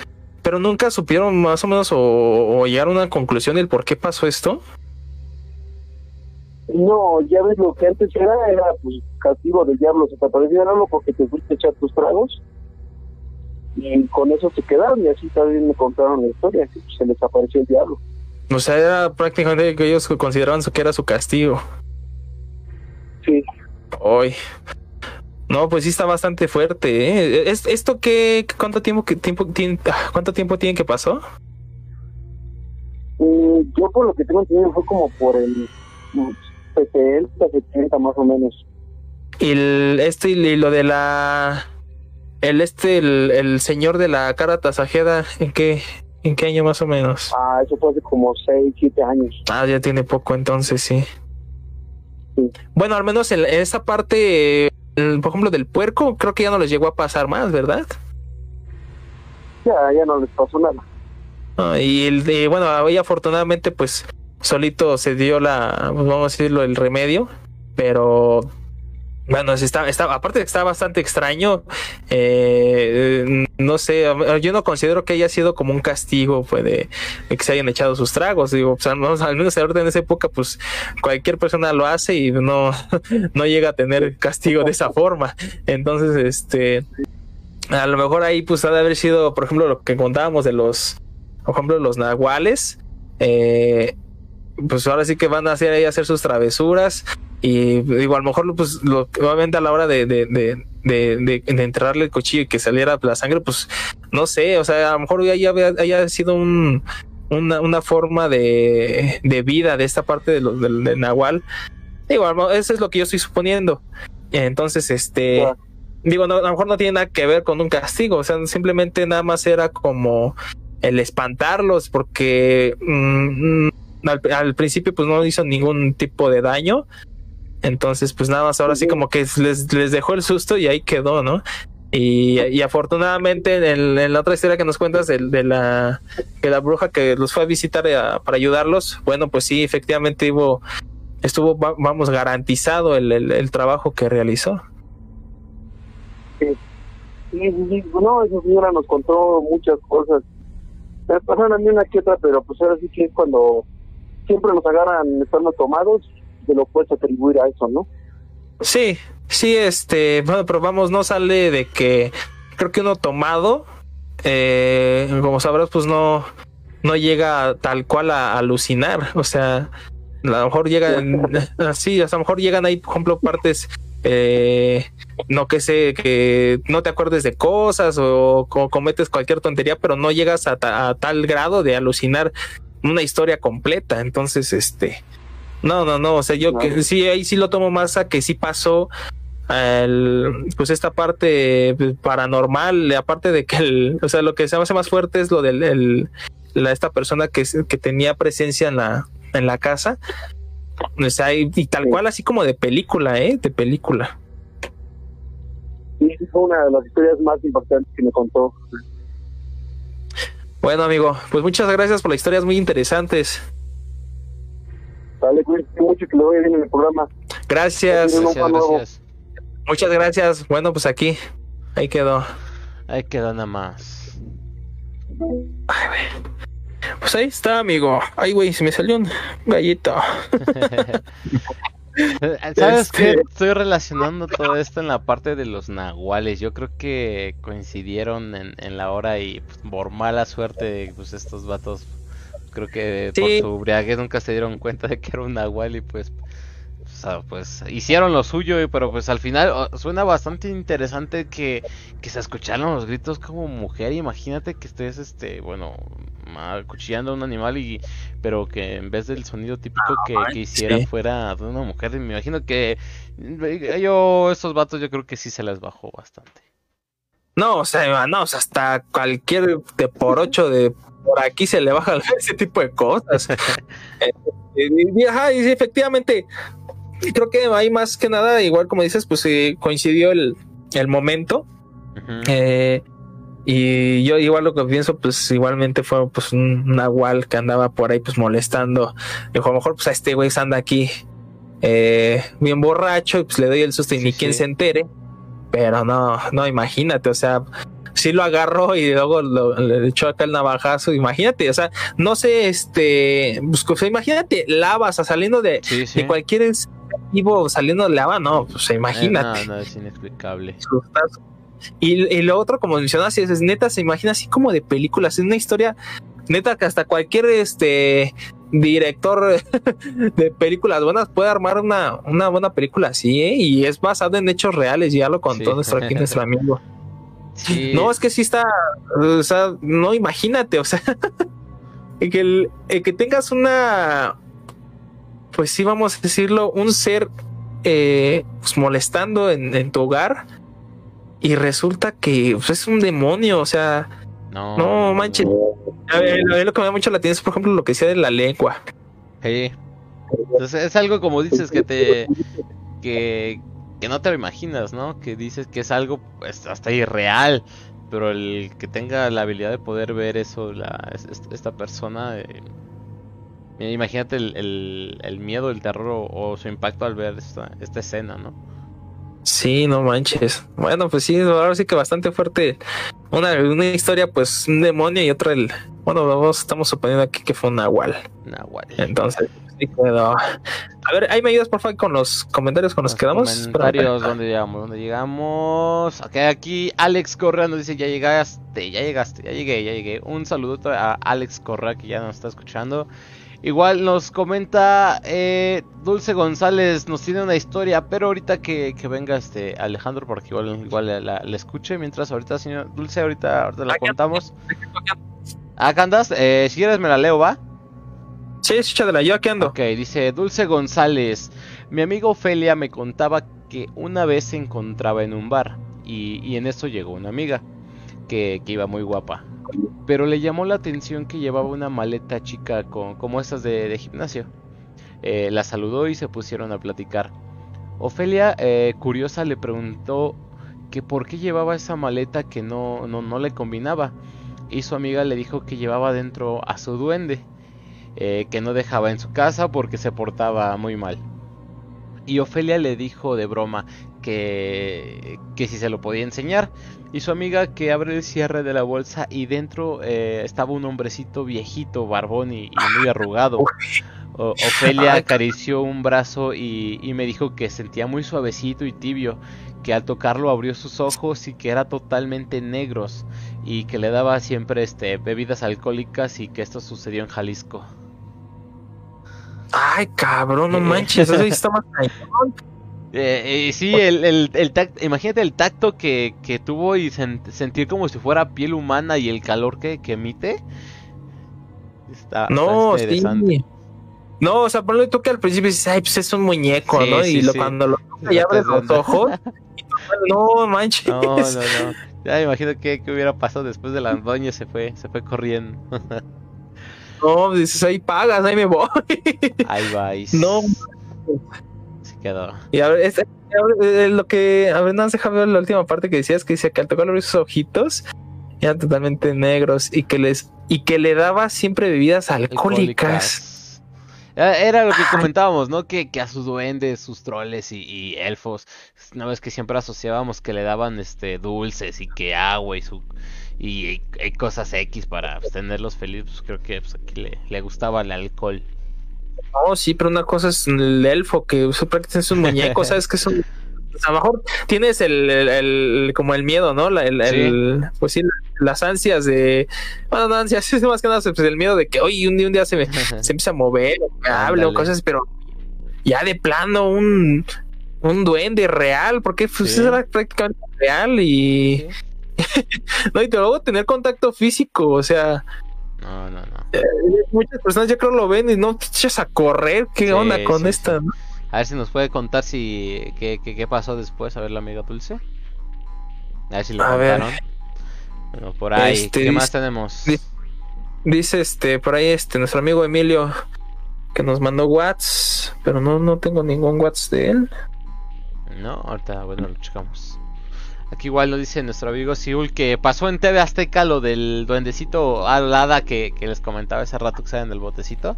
Pero nunca supieron más o menos o, o llegaron a una conclusión del por qué pasó esto. No, ya ves lo que antes era, era pues castigo del diablo, se te apareció algo porque te fuiste a echar tus tragos y con eso se quedaron y así también me contaron la historia, que se les apareció el diablo. O sea, era prácticamente que ellos consideraban que era su castigo. Sí, Ay. No, pues sí está bastante fuerte, ¿eh? ¿Es- ¿Esto qué? ¿Cuánto tiempo, que, tiempo tiene, ah, cuánto tiempo tiene que pasó? y yo por lo que tengo entendido fue como por el mm, 70, 70 más o menos. Y el, este y lo de la... El este, el, el señor de la cara tasajeda, ¿en qué, ¿en qué año más o menos? Ah, eso fue hace como 6, 7 años. Ah, ya tiene poco entonces, sí. Sí. Bueno, al menos en, esa parte, eh, el- por ejemplo, del puerco, creo que ya no les llegó a pasar más, ¿verdad? Ya, ya no les pasó nada. Ah, y el de, bueno, ahí afortunadamente, pues solito se dio la, vamos a decirlo, el remedio, pero bueno, sí está, está, aparte está bastante extraño, eh, no sé, yo no considero que haya sido como un castigo, pues, de, que se hayan echado sus tragos, digo, pues, al menos, al menos ahorita en esa época, pues cualquier persona lo hace y no, no llega a tener castigo de esa forma. Entonces, este, a lo mejor ahí pues ha de haber sido, por ejemplo, lo que contábamos de los, por ejemplo, los nahuales, eh, pues ahora sí que van a hacer ahí hacer sus travesuras y digo, a lo mejor pues lo, obviamente a la hora de, de, de, de, de- de enterrarle el cuchillo y que saliera la sangre, pues no sé, o sea, a lo mejor ya haya, haya sido un, una, una forma de, de vida de esta parte de los, del nahual. Digo, eso es lo que yo estoy suponiendo. Entonces, este, digo, no, a lo mejor no tiene nada que ver con un castigo, o sea, simplemente nada más era como el espantarlos, porque mm, mm, al, al principio pues no hizo ningún tipo de daño. Entonces, pues nada más ahora sí como que les, les dejó el susto y ahí quedó, ¿no? Y, y afortunadamente en, el- en la otra historia que nos cuentas de, de la que la bruja que los fue a visitar eh, para ayudarlos, bueno, pues sí, efectivamente hubo, estuvo, va- vamos, garantizado el, el- el trabajo que realizó. Sí, sí, no, esa señora nos contó muchas cosas. Me pasaron a mí una que otra, pero pues ahora sí que es cuando siempre nos agarran estando tomados, te lo puedes atribuir a eso, ¿no? Sí, sí, este, bueno, pero vamos, no sale de que creo que uno tomado, eh, como sabrás, pues no, no llega tal cual a alucinar, o sea, a lo mejor llegan así, a lo mejor llegan ahí, por ejemplo, partes, eh, no que sé, que no te acuerdes de cosas o, co- cometes cualquier tontería, pero no llegas a, ta- a tal grado de alucinar una historia completa, entonces, este, no, no, no, o sea, yo que sí, ahí sí lo tomo más a que sí pasó el, pues esta parte paranormal, aparte de que el, o sea, lo que se hace más fuerte es lo del el- la, esta persona que, que tenía presencia en la, en la casa. O sea, y, y tal Sí. cual así como de película, eh, de película. Y fue una de las historias más impactantes que me contó. Bueno, amigo, pues muchas gracias por las historias muy interesantes. Dale, cuídate mucho que le vaya bien en el programa. Gracias, Gracias, muchas gracias. Bueno, pues aquí, ahí quedó. Ahí queda nada más. Pues ahí está, amigo. Ay, güey, se me salió un gallito. ¿Sabes qué? Este- Estoy relacionando todo esto en la parte de los nahuales. Yo creo que coincidieron en, en la hora y pues, por mala suerte, pues estos vatos, creo que por su embriaguez nunca se dieron cuenta de que era un nahual y pues, pues, hicieron lo suyo, pero pues al final suena bastante interesante que, que se escucharon los gritos como mujer. Imagínate que estés, este, bueno, acuchillando a un animal y pero que en vez del sonido típico que, que hiciera sí. fuera de una mujer, me imagino que eh, yo, estos vatos, yo creo que sí se les bajó bastante. No, o sea, no, o sea, hasta cualquier de por ocho de por aquí se le baja ese tipo de cosas. Eh, y, ajá, y efectivamente, creo que hay más que nada, igual como dices, pues eh, coincidió el, el momento. Eh, y yo igual lo que pienso, pues igualmente fue pues un nahual que andaba por ahí pues molestando. Dijo, a lo mejor pues a este güey se anda aquí eh, bien borracho y pues le doy el susto y Sí, ni quien sí. se entere. Pero no, no, imagínate, o sea, sí lo agarró y luego lo- le echó acá el navajazo, imagínate, o sea, no sé, este, pues, o sea, imagínate, lava, o sea, saliendo de, Sí, sí. de cualquier vivo saliendo de lava, no, pues Eh, imagínate. no, no, es inexplicable. Y, y lo otro, como mencionas, es, es neta, se imagina así como de películas, es una historia neta que hasta cualquier este director de películas buenas puede armar una, una buena película así, ¿eh? y es basado en hechos reales, ya lo contó Sí. nuestro, aquí nuestro amigo. Sí. No, es que sí está, o sea, no imagínate, o sea, que, el- el que tengas una, pues sí, vamos a decirlo, un ser eh, pues, molestando en, en tu hogar y resulta que pues, es un demonio, o sea, No, no manches. A ver, a ver, lo que me da mucho la atención es, por ejemplo, lo que decía de la lengua. Sí. Entonces, es algo como dices que te. que. Que no te lo imaginas, ¿no? Que dices que es algo pues, hasta irreal. Pero el que tenga la habilidad de poder ver eso, la, es- es- esta persona. eh, imagínate el, el, el miedo, el terror o, o su impacto al ver esta, esta escena, ¿no? Sí, no manches. Bueno, pues sí, ahora sí que bastante fuerte. Una, una historia, pues, un demonio y otra el. Bueno, vamos, estamos suponiendo aquí que fue un nahual. Nahual. Entonces, sí quedó. A ver, ahí me ayudas, por favor, con los comentarios con los, que quedamos. Comentarios, ¿dónde llegamos? ¿Dónde llegamos? Ok, aquí Alex Correa nos dice, ya llegaste, ya llegaste, ya llegué, ya llegué. Un saludo a Alex Correa que ya nos está escuchando. Igual nos comenta eh, Dulce González, nos tiene una historia, pero ahorita que, que venga este Alejandro, porque igual, igual la, la- la escuche, mientras ahorita, señor Dulce, ahorita, ahorita la contamos. Acá andas, eh, si quieres me la leo, ¿va? Sí, échatela, yo aquí ando. Ok, dice Dulce González. Mi amiga Ofelia me contaba que una vez se encontraba en un bar y, y en esto llegó una amiga que, que iba muy guapa. Pero le llamó la atención que llevaba una maleta chica con, como esas de, de gimnasio. Eh, la saludó y se pusieron a platicar. Ofelia, eh, curiosa, le preguntó que por qué llevaba esa maleta que no, no, no le combinaba. Y su amiga le dijo que llevaba dentro a su duende, eh, que no dejaba en su casa porque se portaba muy mal. Y Ofelia le dijo de broma que, que si se lo podía enseñar. Y su amiga que abre el cierre de la bolsa y dentro eh, estaba un hombrecito viejito, barbón y, y muy arrugado. O- Ofelia acarició un brazo y, y me dijo que sentía muy suavecito y tibio, que al tocarlo abrió sus ojos y que era totalmente negros y que le daba siempre este bebidas alcohólicas y que esto sucedió en Jalisco. Ay, cabrón, no manches, eso está más cañón. Eh, eh, sí, el, el, el tac- imagínate el tacto que, que tuvo y sen- sentir como si fuera piel humana y el calor que, que emite. Está, No, está interesante. sí. No, o sea, ponle tú que al principio dices, ay, pues es un muñeco, Sí, ¿no? sí, y lo, sí. cuando lo toca y abres los ojos, y no manches. No, no, no. Ya me imagino que, que hubiera pasado después de la doña se fue, se fue corriendo. No, dices, ahí pagas, ahí me voy. Ahí vais. No. Se quedó. Y a ver, este- a ver, eh, lo que, a ver, más déjame ver la última parte que decías, que dice que al abrió sus ojitos, eran totalmente negros y que les, y que le daba siempre bebidas alcohólicas. Era era lo que comentábamos, ¿no? Que, que a sus duendes, sus troles y, y elfos, una vez que siempre asociábamos que le daban este dulces y que agua y su y, y cosas X para pues, tenerlos felices, pues creo que pues, aquí le, le gustaba el alcohol. No, sí, pero una cosa es el elfo, que usa prácticamente es un muñeco, ¿sabes? Que es un... a lo mejor tienes el, el- el- como el miedo, ¿no? El, Sí. el- pues sí, las ansias de... Bueno, no ansias, es más que nada pues, el miedo de que, oye, un día, un día se, me, se empieza a mover, o que hable o cosas, pero ya de plano un, un duende real, porque pues Sí. era prácticamente real y... no, y te luego tener contacto físico, o sea, No, no, no. muchas personas yo creo lo ven y no te echas a correr, ¿qué Sí, onda con sí, esta? sí. no? A ver si nos puede contar si qué, qué, qué pasó después, a ver la amiga Dulce. A ver si lo A ver. contaron. Bueno, por ahí, Este, ¿qué más dice- tenemos? dice- Dice este por ahí este nuestro amigo Emilio que nos mandó Whats, pero no no tengo ningún Whats de él. No, ahorita, bueno, lo checamos. Aquí igual lo dice nuestro amigo Siul que pasó en TV Azteca lo del duendecito alada que, que les comentaba hace rato que saben del botecito.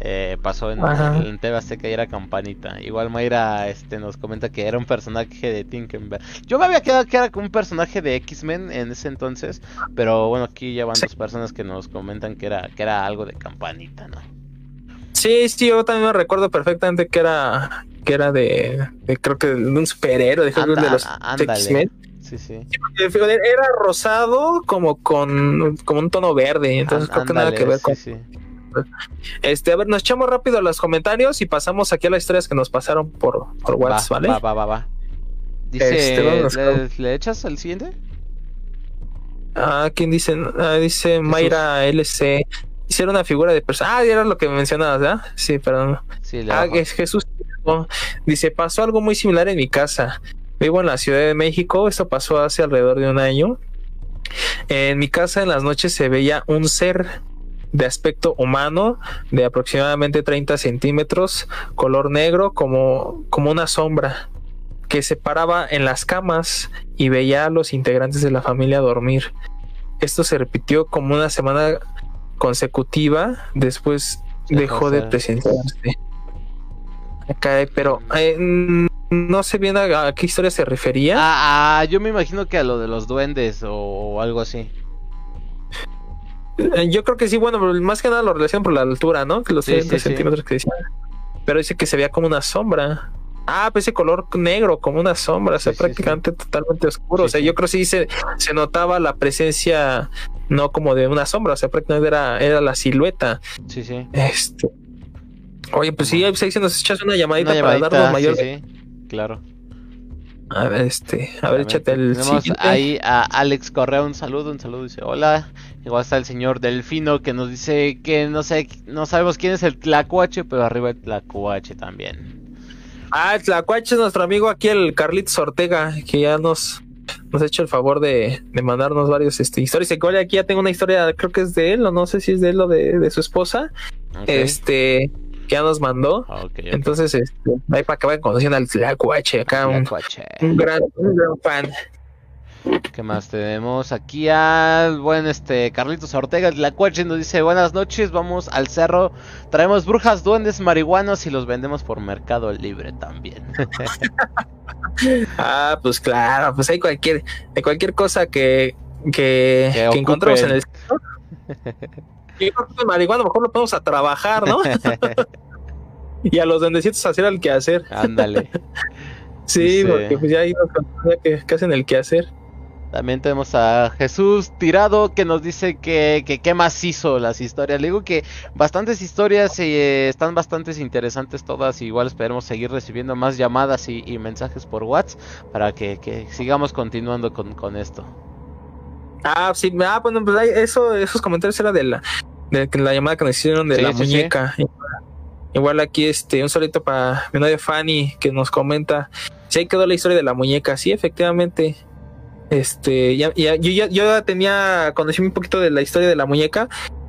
Eh, pasó en, en TV Azteca y era campanita. Igual Mayra este, nos comenta que era un personaje de Tinkenberg. Yo me había quedado que era como un personaje de X-Men en ese entonces, pero bueno, aquí ya van Sí. dos personas que nos comentan que era, que era algo de campanita, ¿no? Sí, sí, yo también me recuerdo perfectamente que era que era de, de- creo que de un superhéroe, de, Anda- de los. X-Men. Sí, sí. Fíjate, Era rosado como con como un tono verde, entonces creo que nada que ver con sí. este, a ver, nos echamos rápido los comentarios y pasamos aquí a las historias que nos pasaron por por WhatsApp, ¿vale? va, va, va, va. Dice, Este, ¿le, le echas al siguiente? Ah, ¿quién dice? Ah, dice Mayra LC. Hicieron una figura de persona. Ah, era lo que mencionabas, ¿verdad? Sí, perdón. Sí, Ah, es Jesús. Dice, pasó algo muy similar en mi casa. Vivo en la Ciudad de México. Esto pasó hace alrededor de un año. En mi casa en las noches se veía un ser de aspecto humano de aproximadamente 30 centímetros, color negro, como, como una sombra, que se paraba en las camas y veía a los integrantes de la familia dormir. Esto se repitió como una semana consecutiva, después Dejó de ser. presenciarse. Acá, pero eh, no sé bien a, a qué historia se refería. Ah, ah, yo me imagino que a lo de los duendes o, o algo así. Eh, Yo creo que sí, bueno, pero más que nada lo relacionan por la altura, ¿no? Que los Sí, 30 sí, sí. centímetros que decía. Pero dice que se veía como una sombra. Ah, pues ese color negro, como una sombra, o sea, prácticamente totalmente oscuro. O sea, yo creo que sí se, se notaba la presencia, no como de una sombra, o sea, prácticamente era, era la silueta. Sí, sí. Este. Oye, pues sí, se nos echas una llamadita, Una para llamadita, darnos mayor. Claro. A ver, este, a ver, échate el Tenemos siguiente. ahí a Alex Correa, un saludo, un saludo, dice hola. Igual está el señor Delfino que nos dice que no sé, no sabemos quién es el Tlacuache, pero arriba el Tlacuache también. Ah, Tlacuache es nuestro amigo aquí, el Carlitos Ortega, que ya nos, nos ha hecho el favor de, de mandarnos varios este, historias. Igual aquí ya tengo una historia, creo que es de él, o no sé si es de él o de, de su esposa, Ok. este, que ya nos mandó. Ah. Entonces, este, ahí para que vayan conociendo al Tlacuache, acá un, Tlacuache. un gran, un gran fan. ¿Qué más tenemos? Aquí al buen este Carlitos Ortega de la Cuache nos dice buenas noches, vamos al cerro, traemos brujas, duendes, marihuanos y los vendemos por Mercado Libre también. Ah, pues claro, pues hay cualquier, de cualquier cosa que, que, Que que encontremos en el Yo creo que marihuana mejor lo podemos a trabajar, ¿no? y a los duendecitos hacer el quehacer. Ándale. Sí, porque pues ya hay que, que, que hacen el quehacer. También tenemos a Jesús Tirado que nos dice que, que qué más hizo las historias. Le digo que bastantes historias eh, están bastante interesantes todas. Igual esperemos seguir recibiendo más llamadas y, y mensajes por WhatsApp para que, que sigamos continuando con, con esto. Ah, sí, ah, bueno, pues eso, esos comentarios era de la, de la llamada que nos hicieron de Sí, la sí, sí. muñeca. Igual aquí este, un solito para mi novia Fanny que nos comenta. Si ahí quedó la historia de la muñeca, sí, efectivamente. Este, ya, ya- yo ya yo tenía conocido un poquito de la historia de la muñeca,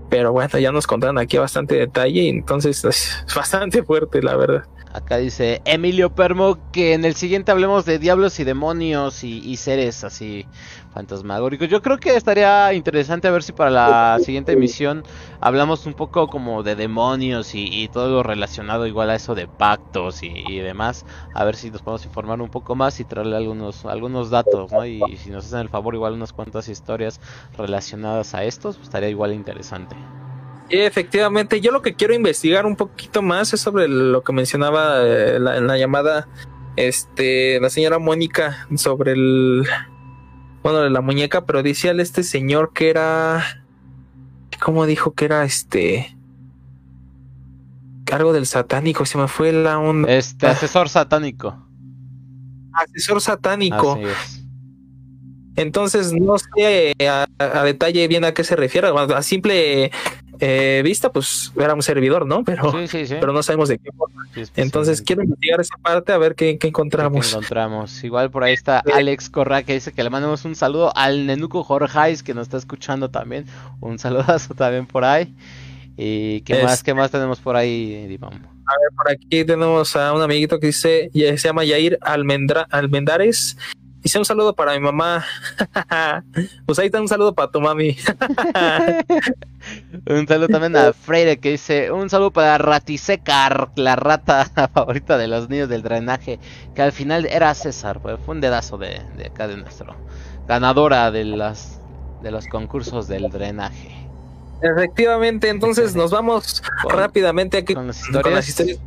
pero bueno, ya nos contaron aquí bastante detalle, y entonces es bastante fuerte, la verdad. Acá dice Emilio Permo que en el siguiente hablemos de diablos y demonios y, y seres así fantasmagóricos. Yo creo que estaría interesante a ver si para la siguiente emisión hablamos un poco como de demonios y, todo lo relacionado igual a eso de pactos y, demás. A ver si nos podemos informar un poco más y traerle algunos, algunos datos, ¿no? Y, si nos hacen el favor igual unas cuantas historias relacionadas a estos, pues estaría igual interesante. Efectivamente, yo lo que quiero investigar un poquito más es sobre lo que mencionaba eh, en la llamada este la señora Mónica sobre el bueno de la muñeca, pero decía este señor que era ¿cómo dijo que era este algo del satánico? Se me fue la onda. Este asesor satánico. Asesor satánico. Así es. Entonces no sé a, a detalle bien a qué se refiere. A simple eh, vista, pues era un servidor, ¿no? Pero, Sí, sí, sí. pero no sabemos de qué forma. Entonces quiero investigar esa parte a ver qué, qué encontramos. encontramos. Igual por ahí está Alex Correa que dice que le mandemos un saludo al Nenuco Jorgeis que nos está escuchando también. Un saludazo también por ahí. ¿Y qué más? ¿Qué más tenemos por ahí, Dimam? Por aquí tenemos a un amiguito que dice, se llama Yair Almendra, Almendares. Dice un saludo para mi mamá. pues ahí está un saludo para tu mami. Un saludo también a Freire que dice un saludo para Ratisecar, la rata favorita de los niños del drenaje, que al final era César, pues, fue un dedazo de, de acá de nuestro ganadora de las de los concursos del drenaje. Efectivamente, entonces nos vamos Con- rápidamente aquí Con las con historias. las historias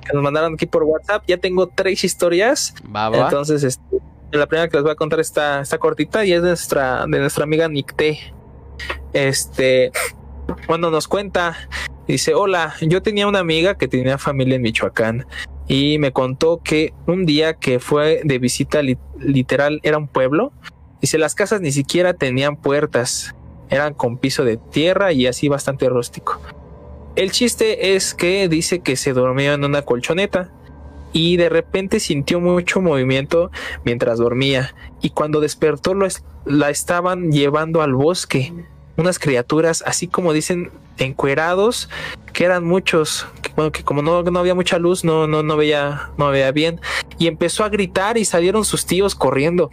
que nos mandaron aquí por WhatsApp. Ya tengo tres historias. Va, va. Entonces, este, la primera que les voy a contar está, está cortita y es de nuestra, de nuestra amiga Nicté. Este, bueno, nos cuenta, dice, hola, yo tenía una amiga que tenía familia en Michoacán y me contó que un día que fue de visita li- literal era un pueblo, dice, las casas ni siquiera tenían puertas, eran con piso de tierra y así bastante rústico. El chiste es que dice que se durmió en una colchoneta y de repente sintió mucho movimiento mientras dormía. Y cuando despertó lo la estaban llevando al bosque. Unas criaturas así como dicen encuerados que eran muchos que, bueno, que como no, no había mucha luz no, no, no veía no veía bien. Y empezó a gritar y salieron sus tíos corriendo.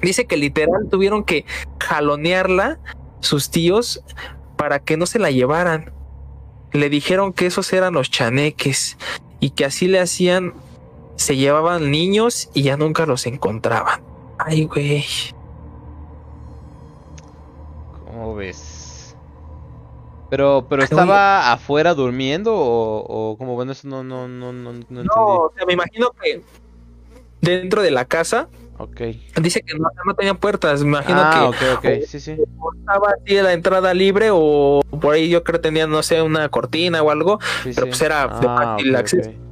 Dice que literal tuvieron que jalonearla sus tíos para que no se la llevaran. Le dijeron que esos eran los chaneques y que así le hacían se llevaban niños y ya nunca los encontraban. Ay, güey. ¿Cómo ves? Pero, pero Ay, estaba afuera durmiendo o, o como bueno eso no no no no, no entendí. No, o sea, me imagino que dentro de la casa Ok. dice que no, no tenía puertas. Me imagino Ah, que ok, ok, sí, sí. estaba así la entrada libre o por ahí yo creo que tenía, no sé, una cortina o algo. sí, pero sí. pues era de Ah, fácil ok, acceso. ok.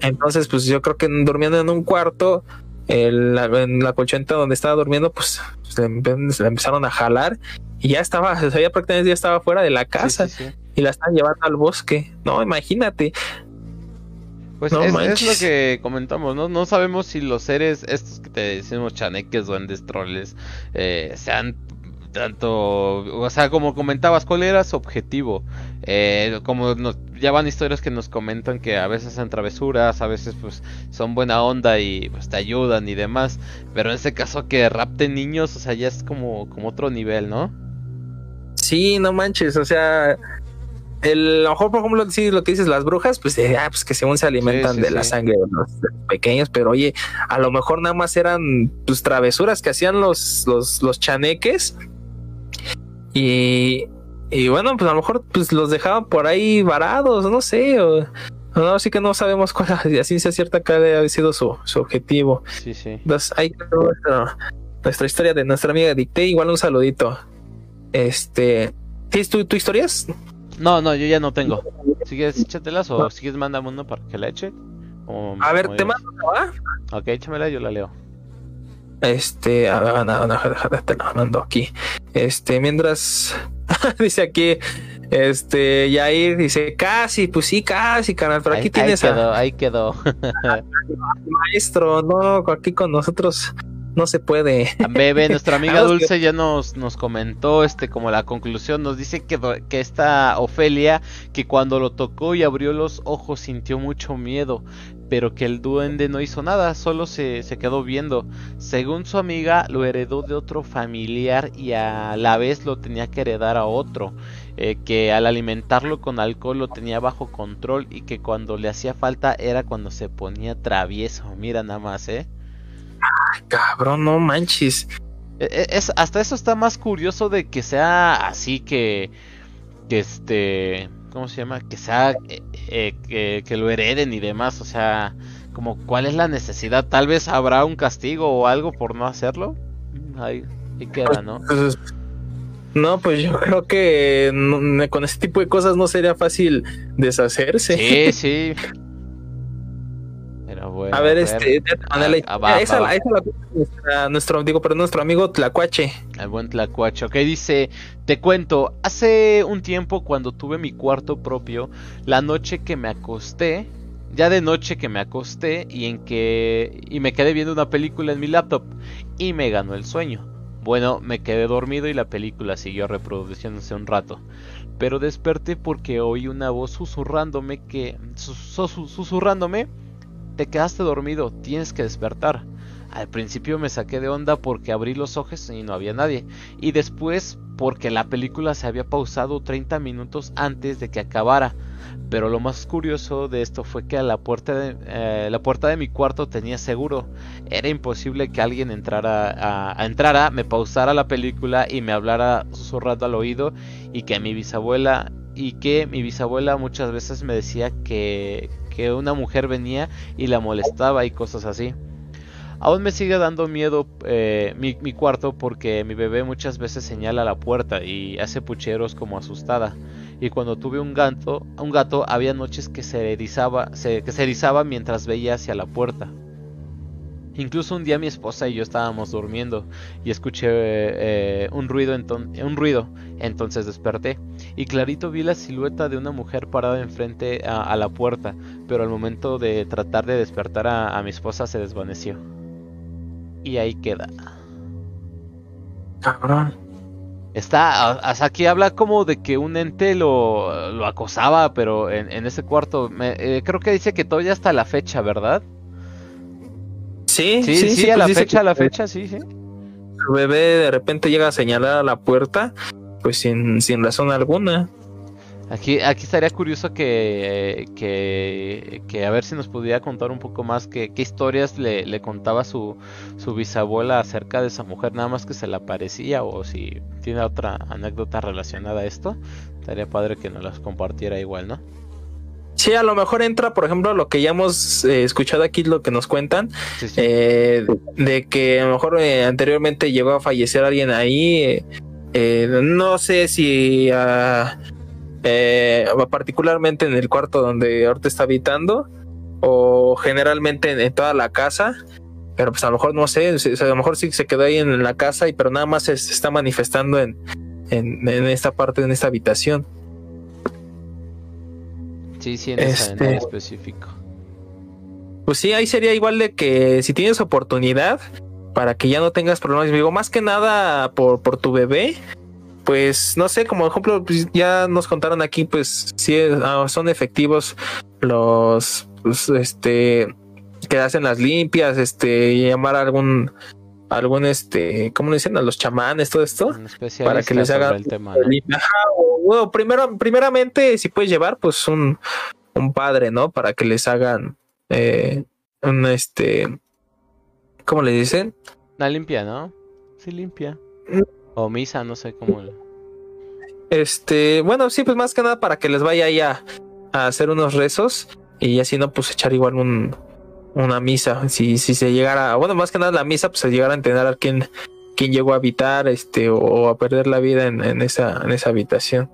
Entonces, pues yo creo que durmiendo en un cuarto, el- en la colchoneta donde estaba durmiendo, pues se le, empe- se le empezaron a jalar y ya estaba, o sea, ya prácticamente ya estaba fuera de la casa. Sí, sí, sí. y la están llevando al bosque. No, imagínate. Pues No es, lo que comentamos, ¿no? No sabemos si los seres, estos que te decimos chaneques, duendes, troles, eh, sean tanto, o sea, como comentabas, ¿cuál era su objetivo? Eh, como nos, ya van historias que nos comentan que a veces hacen travesuras, a veces pues son buena onda y pues te ayudan y demás, pero en este caso que rapten niños, o sea, ya es como, como otro nivel, ¿no? Sí, no manches, o sea, el, a lo mejor, por ejemplo, sí, lo que dices, las brujas, pues, eh, ah, pues que según se alimentan Sí, sí, de la sangre de los, pequeños, pero oye, a lo mejor nada más eran tus travesuras que hacían los, los, los chaneques. Y, y bueno, pues a lo mejor pues los dejaban por ahí varados, no sé, o, no, así que no sabemos cuál a ciencia cierta cuál había sido su, su objetivo. Sí, sí. Entonces, ahí quedó nuestra, nuestra historia de nuestra amiga Dicté. Igual un saludito. Este. ¿Tienes tu, tu historias? No, no, yo ya no tengo. Si quieres, échatelas o si quieres, mándame uno para que la eche. o- A ver, te mando, ¿va? Ok, échamela, yo la leo. Este, a déjate, te la mando aquí. Este, mientras dice aquí, este, Yair dice, casi, pues sí, casi, canal, pero aquí ahí, tienes ahí a- quedó, ahí quedó. maestro, no, aquí con nosotros no se puede. Bebe, nuestra amiga Dulce ya nos, nos comentó este como la conclusión, nos dice que, que esta Ofelia, que cuando lo tocó y abrió los ojos sintió mucho miedo, pero que el duende no hizo nada, solo se, se quedó viendo. Según su amiga, lo heredó de otro familiar y a la vez lo tenía que heredar a otro, eh, que al alimentarlo con alcohol lo tenía bajo control y que cuando le hacía falta era cuando se ponía travieso. Mira nada más, ¿eh? Cabrón, no manches. E- e- Es, hasta eso está más curioso de que sea así que, que este, ¿cómo se llama? Que sea, eh, eh, que, que lo hereden y demás, o sea, como cuál es la necesidad, tal vez habrá un castigo o algo por no hacerlo. Ahí, ahí queda, ¿no? Pues, no, pues yo creo que con ese tipo de cosas no sería fácil deshacerse. Sí, sí. Bueno. A ver, este, ya te mandé la Ah, va, esa, va, va. esa la nuestra- nuestro, digo, pero nuestro amigo Tlacuache. El buen Tlacuacho, que dice, te cuento, hace un tiempo cuando tuve mi cuarto propio, la noche que me acosté, ya de noche que me acosté y en que y me quedé viendo una película en mi laptop y me ganó el sueño. Bueno, me quedé dormido y la película siguió reproduciéndose un rato. Pero desperté porque oí una voz susurrándome que sus- sus- susurrándome, te quedaste dormido, tienes que despertar. Al principio me saqué de onda porque abrí los ojos y no había nadie. Y después porque la película se había pausado 30 minutos antes de que acabara. Pero lo más curioso de esto fue que la puerta de, eh, la puerta de mi cuarto tenía seguro. Era imposible que alguien entrara, a- entrara, me pausara la película y me hablara susurrando al oído y que mi bisabuela y que mi bisabuela muchas veces me decía que, que una mujer venía y la molestaba y cosas así. Aún me sigue dando miedo eh, mi, cuarto porque mi bebé muchas veces señala la puerta y hace pucheros como asustada. Y cuando tuve un gato, un gato había noches que se erizaba, se- que se erizaba mientras veía hacia la puerta. Incluso un día mi esposa y yo estábamos durmiendo y escuché eh, un ruido, enton- un ruido, entonces desperté y clarito vi la silueta de una mujer parada enfrente a, a la puerta, pero al momento de tratar de despertar a, a mi esposa se desvaneció. Y ahí queda. Cabrón. Está, o- o sea, aquí habla como de que un ente lo, lo acosaba, pero en, en ese cuarto, me- eh, creo que dice que todavía hasta la fecha, ¿verdad? Sí, Sí, sí, a pues la dice fecha, a la fecha, sí, sí. Su bebé de repente llega a señalar a la puerta, pues sin, sin razón alguna. Aquí, aquí estaría curioso que, que, que a ver si nos pudiera contar un poco más que, qué historias le, le contaba su, su bisabuela acerca de esa mujer, nada más que se le aparecía o si tiene otra anécdota relacionada a esto, estaría padre que nos las compartiera igual, ¿no? Sí, a lo mejor entra, por ejemplo, lo que ya hemos eh, escuchado aquí, lo que nos cuentan, Sí, sí. eh, de que a lo mejor eh, anteriormente llegó a fallecer alguien ahí. no sé si particularmente en el cuarto donde ahorita está habitando o generalmente en, en toda la casa. Pero pues a lo mejor no sé, a lo mejor sí se quedó ahí en la casa y pero nada más se, se está manifestando en, en, en esta parte, en esta habitación. Sí, sí, en esa en este- específico. pues sí, ahí sería igual de que si tienes oportunidad para que ya no tengas problemas, digo, más que nada por, por tu bebé, pues no sé, como ejemplo, pues, ya nos contaron aquí, pues sí ah, son efectivos los, pues, este, que hacen las limpias, este, llamar a algún, algún, este, ¿cómo le dicen? A los chamanes, todo esto, para que les hagan el tema, ¿no? Ajá, o, bueno, primero, primeramente, si puedes llevar, pues un, un padre, ¿no? Para que les hagan eh, un este. ¿Cómo le dicen? Una limpia, ¿no? Sí, limpia. O misa, no sé cómo. le- Este, bueno, sí, pues más que nada para que les vaya ahí a, a hacer unos rezos y así no, pues echar igual un, una misa. Si, si se llegara, bueno, más que nada la misa, pues se llegara a entender a quién, quién llegó a habitar, este, o, o a perder la vida en, en esa, en esa habitación.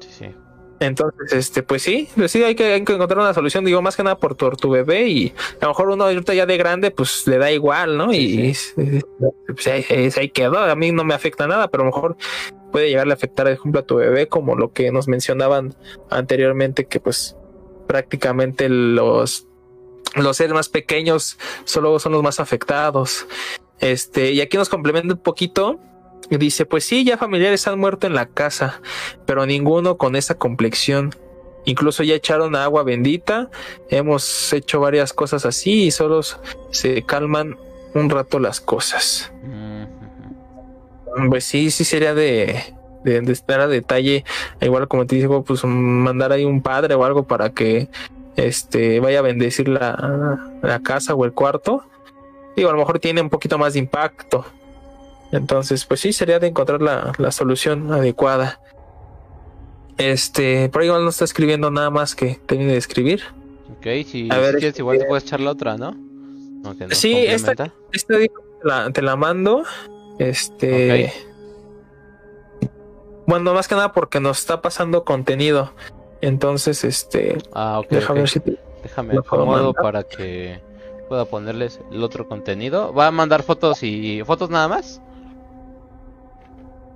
Sí, sí. Entonces, este, pues sí, pues sí, hay que, hay que encontrar una solución, digo, más que nada por tu, tu bebé y a lo mejor uno ahorita ya de grande, pues le da igual, ¿no? y pues, ahí, ahí- ahí quedó, a mí no me afecta nada, pero a lo mejor puede llegarle a afectar, por ejemplo, a tu bebé, como lo que nos mencionaban anteriormente, que pues prácticamente los, los seres más pequeños solo son los más afectados. Este, y aquí nos complementa un poquito. y Dice, pues sí, ya familiares han muerto en la casa, pero ninguno con esa complexión. Incluso ya echaron agua bendita, hemos hecho varias cosas así y solo se calman un rato las cosas. Pues sí, sí sería de, de, de estar a detalle. Igual como te digo, pues mandar ahí un padre o algo para que este vaya a bendecir la, la casa o el cuarto. Digo, a lo mejor tiene un poquito más de impacto. Entonces, pues sí, sería de encontrar la, la solución adecuada. Este, por ahí igual no está escribiendo nada más que termine de escribir. Ok, si, A si ver, quieres, este- igual puedes echar la otra, ¿no? Nos Sí, esta-. Esta te la, te la mando. Este. Bueno, más que nada porque nos está pasando contenido. Entonces, este. Ah, ok. déjame ver si te- Déjame acomodo para que pueda ponerles el otro contenido. ¿Va a mandar fotos y fotos nada más?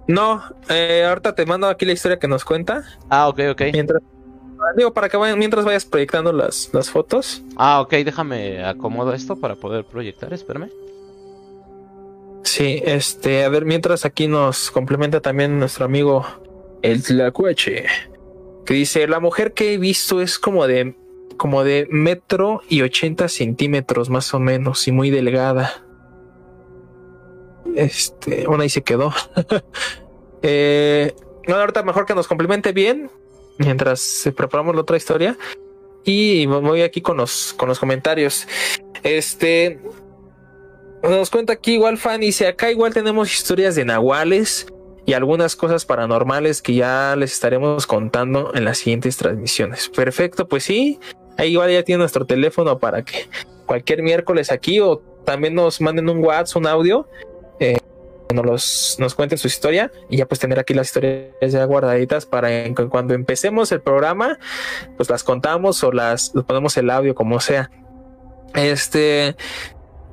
No, eh, ahorita te mando aquí la historia que nos cuenta. Ah, ok, ok. Mientras. Digo, para que vayan, mientras vayas proyectando las, las fotos. Ah, ok, déjame acomodo esto para poder proyectar, espérame. Sí, este, a ver, mientras aquí nos complementa también nuestro amigo el Tlacuache, que dice, la mujer que he visto es como de, como de metro y ochenta centímetros más o menos y muy delgada. Este, bueno, ahí se quedó. eh, ahorita mejor que nos complemente bien mientras preparamos la otra historia y voy aquí con los, con los comentarios. Este, nos cuenta aquí igual Fanny, dice acá igual tenemos historias de nahuales y algunas cosas paranormales que ya les estaremos contando en las siguientes transmisiones. Perfecto, pues sí, ahí igual ya tiene nuestro teléfono para que cualquier miércoles aquí o también nos manden un WhatsApp, un audio, eh, nos, los, nos cuenten su historia y ya pues tener aquí las historias ya guardaditas para cuando empecemos el programa, pues las contamos o las ponemos el audio como sea. Este,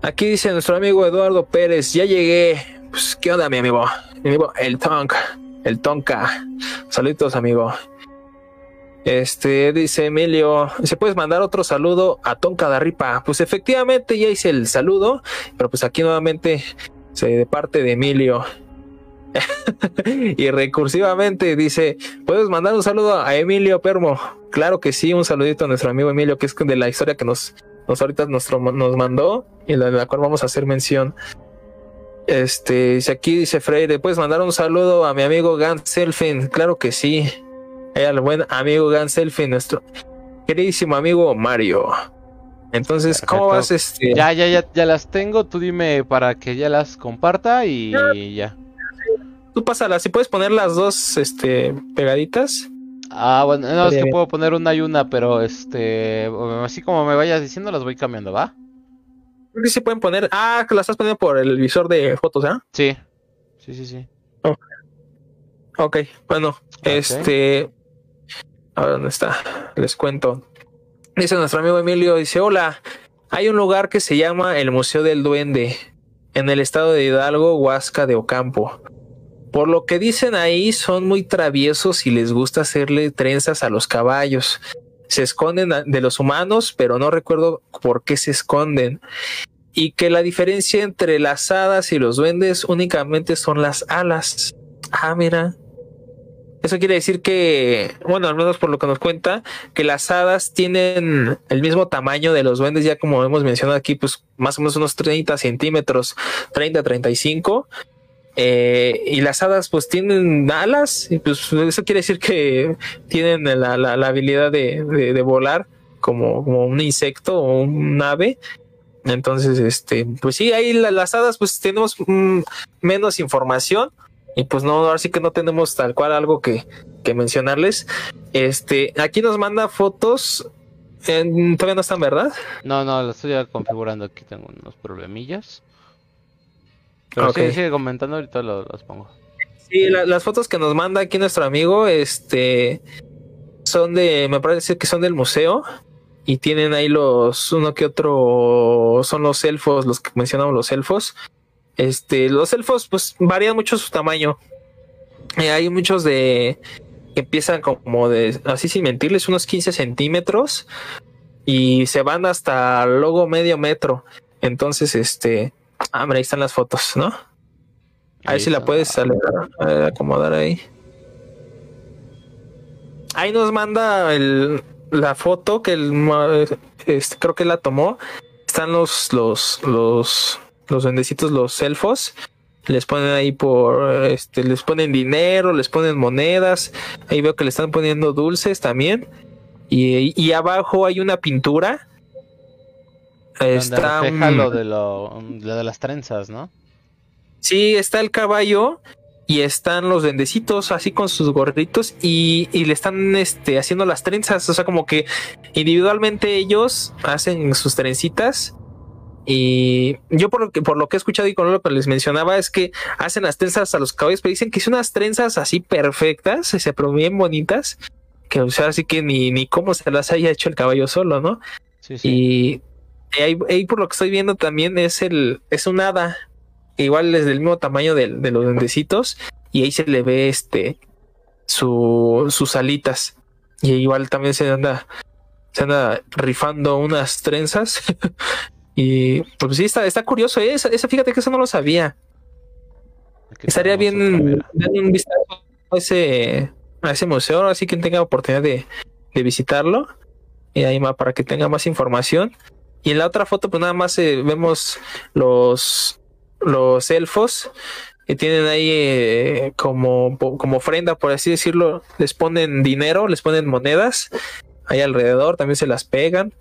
Aquí dice nuestro amigo Eduardo Pérez, ya llegué. Pues, ¿qué onda, mi amigo? Mi amigo, el Tonka, el Tonka. Saludos, amigo. Este, dice Emilio, ¿se puedes mandar otro saludo a Tonka Darripa? Pues efectivamente ya hice el saludo, pero pues aquí nuevamente se de parte de Emilio. y recursivamente dice, ¿puedes mandar un saludo a Emilio Permo? Claro que sí, un saludito a nuestro amigo Emilio, que es de la historia que nos, nos ahorita nuestro, nos mandó y la, la cual vamos a hacer mención. Este, dice aquí, dice Freire, ¿puedes mandar un saludo a mi amigo Gans Selfin? Claro que sí. Al buen amigo Gans Selfin, nuestro queridísimo amigo Mario. Entonces, ¿cómo vas? Este, Ya, ya, ya, ya las tengo. Tú dime para que ya las comparta y ya. tú pásalas, si puedes poner las dos este, pegaditas. Ah, bueno, no, es que bien. puedo poner una y una, pero este, así como me vayas diciendo, las voy cambiando, ¿va? Creo que sí pueden poner. Ah, que las estás poniendo por el visor de fotos, ¿ah? Sí, sí, sí, sí. Ok, bueno, este. A ver dónde está. Les cuento. Dice nuestro amigo Emilio: Dice: Hola, hay un lugar que se llama el Museo del Duende en el estado de Hidalgo, Huasca de Ocampo. Por lo que dicen ahí, son muy traviesos y les gusta hacerle trenzas a los caballos. Se esconden de los humanos, pero no recuerdo por qué se esconden. Y que la diferencia entre las hadas y los duendes únicamente son las alas. Ah, mira. Eso quiere decir que, bueno, al menos por lo que nos cuenta, que las hadas tienen el mismo tamaño de los duendes, ya como hemos mencionado aquí, pues más o menos unos 30 centímetros, 30, 35. Eh, y las hadas pues tienen alas, y pues eso quiere decir que tienen la, la- habilidad de, de- volar como, como un insecto o un ave. Entonces, este, pues sí, ahí la- las hadas pues tenemos mm, menos información y pues no, ahora sí que no tenemos tal cual algo que, que mencionarles. Este, aquí nos manda fotos, todavía no están, ¿verdad? No, no, lo estoy configurando aquí, tengo unos problemillas. Pero Ok. sí, sigue comentando, ahorita lo- los pongo. Sí, la- las fotos que nos manda aquí nuestro amigo, este, son de, me parece que son del museo y tienen ahí los, uno que otro, son los elfos, los que mencionamos los elfos. Este, los elfos, pues varían mucho su tamaño. Eh, hay muchos de que empiezan como de, así sin mentirles, unos 15 centímetros y se van hasta luego medio metro. Entonces, este, ah, mira, ahí están las fotos, ¿no? A ver si la puedes acomodar ahí. Ahí nos manda el, la foto que el, este, creo que la tomó. Están los los los los los elfos. Les ponen ahí por este, les ponen dinero, les ponen monedas. Ahí veo que le están poniendo dulces también. Y, y abajo hay una pintura. Está un- lo de, lo, lo de las trenzas, ¿no? Sí, está el caballo y están los duendecitos así con sus gorritos y, y le están este, haciendo las trenzas. O sea, como que individualmente ellos hacen sus trencitas. Y yo por lo que por lo que he escuchado y con lo que les mencionaba es que hacen las trenzas a los caballos, pero dicen que son unas trenzas así perfectas, se pero bien bonitas, que o sea, así que ni, ni cómo se las haya hecho el caballo solo, ¿no? Sí, sí. Y ahí, ahí por lo que estoy viendo también es el es un hada. Igual es del mismo tamaño del- de, los duendecitos. Y ahí se le ve este su, sus alitas. Y igual también se anda se anda rifando unas trenzas. y pues sí, está, está curioso. ¿eh? Esa, esa- fíjate que eso no lo sabía. Estaría bien darle un vistazo a ese, a ese museo, así que tenga oportunidad de, de visitarlo. Y ahí va para que tenga más información. Y en la otra foto, pues nada más eh, vemos los, los elfos que tienen ahí eh, como, como ofrenda, por así decirlo. Les ponen dinero, les ponen monedas ahí alrededor, también se las pegan.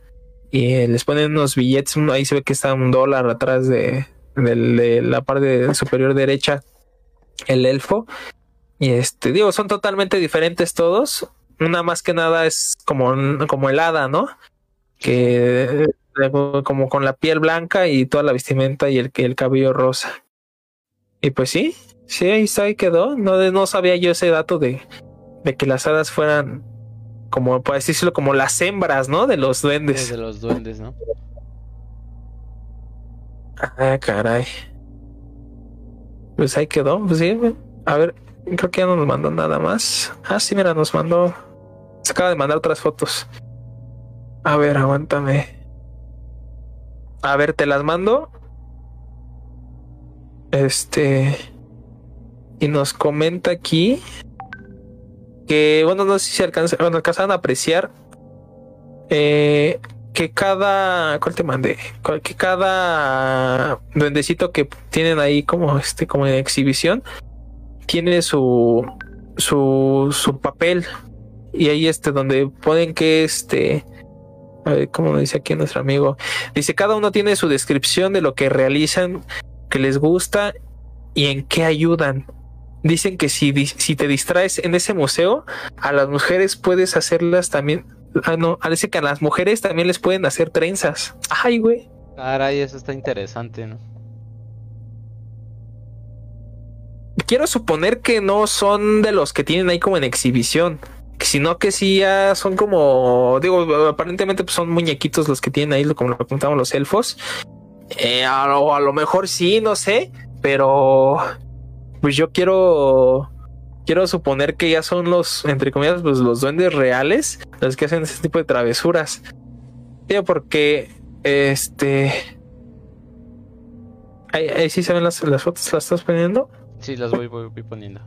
Y eh, les ponen unos billetes, ahí se ve que está un dólar atrás de, del- de la parte superior derecha el elfo. Y este, digo, son totalmente diferentes todos. Una más que nada es como, como el hada, ¿no? Que como con la piel blanca y toda la vestimenta y el, el cabello rosa. Y pues sí, sí, ahí está, ahí quedó. No, no sabía yo ese dato de, de que las hadas fueran como, por así decirlo, como las hembras, ¿no? De los duendes. De los duendes, ¿no? Ah, caray. Pues ahí quedó, pues sí. A ver, creo que ya no nos mandó nada más. Ah, sí, mira, nos mandó. Se acaba de mandar otras fotos. A ver, aguántame. A ver, te las mando. Este. Y nos comenta aquí que, bueno, no sé si alcanza, bueno, alcanzaron a apreciar eh, que cada, ¿cuál te mandé? Que cada duendecito que tienen ahí como este, como en exhibición, tiene su, su, su papel y ahí este donde ponen que este, a ver, ¿cómo nos dice aquí nuestro amigo? Dice cada uno tiene su descripción de lo que realizan, que les gusta y en qué ayudan. Dicen que si, si te distraes en ese museo, a las mujeres puedes hacerlas también. Ah, no, parece que a las mujeres también les pueden hacer trenzas. Ay, güey. Caray, eso está interesante, ¿no? Quiero suponer que no son de los que tienen ahí como en exhibición, sino que sí ya son como, digo, aparentemente pues son muñequitos los que tienen ahí, como lo contamos los elfos. Eh, a, lo, a lo mejor sí, no sé, pero pues yo quiero quiero suponer que ya son los, entre comillas, pues los duendes reales los que hacen ese tipo de travesuras. Tío, porque este. Ahí, ahí sí se ven las, las fotos, ¿las estás poniendo? Sí, las voy, voy, voy poniendo.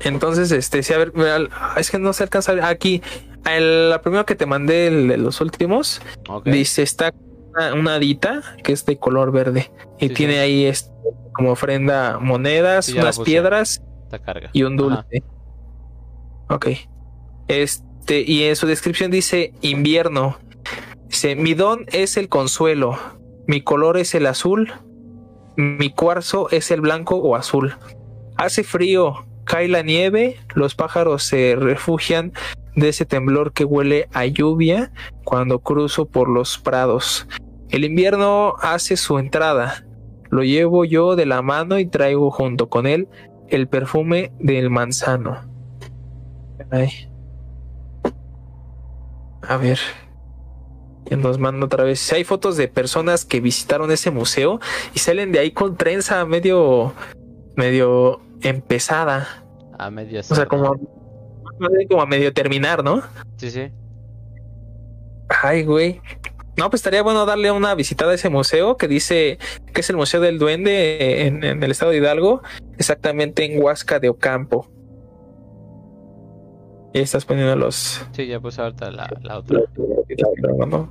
Entonces, este, sí, a ver, es que no se alcanza a ver. Aquí, el, la primera que te mandé, el de los últimos, dice, está una, una que es de color verde y Sí, tiene sí. ahí este, como ofrenda monedas, Sí, unas piedras carga. y un Ajá. dulce. Ok. Este, y en su descripción dice invierno. Dice, mi don es el consuelo, mi color es el azul, mi cuarzo es el blanco o azul. Hace frío, cae la nieve, los pájaros se refugian de ese temblor que huele a lluvia cuando cruzo por los prados. El invierno hace su entrada, lo llevo yo de la mano y traigo junto con él el perfume del manzano. Caray. A ver. Nos manda otra vez. Hay fotos de personas que visitaron ese museo y salen de ahí con trenza medio. medio empezada. A media O sea, como. como a medio terminar, ¿no? Sí, sí. Ay, güey. No, pues estaría bueno darle una visitada a ese museo que dice que es el Museo del Duende en, en el estado de Hidalgo, exactamente en Huasca de Ocampo. Y estás poniendo los. Sí, ya puse ahorita la, la otra.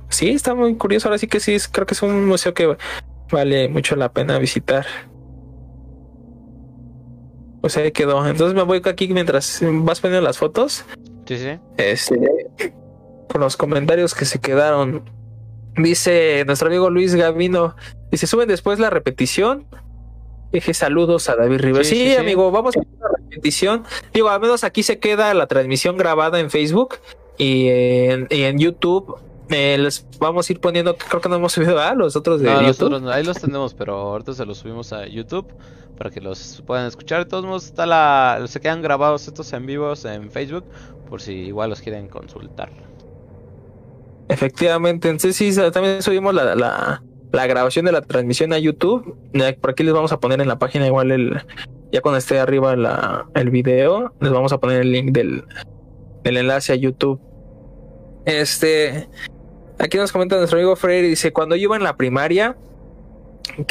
Sí, está muy curioso. Ahora sí que sí, creo que es un museo que vale mucho la pena visitar. Pues ahí quedó. Entonces me voy aquí mientras vas poniendo las fotos. Sí, sí. Este, con los comentarios que se quedaron. Dice nuestro amigo Luis Gavino. Dice, suben después la repetición. Dije saludos a David Rivera. Sí, Sí, sí, sí. amigo, vamos a hacer la repetición. Digo, al menos aquí se queda la transmisión grabada en Facebook y en, y en YouTube. Eh, les vamos a ir poniendo, creo que no hemos subido a los otros de No, YouTube. nosotros no, ahí los tenemos, pero ahorita se los subimos a YouTube para que los puedan escuchar. De todos modos, está la, se quedan grabados estos en vivos en Facebook por si igual los quieren consultar. Efectivamente, entonces sí, también subimos la, la, la grabación de la transmisión a YouTube. Por aquí les vamos a poner en la página igual el, ya cuando esté arriba la, el video, les vamos a poner el link del, del enlace a YouTube. Este, aquí nos comenta nuestro amigo Freire, dice, cuando yo iba en la primaria,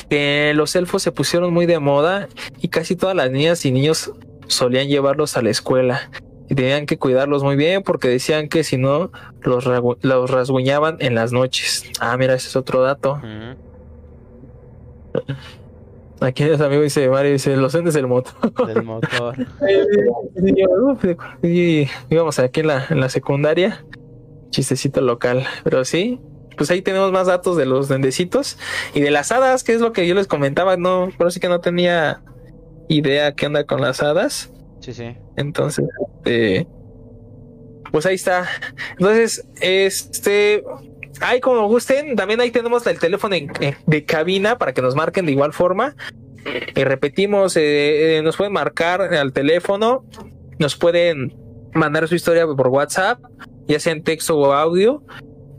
que los elfos se pusieron muy de moda y casi todas las niñas y niños solían llevarlos a la escuela. Y tenían que cuidarlos muy bien porque decían que si no los, rasguñaban en las noches. Ah, mira, ese es otro dato. Aquí el amigo dice Mario, dice, los entes del motor. Del motor. Y íbamos aquí en la, en la secundaria. Chistecito local. Pero sí, pues ahí tenemos más datos de los duendecitos y de las hadas, que es lo que yo les comentaba. No, pero sí que no tenía idea qué onda con las hadas. Sí, sí. Entonces, este, pues ahí está. Entonces, este, ahí como gusten, también ahí tenemos el teléfono en- en- de cabina para que nos marquen de igual forma. Y repetimos, eh, eh, nos pueden marcar al teléfono, nos pueden mandar su historia por WhatsApp, ya sea en texto o audio.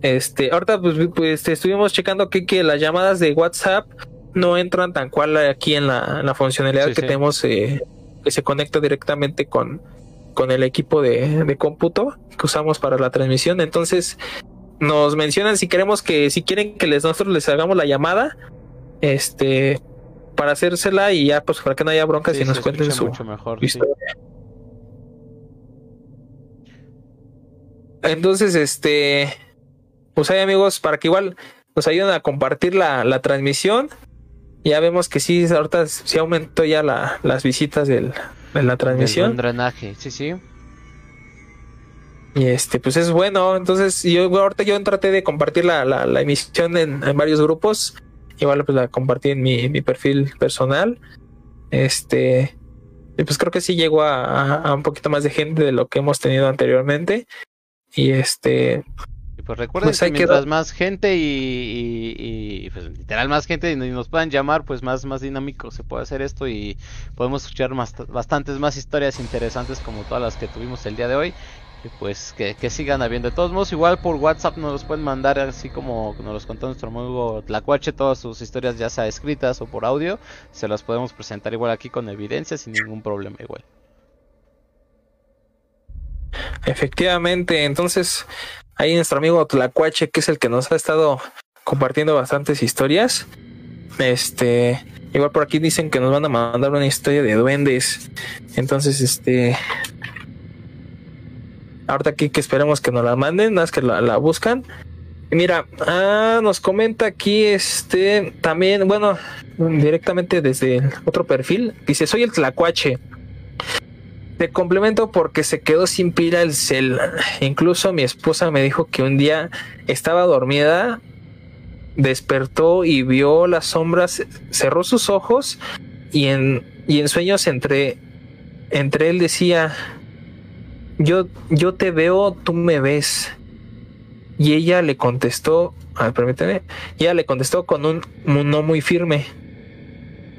Este, ahorita pues, pues estuvimos checando que, que las llamadas de WhatsApp no entran tan cual aquí en la, en la funcionalidad Sí, que sí. tenemos eh, que se conecta directamente con, con el equipo de, de cómputo que usamos para la transmisión. Entonces nos mencionan si queremos que, si quieren que les, nosotros les hagamos la llamada, este, para hacérsela y ya pues para que no haya bronca Sí, si nos cuenten su, mejor. historia. Entonces, este, pues hay amigos para que igual nos ayuden a compartir la, la transmisión. Ya vemos que sí, ahorita sí aumentó ya la, las visitas del, de la transmisión. drenaje. Sí, sí. Y este, pues es bueno. Entonces, yo ahorita yo traté de compartir la, la, la emisión en, en varios grupos. Igual pues la compartí en mi, mi perfil personal. Este, y pues creo que sí llegó a, a- a un poquito más de gente de lo que hemos tenido anteriormente. Y este, Y pues recuerden Pues que quedó. mientras más gente y, y- y, pues literal más gente y nos puedan llamar, pues más, más dinámico se puede hacer esto y podemos escuchar más, bastantes más historias interesantes como todas las que tuvimos el día de hoy. Y pues que, que sigan habiendo. De todos modos, igual por WhatsApp nos los pueden mandar, así como nos los contó nuestro amigo Tlacuache, todas sus historias ya sea escritas o por audio. Se las podemos presentar igual aquí con evidencia sin ningún problema igual. Efectivamente, entonces ahí nuestro amigo Tlacuache, que es el que nos ha estado compartiendo bastantes historias. Este, igual por aquí dicen que nos van a mandar una historia de duendes. Entonces, este, ahorita aquí que esperemos que nos la manden, más que la, buscan. Mira, ah, nos comenta aquí este también, bueno, directamente desde otro perfil, dice, soy el Tlacuache. Te complemento porque se quedó sin pila el cel. Incluso mi esposa me dijo que un día estaba dormida, despertó y vio las sombras, cerró sus ojos y en, y en sueños entre, entre él decía, yo, yo te veo, tú me ves. Y ella le contestó, a ver, permíteme, ella le contestó con un, un no muy firme.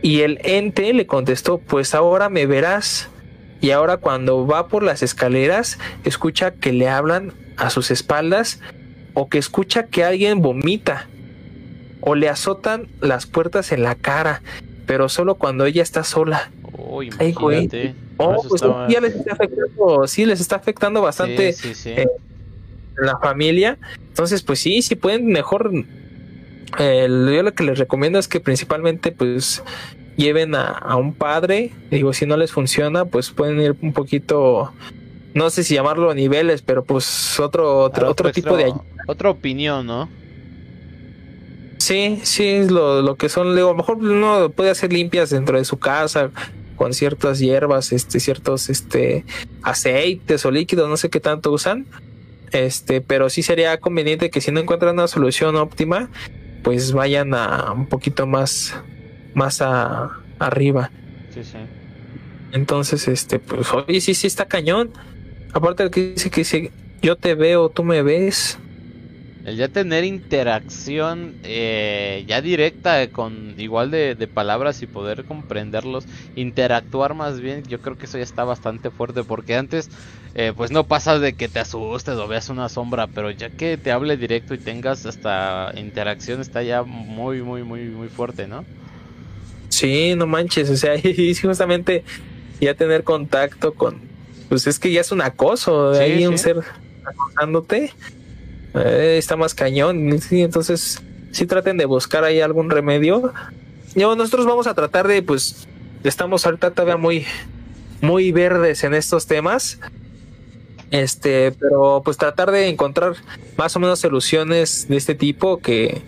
Y el ente le contestó, pues ahora me verás. Y ahora cuando va por las escaleras, escucha que le hablan a sus espaldas o que escucha que alguien vomita o le azotan las puertas en la cara, pero solo cuando ella está sola. Oh, Ay, güey. Oh, pues estaba- ya les está afectando, sí, les está afectando bastante Sí, sí, sí. eh, la familia. Entonces, pues sí, si pueden mejor. eh, yo lo que les recomiendo es que principalmente, pues, lleven a, a un padre. Digo, si no les funciona, pues pueden ir un poquito. No sé si llamarlo a niveles, pero pues otro, otro, otro tipo de Otra opinión, ¿no? Sí, sí, es lo, lo que son, digo, a lo mejor uno puede hacer limpias dentro de su casa con ciertas hierbas, este, ciertos este aceites o líquidos, no sé qué tanto usan. Este, pero sí sería conveniente que si no encuentran una solución óptima, pues vayan a un poquito más, más a, arriba. Sí, sí. Entonces, este, pues, oye, sí, sí está cañón. Aparte de que dice que dice, yo te veo, tú me ves. El ya tener interacción eh, ya directa con igual de, de palabras y poder comprenderlos, interactuar más bien, yo creo que eso ya está bastante fuerte porque antes eh, pues no pasa de que te asustes o veas una sombra, pero ya que te hable directo y tengas hasta interacción está ya muy muy muy muy fuerte, ¿no? Sí, no manches, o sea, y justamente ya tener contacto con, pues es que ya es un acoso, de Sí, ahí un ser acosándote, eh, está más cañón, sí, entonces sí traten de buscar ahí algún remedio. Yo, nosotros vamos a tratar de, pues, estamos ahorita todavía muy, muy verdes en estos temas, este, pero pues tratar de encontrar más o menos soluciones de este tipo que,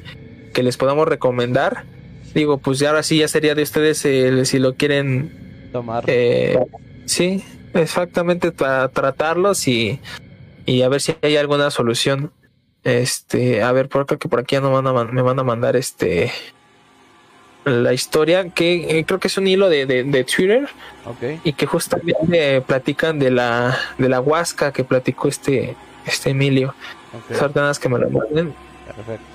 que les podamos recomendar. Digo, pues ya ahora sí ya sería de ustedes el- si lo quieren, Tomar. eh, sí, exactamente para tratarlos y, y a ver si hay alguna solución. Este, a ver, por creo que por aquí ya no van a me van a mandar este la historia que eh, creo que es un hilo de, de, de Twitter y que justamente platican de la de la huasca que platicó este este Emilio. ok, Sartanas que me lo manden. Perfecto.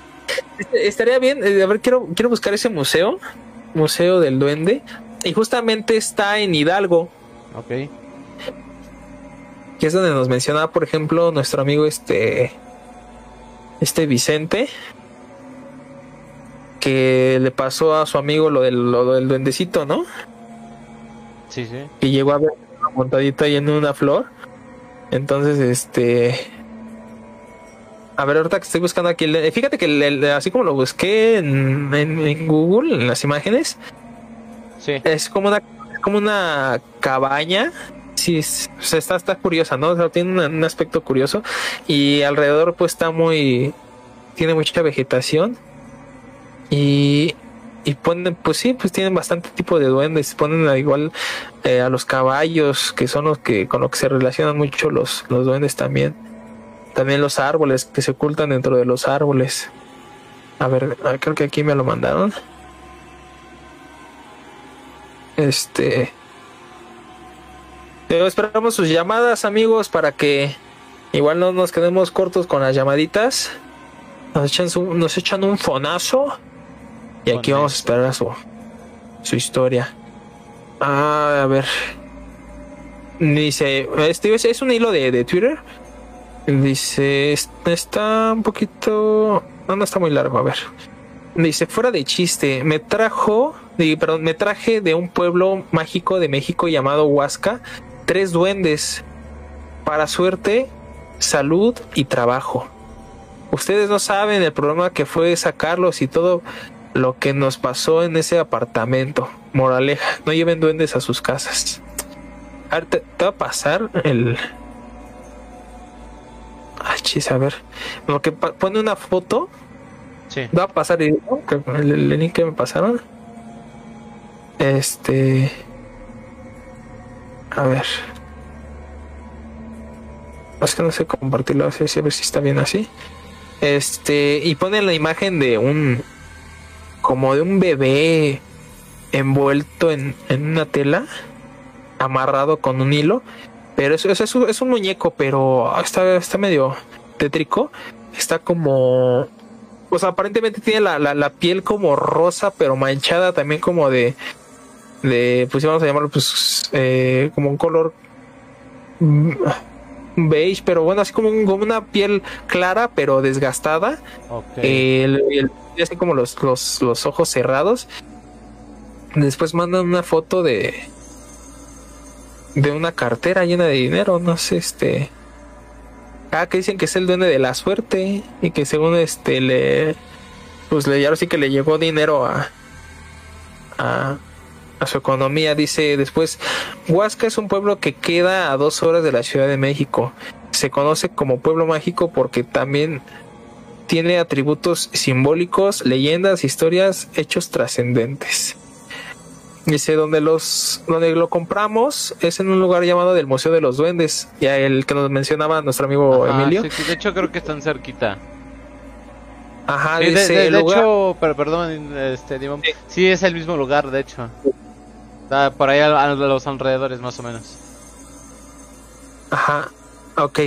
Este, Estaría bien, eh, a ver, quiero, quiero buscar ese museo, Museo del Duende, y justamente está en Hidalgo, Ok. que es donde nos mencionaba, por ejemplo, nuestro amigo este, este Vicente, que le pasó a su amigo lo del, lo del duendecito, ¿no? Sí, sí. Que llegó a ver una montadita ahí en una flor. Entonces, este... A ver, ahorita que estoy buscando aquí, fíjate que el- el- así como lo busqué en, en- en Google, en las imágenes, Sí. es como una, como una cabaña. Sí, es- o sea, está, está curiosa, ¿no? O sea, tiene un, un aspecto curioso. Y alrededor, pues está muy. Tiene mucha vegetación. Y. Y ponen, pues sí, pues tienen bastante tipo de duendes. Ponen a igual eh, a los caballos, que son los que con lo que se relacionan mucho los, los duendes también. También los árboles que se ocultan dentro de los árboles. A ver, ah, creo que aquí me lo mandaron. Este. Pero esperamos sus llamadas, amigos, para que igual no nos quedemos cortos con las llamaditas. Nos echan, su- nos echan un fonazo. Y aquí vamos a esperar a su, su historia. Ah, a ver. Dice, este es, es un hilo de, de Twitter. Dice, está un poquito... No, no está muy largo, a ver. Dice, fuera de chiste, me trajo, perdón, me traje de un pueblo mágico de México llamado Huasca tres duendes. Para suerte, salud y trabajo. Ustedes no saben el problema que fue sacarlos y todo lo que nos pasó en ese apartamento. Moraleja, no lleven duendes a sus casas. A ver, te, va a pasar el... Chis, a ver. Lo que pone una foto. Sí. Va a pasar el, el link que me pasaron. Este... A ver. Es que no sé compartirlo así, a ver si está bien así. Este, y pone la imagen de un. como de un bebé envuelto en, una tela, amarrado con un hilo. Pero eso, es, es un muñeco, pero está, está medio tétrico. Está como. O sea, aparentemente tiene la, la piel como rosa, pero manchada también como de de, pues vamos a llamarlo, pues, eh, como un color mm, beige, pero bueno, así como, como una piel clara, pero desgastada. El, así como los, los, los ojos cerrados. Después mandan una foto de de una cartera llena de dinero, no sé, este. Ah, que dicen que es el duende de la suerte y que según este le, pues le, ya sí que le llegó dinero a, a, a su economía. Dice después, Huasca es un pueblo que queda a dos horas de la Ciudad de México. Se conoce como pueblo mágico porque también tiene atributos simbólicos, leyendas, historias, hechos trascendentes. Dice, donde los, donde lo compramos es en un lugar llamado del Museo de los Duendes, ya el que nos mencionaba nuestro amigo Emilio. de hecho creo que están cerquita. Ajá, dice, de, hecho, pero perdón, este, sí. es el mismo lugar, de hecho por ahí a, los alrededores, más o menos. Ajá, ok.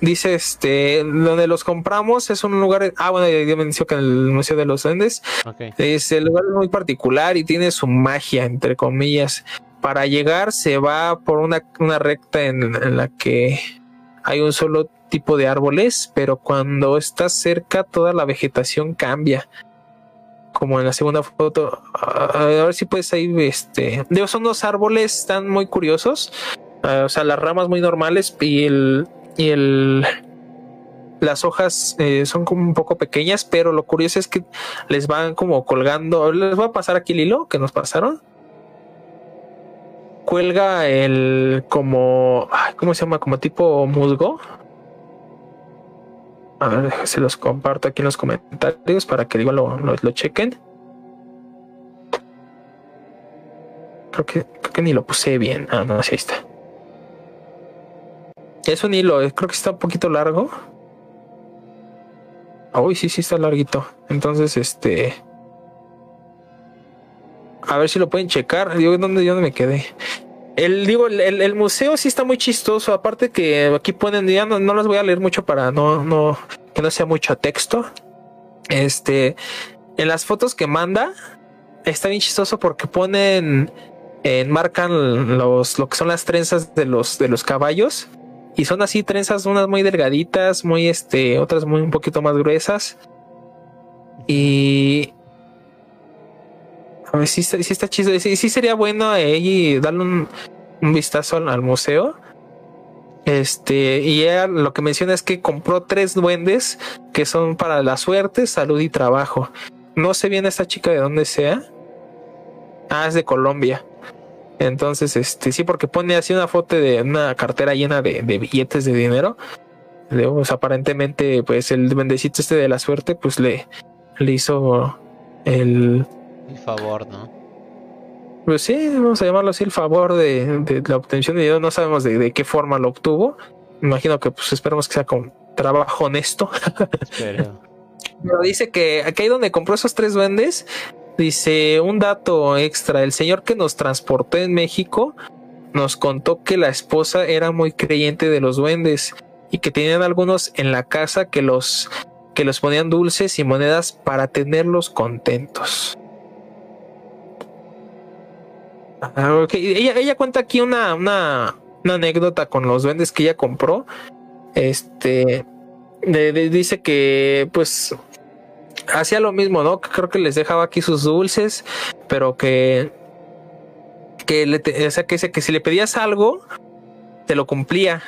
Dice este, donde los compramos es un lugar, ah bueno, ya mencioné que en el Museo de los Duendes, es el lugar muy particular y tiene su magia, entre comillas. Para llegar se va por una, una recta en, la que hay un solo tipo de árboles, pero cuando estás cerca toda la vegetación cambia como en la segunda foto. a ver si puedes ahí, este, son dos árboles, están muy curiosos. o sea, las ramas muy normales y el, y el, las hojas eh, son como un poco pequeñas, pero lo curioso es que les van como colgando. Les voy a pasar aquí el hilo que nos pasaron. Cuelga el como, ¿cómo se llama? Como tipo musgo a ver, se los comparto aquí en los comentarios para que digo lo, lo, chequen. Creo que, creo que ni lo puse bien. Ah, no, así está. Es un hilo, eh, creo que está un poquito largo. Uy, sí, sí está larguito. Entonces, este. A ver si lo pueden checar. Digo, ¿dónde, me quedé? El, digo, el, museo sí está muy chistoso. Aparte que aquí ponen, ya no, no los voy a leer mucho para no, no, que no sea mucho texto. Este, en las fotos que manda, está bien chistoso porque ponen, enmarcan los, lo que son las trenzas de los, de los caballos. Y son así trenzas, unas muy delgaditas, muy este, otras muy un poquito más gruesas. Y a ver si está, si está chido. Sí, sí, sería bueno eh, darle un, vistazo al, museo. Este, y ella lo que menciona es que compró tres duendes que son para la suerte, salud y trabajo. No sé bien esta chica de dónde sea. Ah, es de Colombia. Entonces, este, sí, porque pone así una foto de una cartera llena de, billetes de dinero. Pues, aparentemente, pues el duendecito este de la suerte, pues le, le hizo el, el favor, ¿no? Pues sí, vamos a llamarlo así, el favor de, la obtención de dinero. No sabemos de, qué forma lo obtuvo. Imagino que pues esperemos que sea con trabajo honesto. Pero dice que aquí donde compró esos tres duendes, dice un dato extra. El señor que nos transportó en México nos contó que la esposa era muy creyente de los duendes y que tenían algunos en la casa que los que los ponían dulces y monedas para tenerlos contentos. Ah, ella, cuenta aquí una, una, anécdota con los duendes que ella compró. este dice que pues hacía lo mismo, ¿no? Creo que les dejaba aquí sus dulces, pero que que le te- o sea, que, si le pedías algo te lo cumplía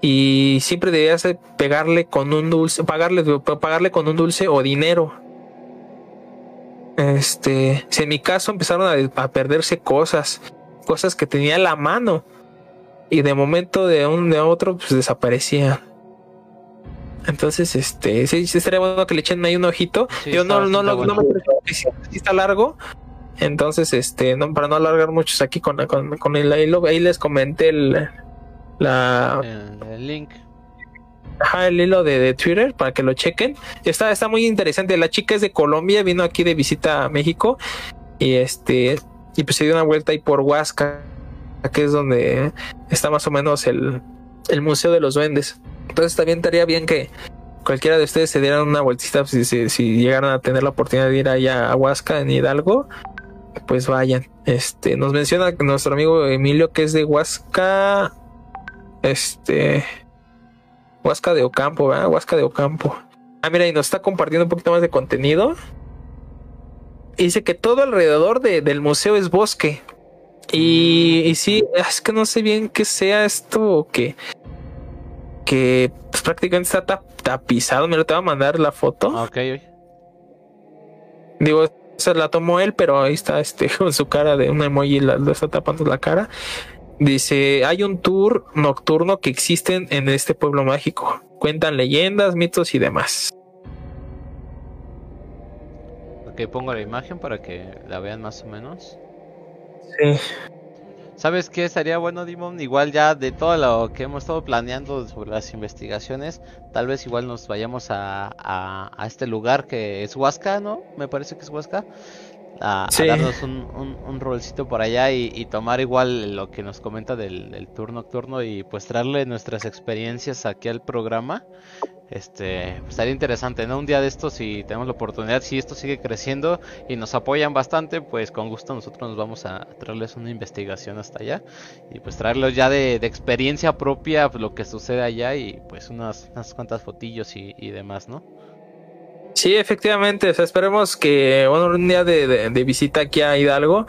y siempre debías de pegarle con un dulce, pagarle pagarle con un dulce o dinero. Este, si en mi caso empezaron a, a perderse cosas, cosas que tenía en la mano y de momento de un de otro pues desaparecía. Entonces, este, sí, estaría bueno que le echen ahí un ojito. Sí, Yo no, no, lo- no me bueno. sí, sí está largo. Entonces, este, no, para no alargar muchos aquí con, con, con el hilo, ahí les comenté el, la, El, el link. Ajá, el hilo de, de Twitter para que lo chequen. Está, está muy interesante. La chica es de Colombia, vino aquí de visita a México y este y pues se dio una vuelta ahí por Huasca, que es donde está más o menos el, el Museo de los Duendes. Entonces también estaría bien que cualquiera de ustedes se dieran una vueltita pues, si, llegaran a tener la oportunidad de ir allá a Huasca en Hidalgo, pues vayan. Este nos menciona nuestro amigo Emilio que es de Huasca. Este Huasca de Ocampo, ¿verdad? Huasca de Ocampo. Ah, mira, y nos está compartiendo un poquito más de contenido. Dice que todo alrededor de- del museo es bosque. Y, y sí, es que no sé bien qué sea esto o que, que pues, prácticamente está tap- tapizado. Mira, te voy a mandar la foto. Ok, ok. Digo, se la tomó él, pero ahí está este con su cara de un emoji, la, lo está tapando la cara. Dice, hay un tour nocturno que existen en este pueblo mágico. Cuentan leyendas, mitos y demás. Ok, pongo la imagen para que la vean más o menos. Sí. ¿Sabes qué estaría bueno, Dimon? Igual ya de todo lo que hemos estado planeando sobre las investigaciones, tal vez igual nos vayamos a, a, a este lugar que es Huasca, ¿no? Me parece que es Huasca. A, a darnos un, un, un rolcito por allá y, y tomar igual lo que nos comenta del, del tour nocturno y pues traerle nuestras experiencias aquí al programa. Este, pues, estaría interesante, ¿no? Un día de estos, si tenemos la oportunidad, si esto sigue creciendo y nos apoyan bastante, pues con gusto nosotros nos vamos a traerles una investigación hasta allá y pues traerlos ya de, de experiencia propia pues, lo que sucede allá y pues unas, unas cuantas fotillos y, y demás, ¿no? Sí, efectivamente. O sea, esperemos que bueno, un día de, de- de visita aquí a Hidalgo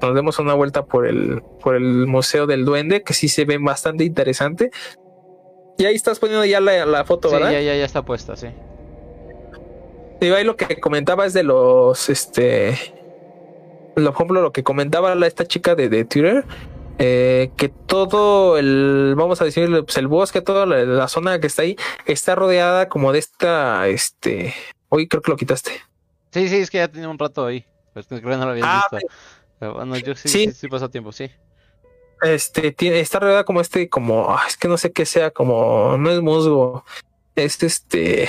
nos demos una vuelta por el, por el Museo del Duende, que sí se ve bastante interesante. Y ahí estás poniendo ya la, la foto, Sí, ¿verdad? ya, ya, ya está puesta, sí. Digo, ahí lo que comentaba es de los, este, por ejemplo, lo que comentaba esta chica de, de Twitter, eh, que todo el, vamos a decir, pues el bosque, toda la, la zona que está ahí, está rodeada como de esta, este, hoy creo que lo quitaste. Sí, sí, es que ya tenía un rato ahí, pues creo que no lo habías Ah, visto. Pero bueno, yo sí, Sí. sí, sí pasó tiempo, sí. Este, tiene, está rodeada como este, como, ah, es que no sé qué sea, como, no es musgo, es este,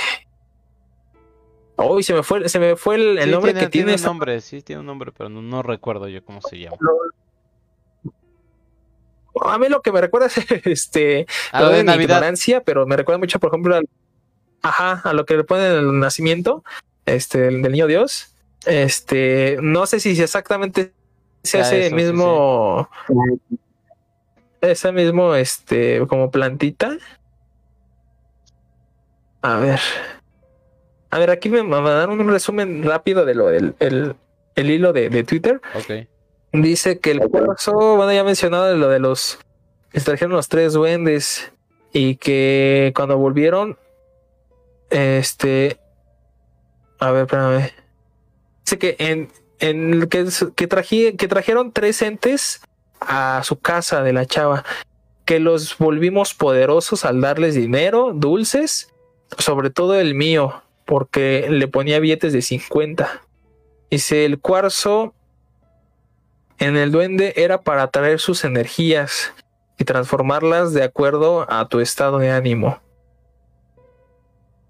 Uy, se me fue, se me fue el, nombre tiene, que tiene un esa- nombre, sí, tiene un nombre, pero no, no recuerdo yo cómo se llama. A mí lo que me recuerda es este Ah, lo de de Navidad. ignorancia, pero me recuerda mucho, por ejemplo, al, ajá, a lo que le ponen en el nacimiento, este, del del niño Dios. Este, no sé si exactamente se hace sí, mismo, ese mismo, este, como plantita. A ver, a ver, aquí me mandaron un resumen rápido de lo del el, el hilo de, de Twitter. Ok. Dice que el cuarzo, bueno, ya mencionado lo de los que trajeron los tres duendes y que cuando volvieron, este, a ver, espérame. Dice que en, en que, que, que trajeron tres entes a su casa de la chava, que los volvimos poderosos al darles dinero, dulces, sobre todo el mío, porque le ponía billetes de 50. Dice el cuarzo en el duende era para atraer sus energías y transformarlas de acuerdo a tu estado de ánimo.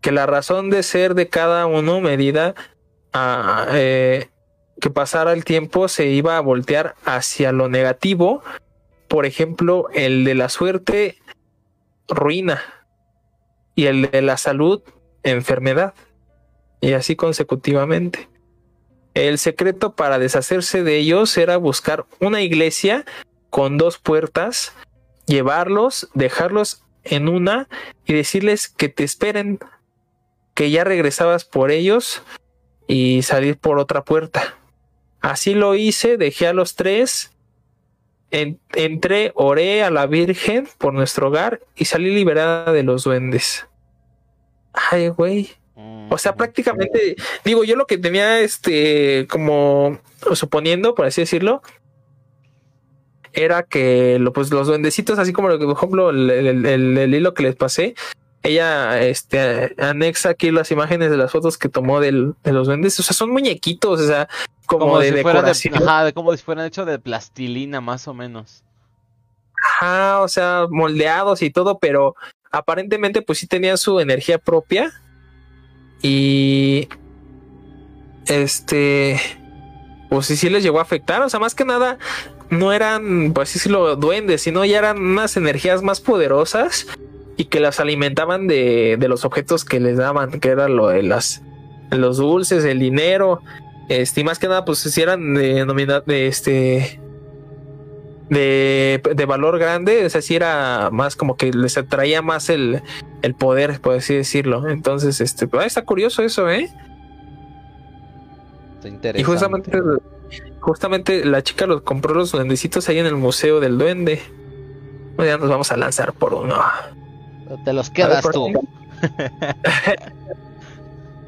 Que la razón de ser de cada uno medida a eh, que pasara el tiempo se iba a voltear hacia lo negativo. Por ejemplo, el de la suerte, ruina. Y el de la salud, enfermedad. Y así consecutivamente. El secreto para deshacerse de ellos era buscar una iglesia con dos puertas, llevarlos, dejarlos en una y decirles que te esperen, que ya regresabas por ellos y salir por otra puerta. Así lo hice, dejé a los tres, en- entré, oré a la Virgen por nuestro hogar y salí liberada de los duendes. Ay, güey. O sea, prácticamente, digo, yo lo que tenía, este, como suponiendo, por así decirlo, era que lo, pues, los duendecitos, así como, lo que, por ejemplo, el, el- el- el hilo que les pasé, ella este, anexa aquí las imágenes de las fotos que tomó del- de los duendes. O sea, son muñequitos, o sea, como, como de si de, decoración. ajá, de- como si fueran hechos de plastilina, más o menos. Ajá, o sea, moldeados y todo, pero aparentemente pues sí tenían su energía propia. Y este, pues sí, sí les llegó a afectar. O sea, más que nada, no eran, pues así decirlo, duendes, sino ya eran unas energías más poderosas y que las alimentaban de, de los objetos que les daban, que era lo de las los dulces, el dinero. Este, y más que nada, pues si eran de, de este de, de valor grande, o sea, sí era más como que les atraía más el, el poder, por así decirlo. Entonces, este, pues, está curioso eso, ¿eh? Está interesante. Y justamente, justamente la chica los compró los duendecitos ahí en el Museo del Duende. Ya nos vamos a lanzar por uno. Te los quedas tú.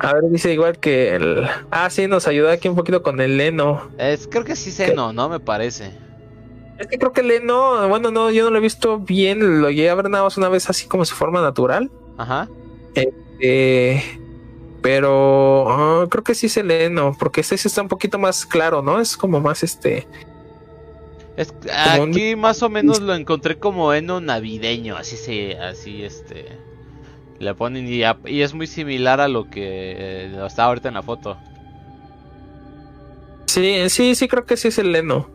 A ver, dice igual que el. Ah, sí, nos ayuda aquí un poquito con el Leno. Es, creo que sí seno, ¿no? Me parece. Es que creo que el Leno, bueno, no, yo no lo he visto bien. Lo llegué a ver nada más una vez así como su forma natural. Ajá. Eh, pero ah, creo que sí es el Leno, porque este sí está un poquito más claro, ¿no? Es como más este. Es, un- aquí más o menos lo encontré como eno navideño, así se, así este, le ponen y, a- y es muy similar a lo que eh, está ahorita en la foto. Sí, sí, sí, creo que sí es el Leno.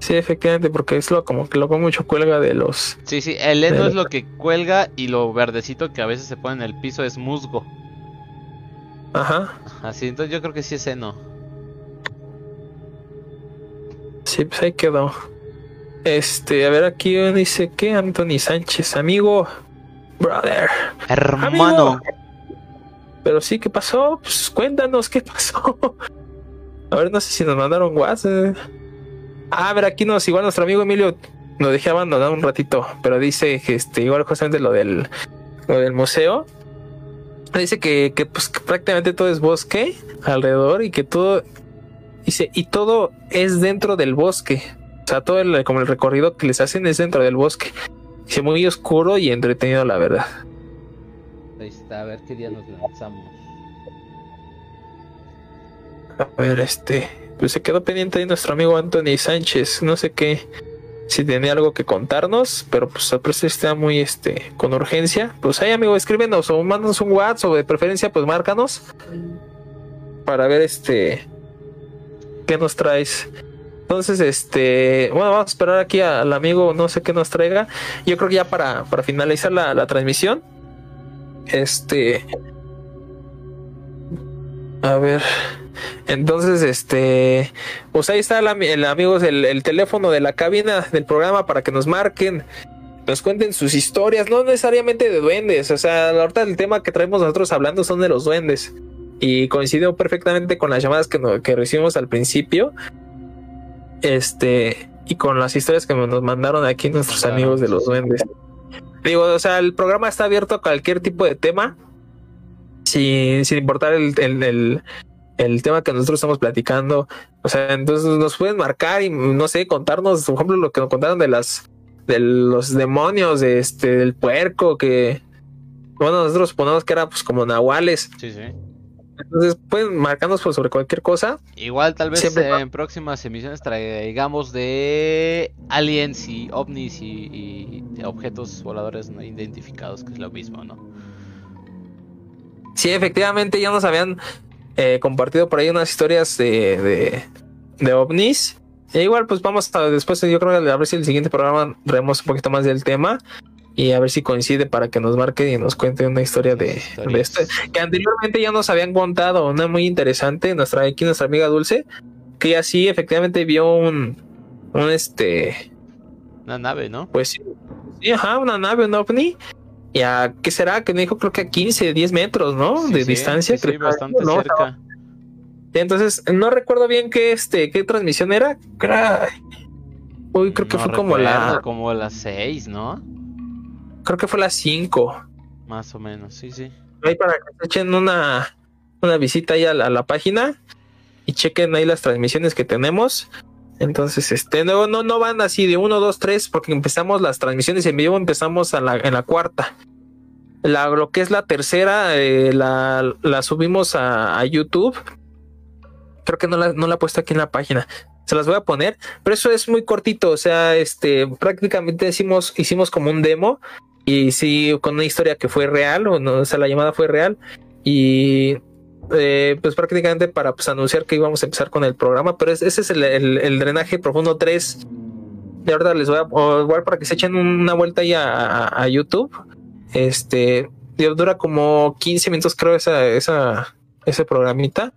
Sí, efectivamente, porque es lo como que lo mucho cuelga de los. Sí, sí, el heno es lo que cuelga y lo verdecito que a veces se pone en el piso es musgo. Ajá. Así, entonces yo creo que sí es heno. Sí, pues ahí quedó. Este, a ver, aquí dice que Anthony Sánchez, amigo, brother. Hermano, Amigo. Pero sí, ¿qué pasó? Pues cuéntanos qué pasó. A ver, no sé si nos mandaron WhatsApp. Ah, a ver, aquí nos, igual nuestro amigo Emilio nos dejé abandonado un ratito, pero dice que este, igual justamente lo del, lo del museo. Dice que, que, pues que prácticamente todo es bosque alrededor y que todo dice y todo es dentro del bosque. O sea, todo el, como el recorrido que les hacen es dentro del bosque. Dice muy oscuro y entretenido, la verdad. ahí está, a ver qué día nos lanzamos. A ver, este. Pues se quedó pendiente ahí nuestro amigo Anthony Sánchez. No sé qué. Si tenía algo que contarnos, pero pues al parecer está muy este con urgencia. Pues ahí, amigo, escríbenos o mándanos un WhatsApp o de preferencia, pues márcanos. Para ver este. ¿Qué nos traes? Entonces, este. Bueno, vamos a esperar aquí al amigo, no sé qué nos traiga. Yo creo que ya para, para finalizar la, la transmisión. Este. A ver. Entonces, este, pues ahí está el, el amigos, el, el teléfono de la cabina del programa para que nos marquen, nos cuenten sus historias, no necesariamente de duendes, o sea, ahorita el tema que traemos nosotros hablando son de los duendes y coincidió perfectamente con las llamadas que, no- que recibimos al principio, este, y con las historias que nos mandaron aquí nuestros Claro, amigos de los duendes. Digo, o sea, el programa está abierto a cualquier tipo de tema, sin, sin importar el, el- el- el tema que nosotros estamos platicando. O sea, entonces nos pueden marcar y no sé, contarnos, por ejemplo, lo que nos contaron de las de los demonios, de este, del puerco, que bueno, nosotros suponemos que era pues como nahuales. Sí, sí. Entonces pueden marcarnos pues, sobre cualquier cosa. Igual tal vez Siempre eh, en próximas emisiones traigamos de aliens y ovnis y, y objetos voladores no identificados, que es lo mismo, ¿no? Sí, efectivamente ya nos habían eh, compartido por ahí unas historias de, de, de ovnis. E igual, pues vamos a después, yo creo que a ver si el siguiente programa traemos un poquito más del tema y a ver si coincide para que nos marque y nos cuente una historia de, esto. Que anteriormente ya nos habían contado una muy interesante, nuestra aquí nuestra amiga Dulce, que ella sí efectivamente vio un, un este, Una nave, ¿no? pues sí, Sí, ajá, una nave, un ovni. ¿Y a qué será? Que me dijo, creo que a 15, 10 metros, ¿no? Sí, de sí, distancia. sí, creo. bastante No, cerca. Entonces, no recuerdo bien qué, este, qué transmisión era. Cra- Uy, creo que No fue como la. Como las 6, ¿no? Creo que fue la 5. Más o menos, sí, sí. Ahí para que se echen una, una visita ahí a la, a la página y chequen ahí las transmisiones que tenemos. Entonces, este, no, no, no van así de 1, 2, 3, porque empezamos las transmisiones en vivo, empezamos a la, en la cuarta. La, lo que es la tercera, eh, la, la subimos a, a YouTube. Creo que no la, no la he puesto aquí en la página. Se las voy a poner, pero eso es muy cortito. O sea, este, prácticamente hicimos, hicimos como un demo y sí, con una historia que fue real, o, no, o sea, la llamada fue real. Y eh, pues prácticamente para pues, anunciar que íbamos a empezar con el programa, pero es- ese es el, el- el drenaje profundo 3. De verdad les voy a, igual para que se echen una vuelta ahí a, a- a YouTube. Este dura como 15 minutos, creo, esa, esa, ese programita.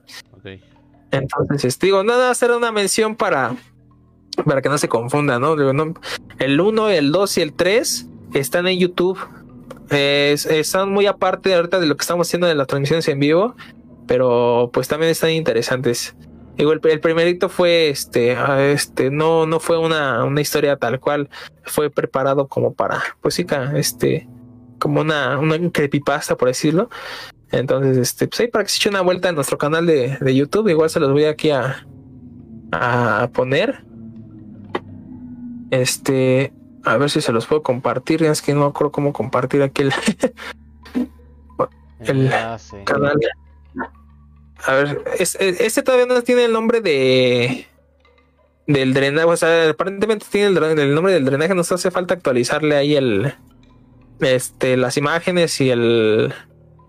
Entonces, este, digo, nada, hacer una mención para, para que no se confunda, ¿no? Digo, no, El 1, el 2 y el 3 están en YouTube. Es- están muy aparte ahorita de lo que estamos haciendo de las transmisiones en vivo, pero pues también están interesantes. Digo, el, primerito fue este, ah, este, no, no fue una, una historia tal cual, fue preparado como para, pues sí, este, como una, una creepypasta, por decirlo. Entonces, este, pues ahí para que se eche una vuelta en nuestro canal de, de YouTube, igual se los voy aquí a, a poner. Este, a ver si se los puedo compartir. Es que no me acuerdo cómo compartir aquí el El- Enlace. canal. A ver, es- es- este todavía no tiene el nombre de del drenaje, o sea, aparentemente tiene el, el nombre del drenaje, nos hace falta actualizarle ahí el este las imágenes y el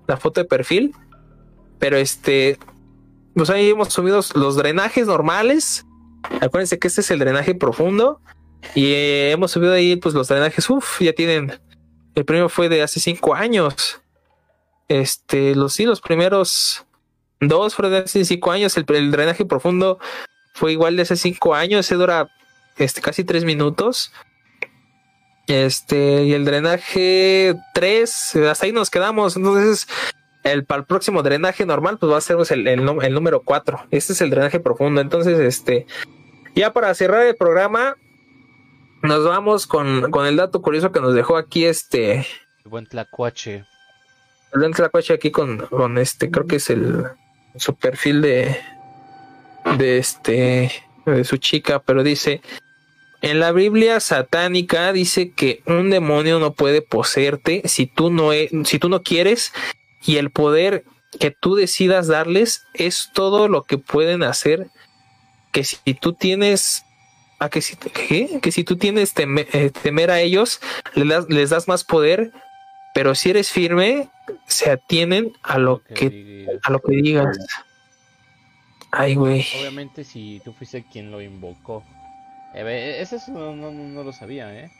la foto de perfil. Pero este pues ahí hemos subido los drenajes normales. Acuérdense que este es el drenaje profundo y eh, hemos subido ahí pues los drenajes, uff, ya tienen el primero fue de hace cinco años. Este, los sí, los primeros dos fueron de hace cinco años. El, drenaje profundo fue igual de hace cinco años. Ese dura este, casi tres minutos. Este, y el drenaje 3, hasta ahí nos quedamos. Entonces, el para el próximo drenaje normal, pues va a ser pues, el, el, el número 4. Este es el drenaje profundo. Entonces, este, ya para cerrar el programa, nos vamos con, con el dato curioso que nos dejó aquí este El buen tlacuache. el Tlacuache aquí con, con este, creo que es el su perfil de de este de su chica, pero dice en la Biblia satánica dice que un demonio no puede poseerte si tú no e- si tú no quieres y el poder que tú decidas darles es todo lo que pueden hacer que si tú tienes a que si ¿qué? que si tú tienes teme- eh, temer a ellos les das, les das más poder pero si eres firme se atienen a lo que a lo que digas ay güey Obviamente si tú fuiste quien lo invocó. Eh, ve, ese es- no, no, no lo sabía, ¿eh?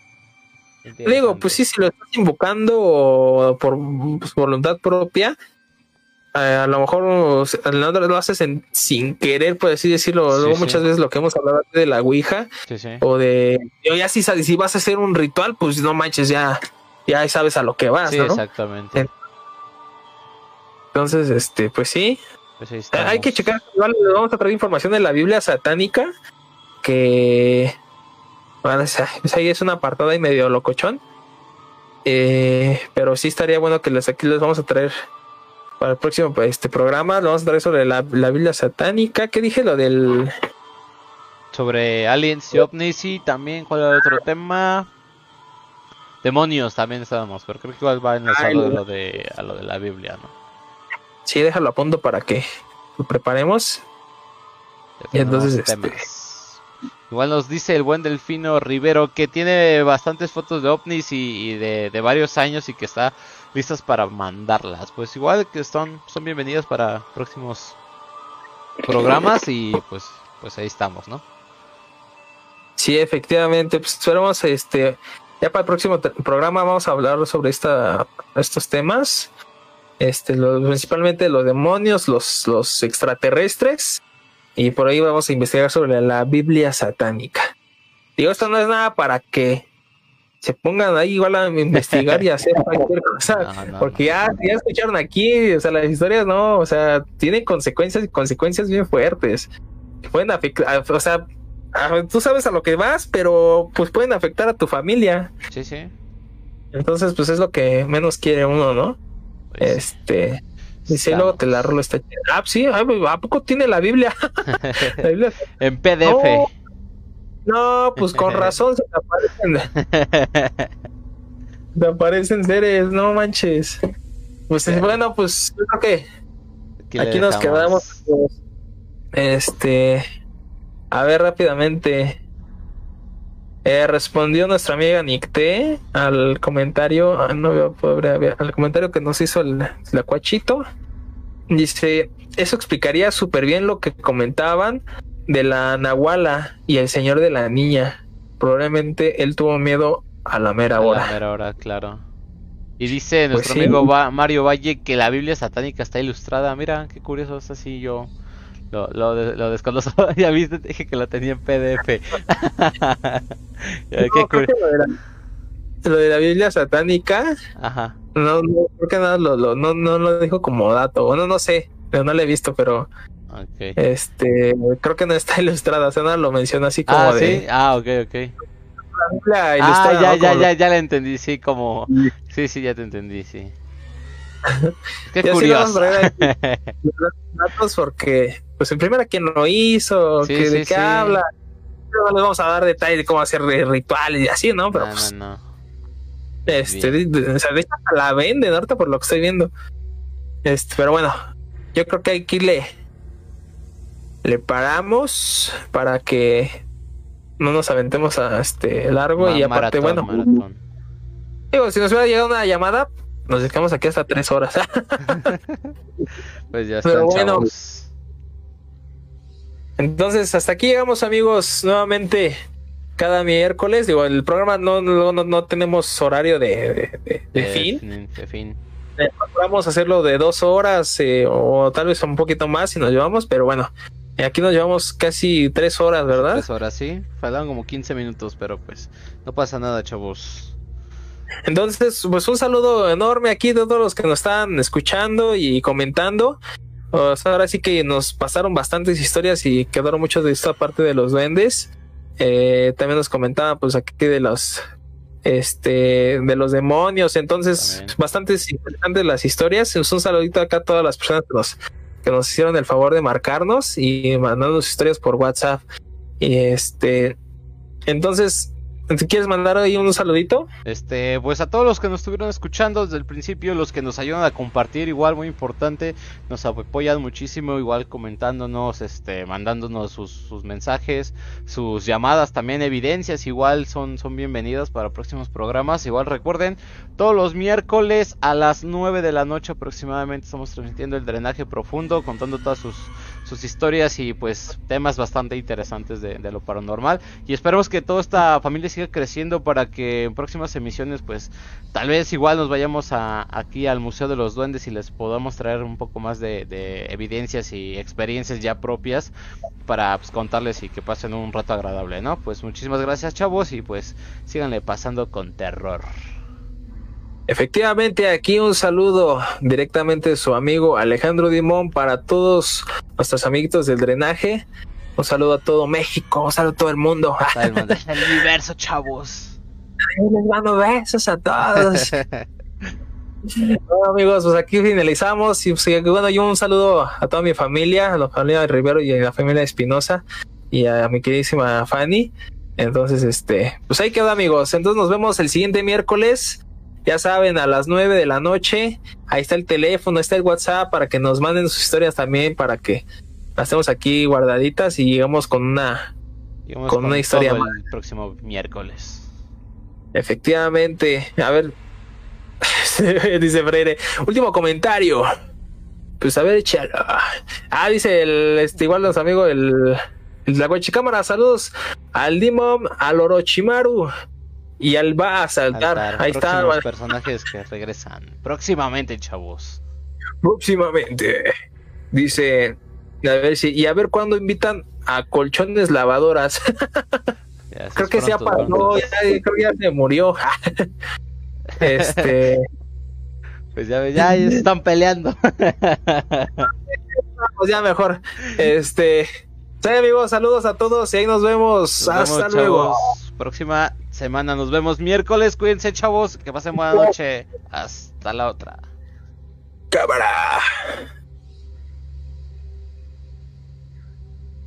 Digo, pues sí, si lo estás invocando por pues, voluntad propia, a lo mejor o sea, no lo haces sin querer, por así decirlo. Luego sí. muchas veces lo que hemos hablado de la Ouija Sí, o de... yo ya si, vas a hacer un ritual, pues no manches, ya, ya sabes a lo que vas, ¿no? exactamente. En- Entonces, este, pues sí, Pues Eh, Hay que checar, les vamos a traer información de la Biblia satánica, que bueno, esa- esa ahí es una apartada y medio locochón. Eh, pero sí estaría bueno que les aquí les vamos a traer para el próximo pues, este programa, vamos a traer sobre la, la Biblia satánica. ¿Qué dije? Lo del Sobre aliens y ovnis y también, ¿cuál era otro tema? Demonios también estábamos, pero creo que igual va enlazado a lo de, a lo de la Biblia, ¿no? sí, déjalo a punto para que lo preparemos. Y entonces, este-. Igual nos dice el buen Delfino Rivero que tiene bastantes fotos de ovnis y, y de, de varios años y que está listas para mandarlas. Pues igual que son, son bienvenidas para próximos programas y pues, pues ahí estamos, ¿no? Sí, efectivamente, pues esperamos este ya para el próximo programa vamos a hablar sobre esta estos temas. Este, principalmente los demonios, los, los extraterrestres, y por ahí vamos a investigar sobre la Biblia satánica. Digo, esto no es nada para que se pongan ahí igual a investigar y hacer cualquier cosa, No, no, porque ya, ya escucharon aquí, o sea, las historias no, o sea, tienen consecuencias y consecuencias bien fuertes. Pueden afectar, o sea, a- tú sabes a lo que vas, pero pues pueden afectar a tu familia. Sí, sí. Entonces, pues es lo que menos quiere uno, ¿no? Pues, Este, dice, y luego te la rolo esta. Ah, sí, ah, ¿a poco tiene la Biblia? La Biblia- en PDF. No, pues con razón se te aparecen, te aparecen seres, no manches. Pues bueno, pues yo creo que Aquí, nos quedamos. Este, a ver rápidamente. Eh, respondió nuestra amiga Nicté al comentario, ah, no veo, pobre, al comentario que nos hizo el, el acuachito. Dice, eso explicaría súper bien lo que comentaban de la Nahuala y el señor de la niña. Probablemente él tuvo miedo a la mera A la hora. mera hora, claro. Y dice nuestro Pues sí. amigo Va- Mario Valle que la Biblia satánica está ilustrada. Mira, qué curioso, es así yo lo, lo, de- lo desconozco. ya viste, te dije que lo tenía en PDF. No, qué creo curi- que lo de la- Biblia satánica Ajá. No, no, creo que nada lo, lo- no, no lo dijo como dato. Bueno, no sé, pero no lo he visto, pero Este creo que no está ilustrada. O sea, no lo menciona así como Ah, de sí. Ah, ok, ok. la Ah, ya, ¿no? ya, Como ya, ya la entendí, sí, como... Sí, sí, ya te entendí, sí. Qué vamos curioso. datos porque, pues en primera, quién lo hizo, Sí, que, de qué habla. No les vamos a dar detalles de cómo hacer ri- rituales y así, ¿no? Pero No, pues, este, de, de- o sea, de hecho la venden ahorita por lo que estoy viendo. Este, pero bueno, yo creo que aquí le, le paramos para que no nos aventemos a este largo y aparte, maratón, bueno, maratón. digo, si nos hubiera llegado una llamada, nos dejamos aquí hasta tres horas. Pues ya Pero están, bueno. chavos. Entonces, hasta aquí llegamos, amigos, nuevamente cada miércoles. Digo, el programa no, no, no, tenemos horario de, de- de- de fin. fin. De fin. Eh, Vamos a hacerlo de dos horas eh, o tal vez un poquito más si nos llevamos, pero bueno, aquí nos llevamos casi tres horas, ¿verdad? Tres horas, sí. Faltan como 15 minutos, pero pues no pasa nada, chavos. Entonces, pues un saludo enorme aquí de todos los que nos están escuchando y comentando. O sea, ahora sí que nos pasaron bastantes historias y quedaron mucho de esta parte de los duendes. Eh, también nos comentaban, pues aquí de los, este, de los demonios. Entonces, También. bastante interesantes las historias. Un saludito acá a todas las personas que nos, que nos hicieron el favor de marcarnos y mandarnos historias por WhatsApp. Y este, entonces, ¿te quieres mandar ahí un saludito? Este, pues a todos los que nos estuvieron escuchando desde el principio, los que nos ayudan a compartir, igual muy importante, nos apoyan muchísimo, igual comentándonos, este, mandándonos sus, sus mensajes, sus llamadas, también evidencias, igual son, son bienvenidas para próximos programas. Igual recuerden, todos los miércoles a las 9 de la noche aproximadamente estamos transmitiendo el drenaje profundo, contando todas sus, sus historias y pues temas bastante interesantes de, de lo paranormal. Y esperemos que toda esta familia siga creciendo para que en próximas emisiones pues tal vez igual nos vayamos a, aquí al Museo de los Duendes y les podamos traer un poco más de, de evidencias y experiencias ya propias para pues, contarles y que pasen un rato agradable, ¿no? Pues muchísimas gracias chavos y pues síganle pasando con terror. Efectivamente, aquí un saludo directamente de su amigo Alejandro Dimón para todos nuestros amiguitos del drenaje. Un saludo a todo México, un saludo a todo el mundo. El, hasta el universo, chavos. Les mando besos a todos. Bueno, amigos, pues aquí finalizamos. Y pues, y, bueno, yo un saludo a toda mi familia, a la familia de Rivero y a la familia de Espinosa y a mi queridísima Fanny. Entonces, este, pues ahí quedó, amigos. Entonces nos vemos el siguiente miércoles. Ya saben, a las 9 de la noche. Ahí está el teléfono, está el WhatsApp para que nos manden sus historias también, para que las estemos aquí guardaditas y llegamos con una. Llegamos Con una historia todo más. el próximo miércoles. Efectivamente. A ver. dice Freire. Último comentario. Pues a ver, échalo. Ah, dice el, este, igual los amigos, el, el la Cámara. Saludos al Dimom, al Orochimaru y al Va a saltar. Altar, Ahí está. próximos va- personajes que regresan. Próximamente, chavos. próximamente. Dice. A ver si. Y a ver cuándo invitan a colchones lavadoras. Ya Creo que se apagó, ya, creo que ya se murió. este, Pues ya, ves, ya, están peleando. pues ya mejor. Este, sí, amigos, saludos a todos y ahí nos vemos. Nos Hasta vemos, luego. chavos. Próxima semana nos vemos miércoles. Cuídense, chavos. Que pasen buena noche. Hasta la otra. Cámara.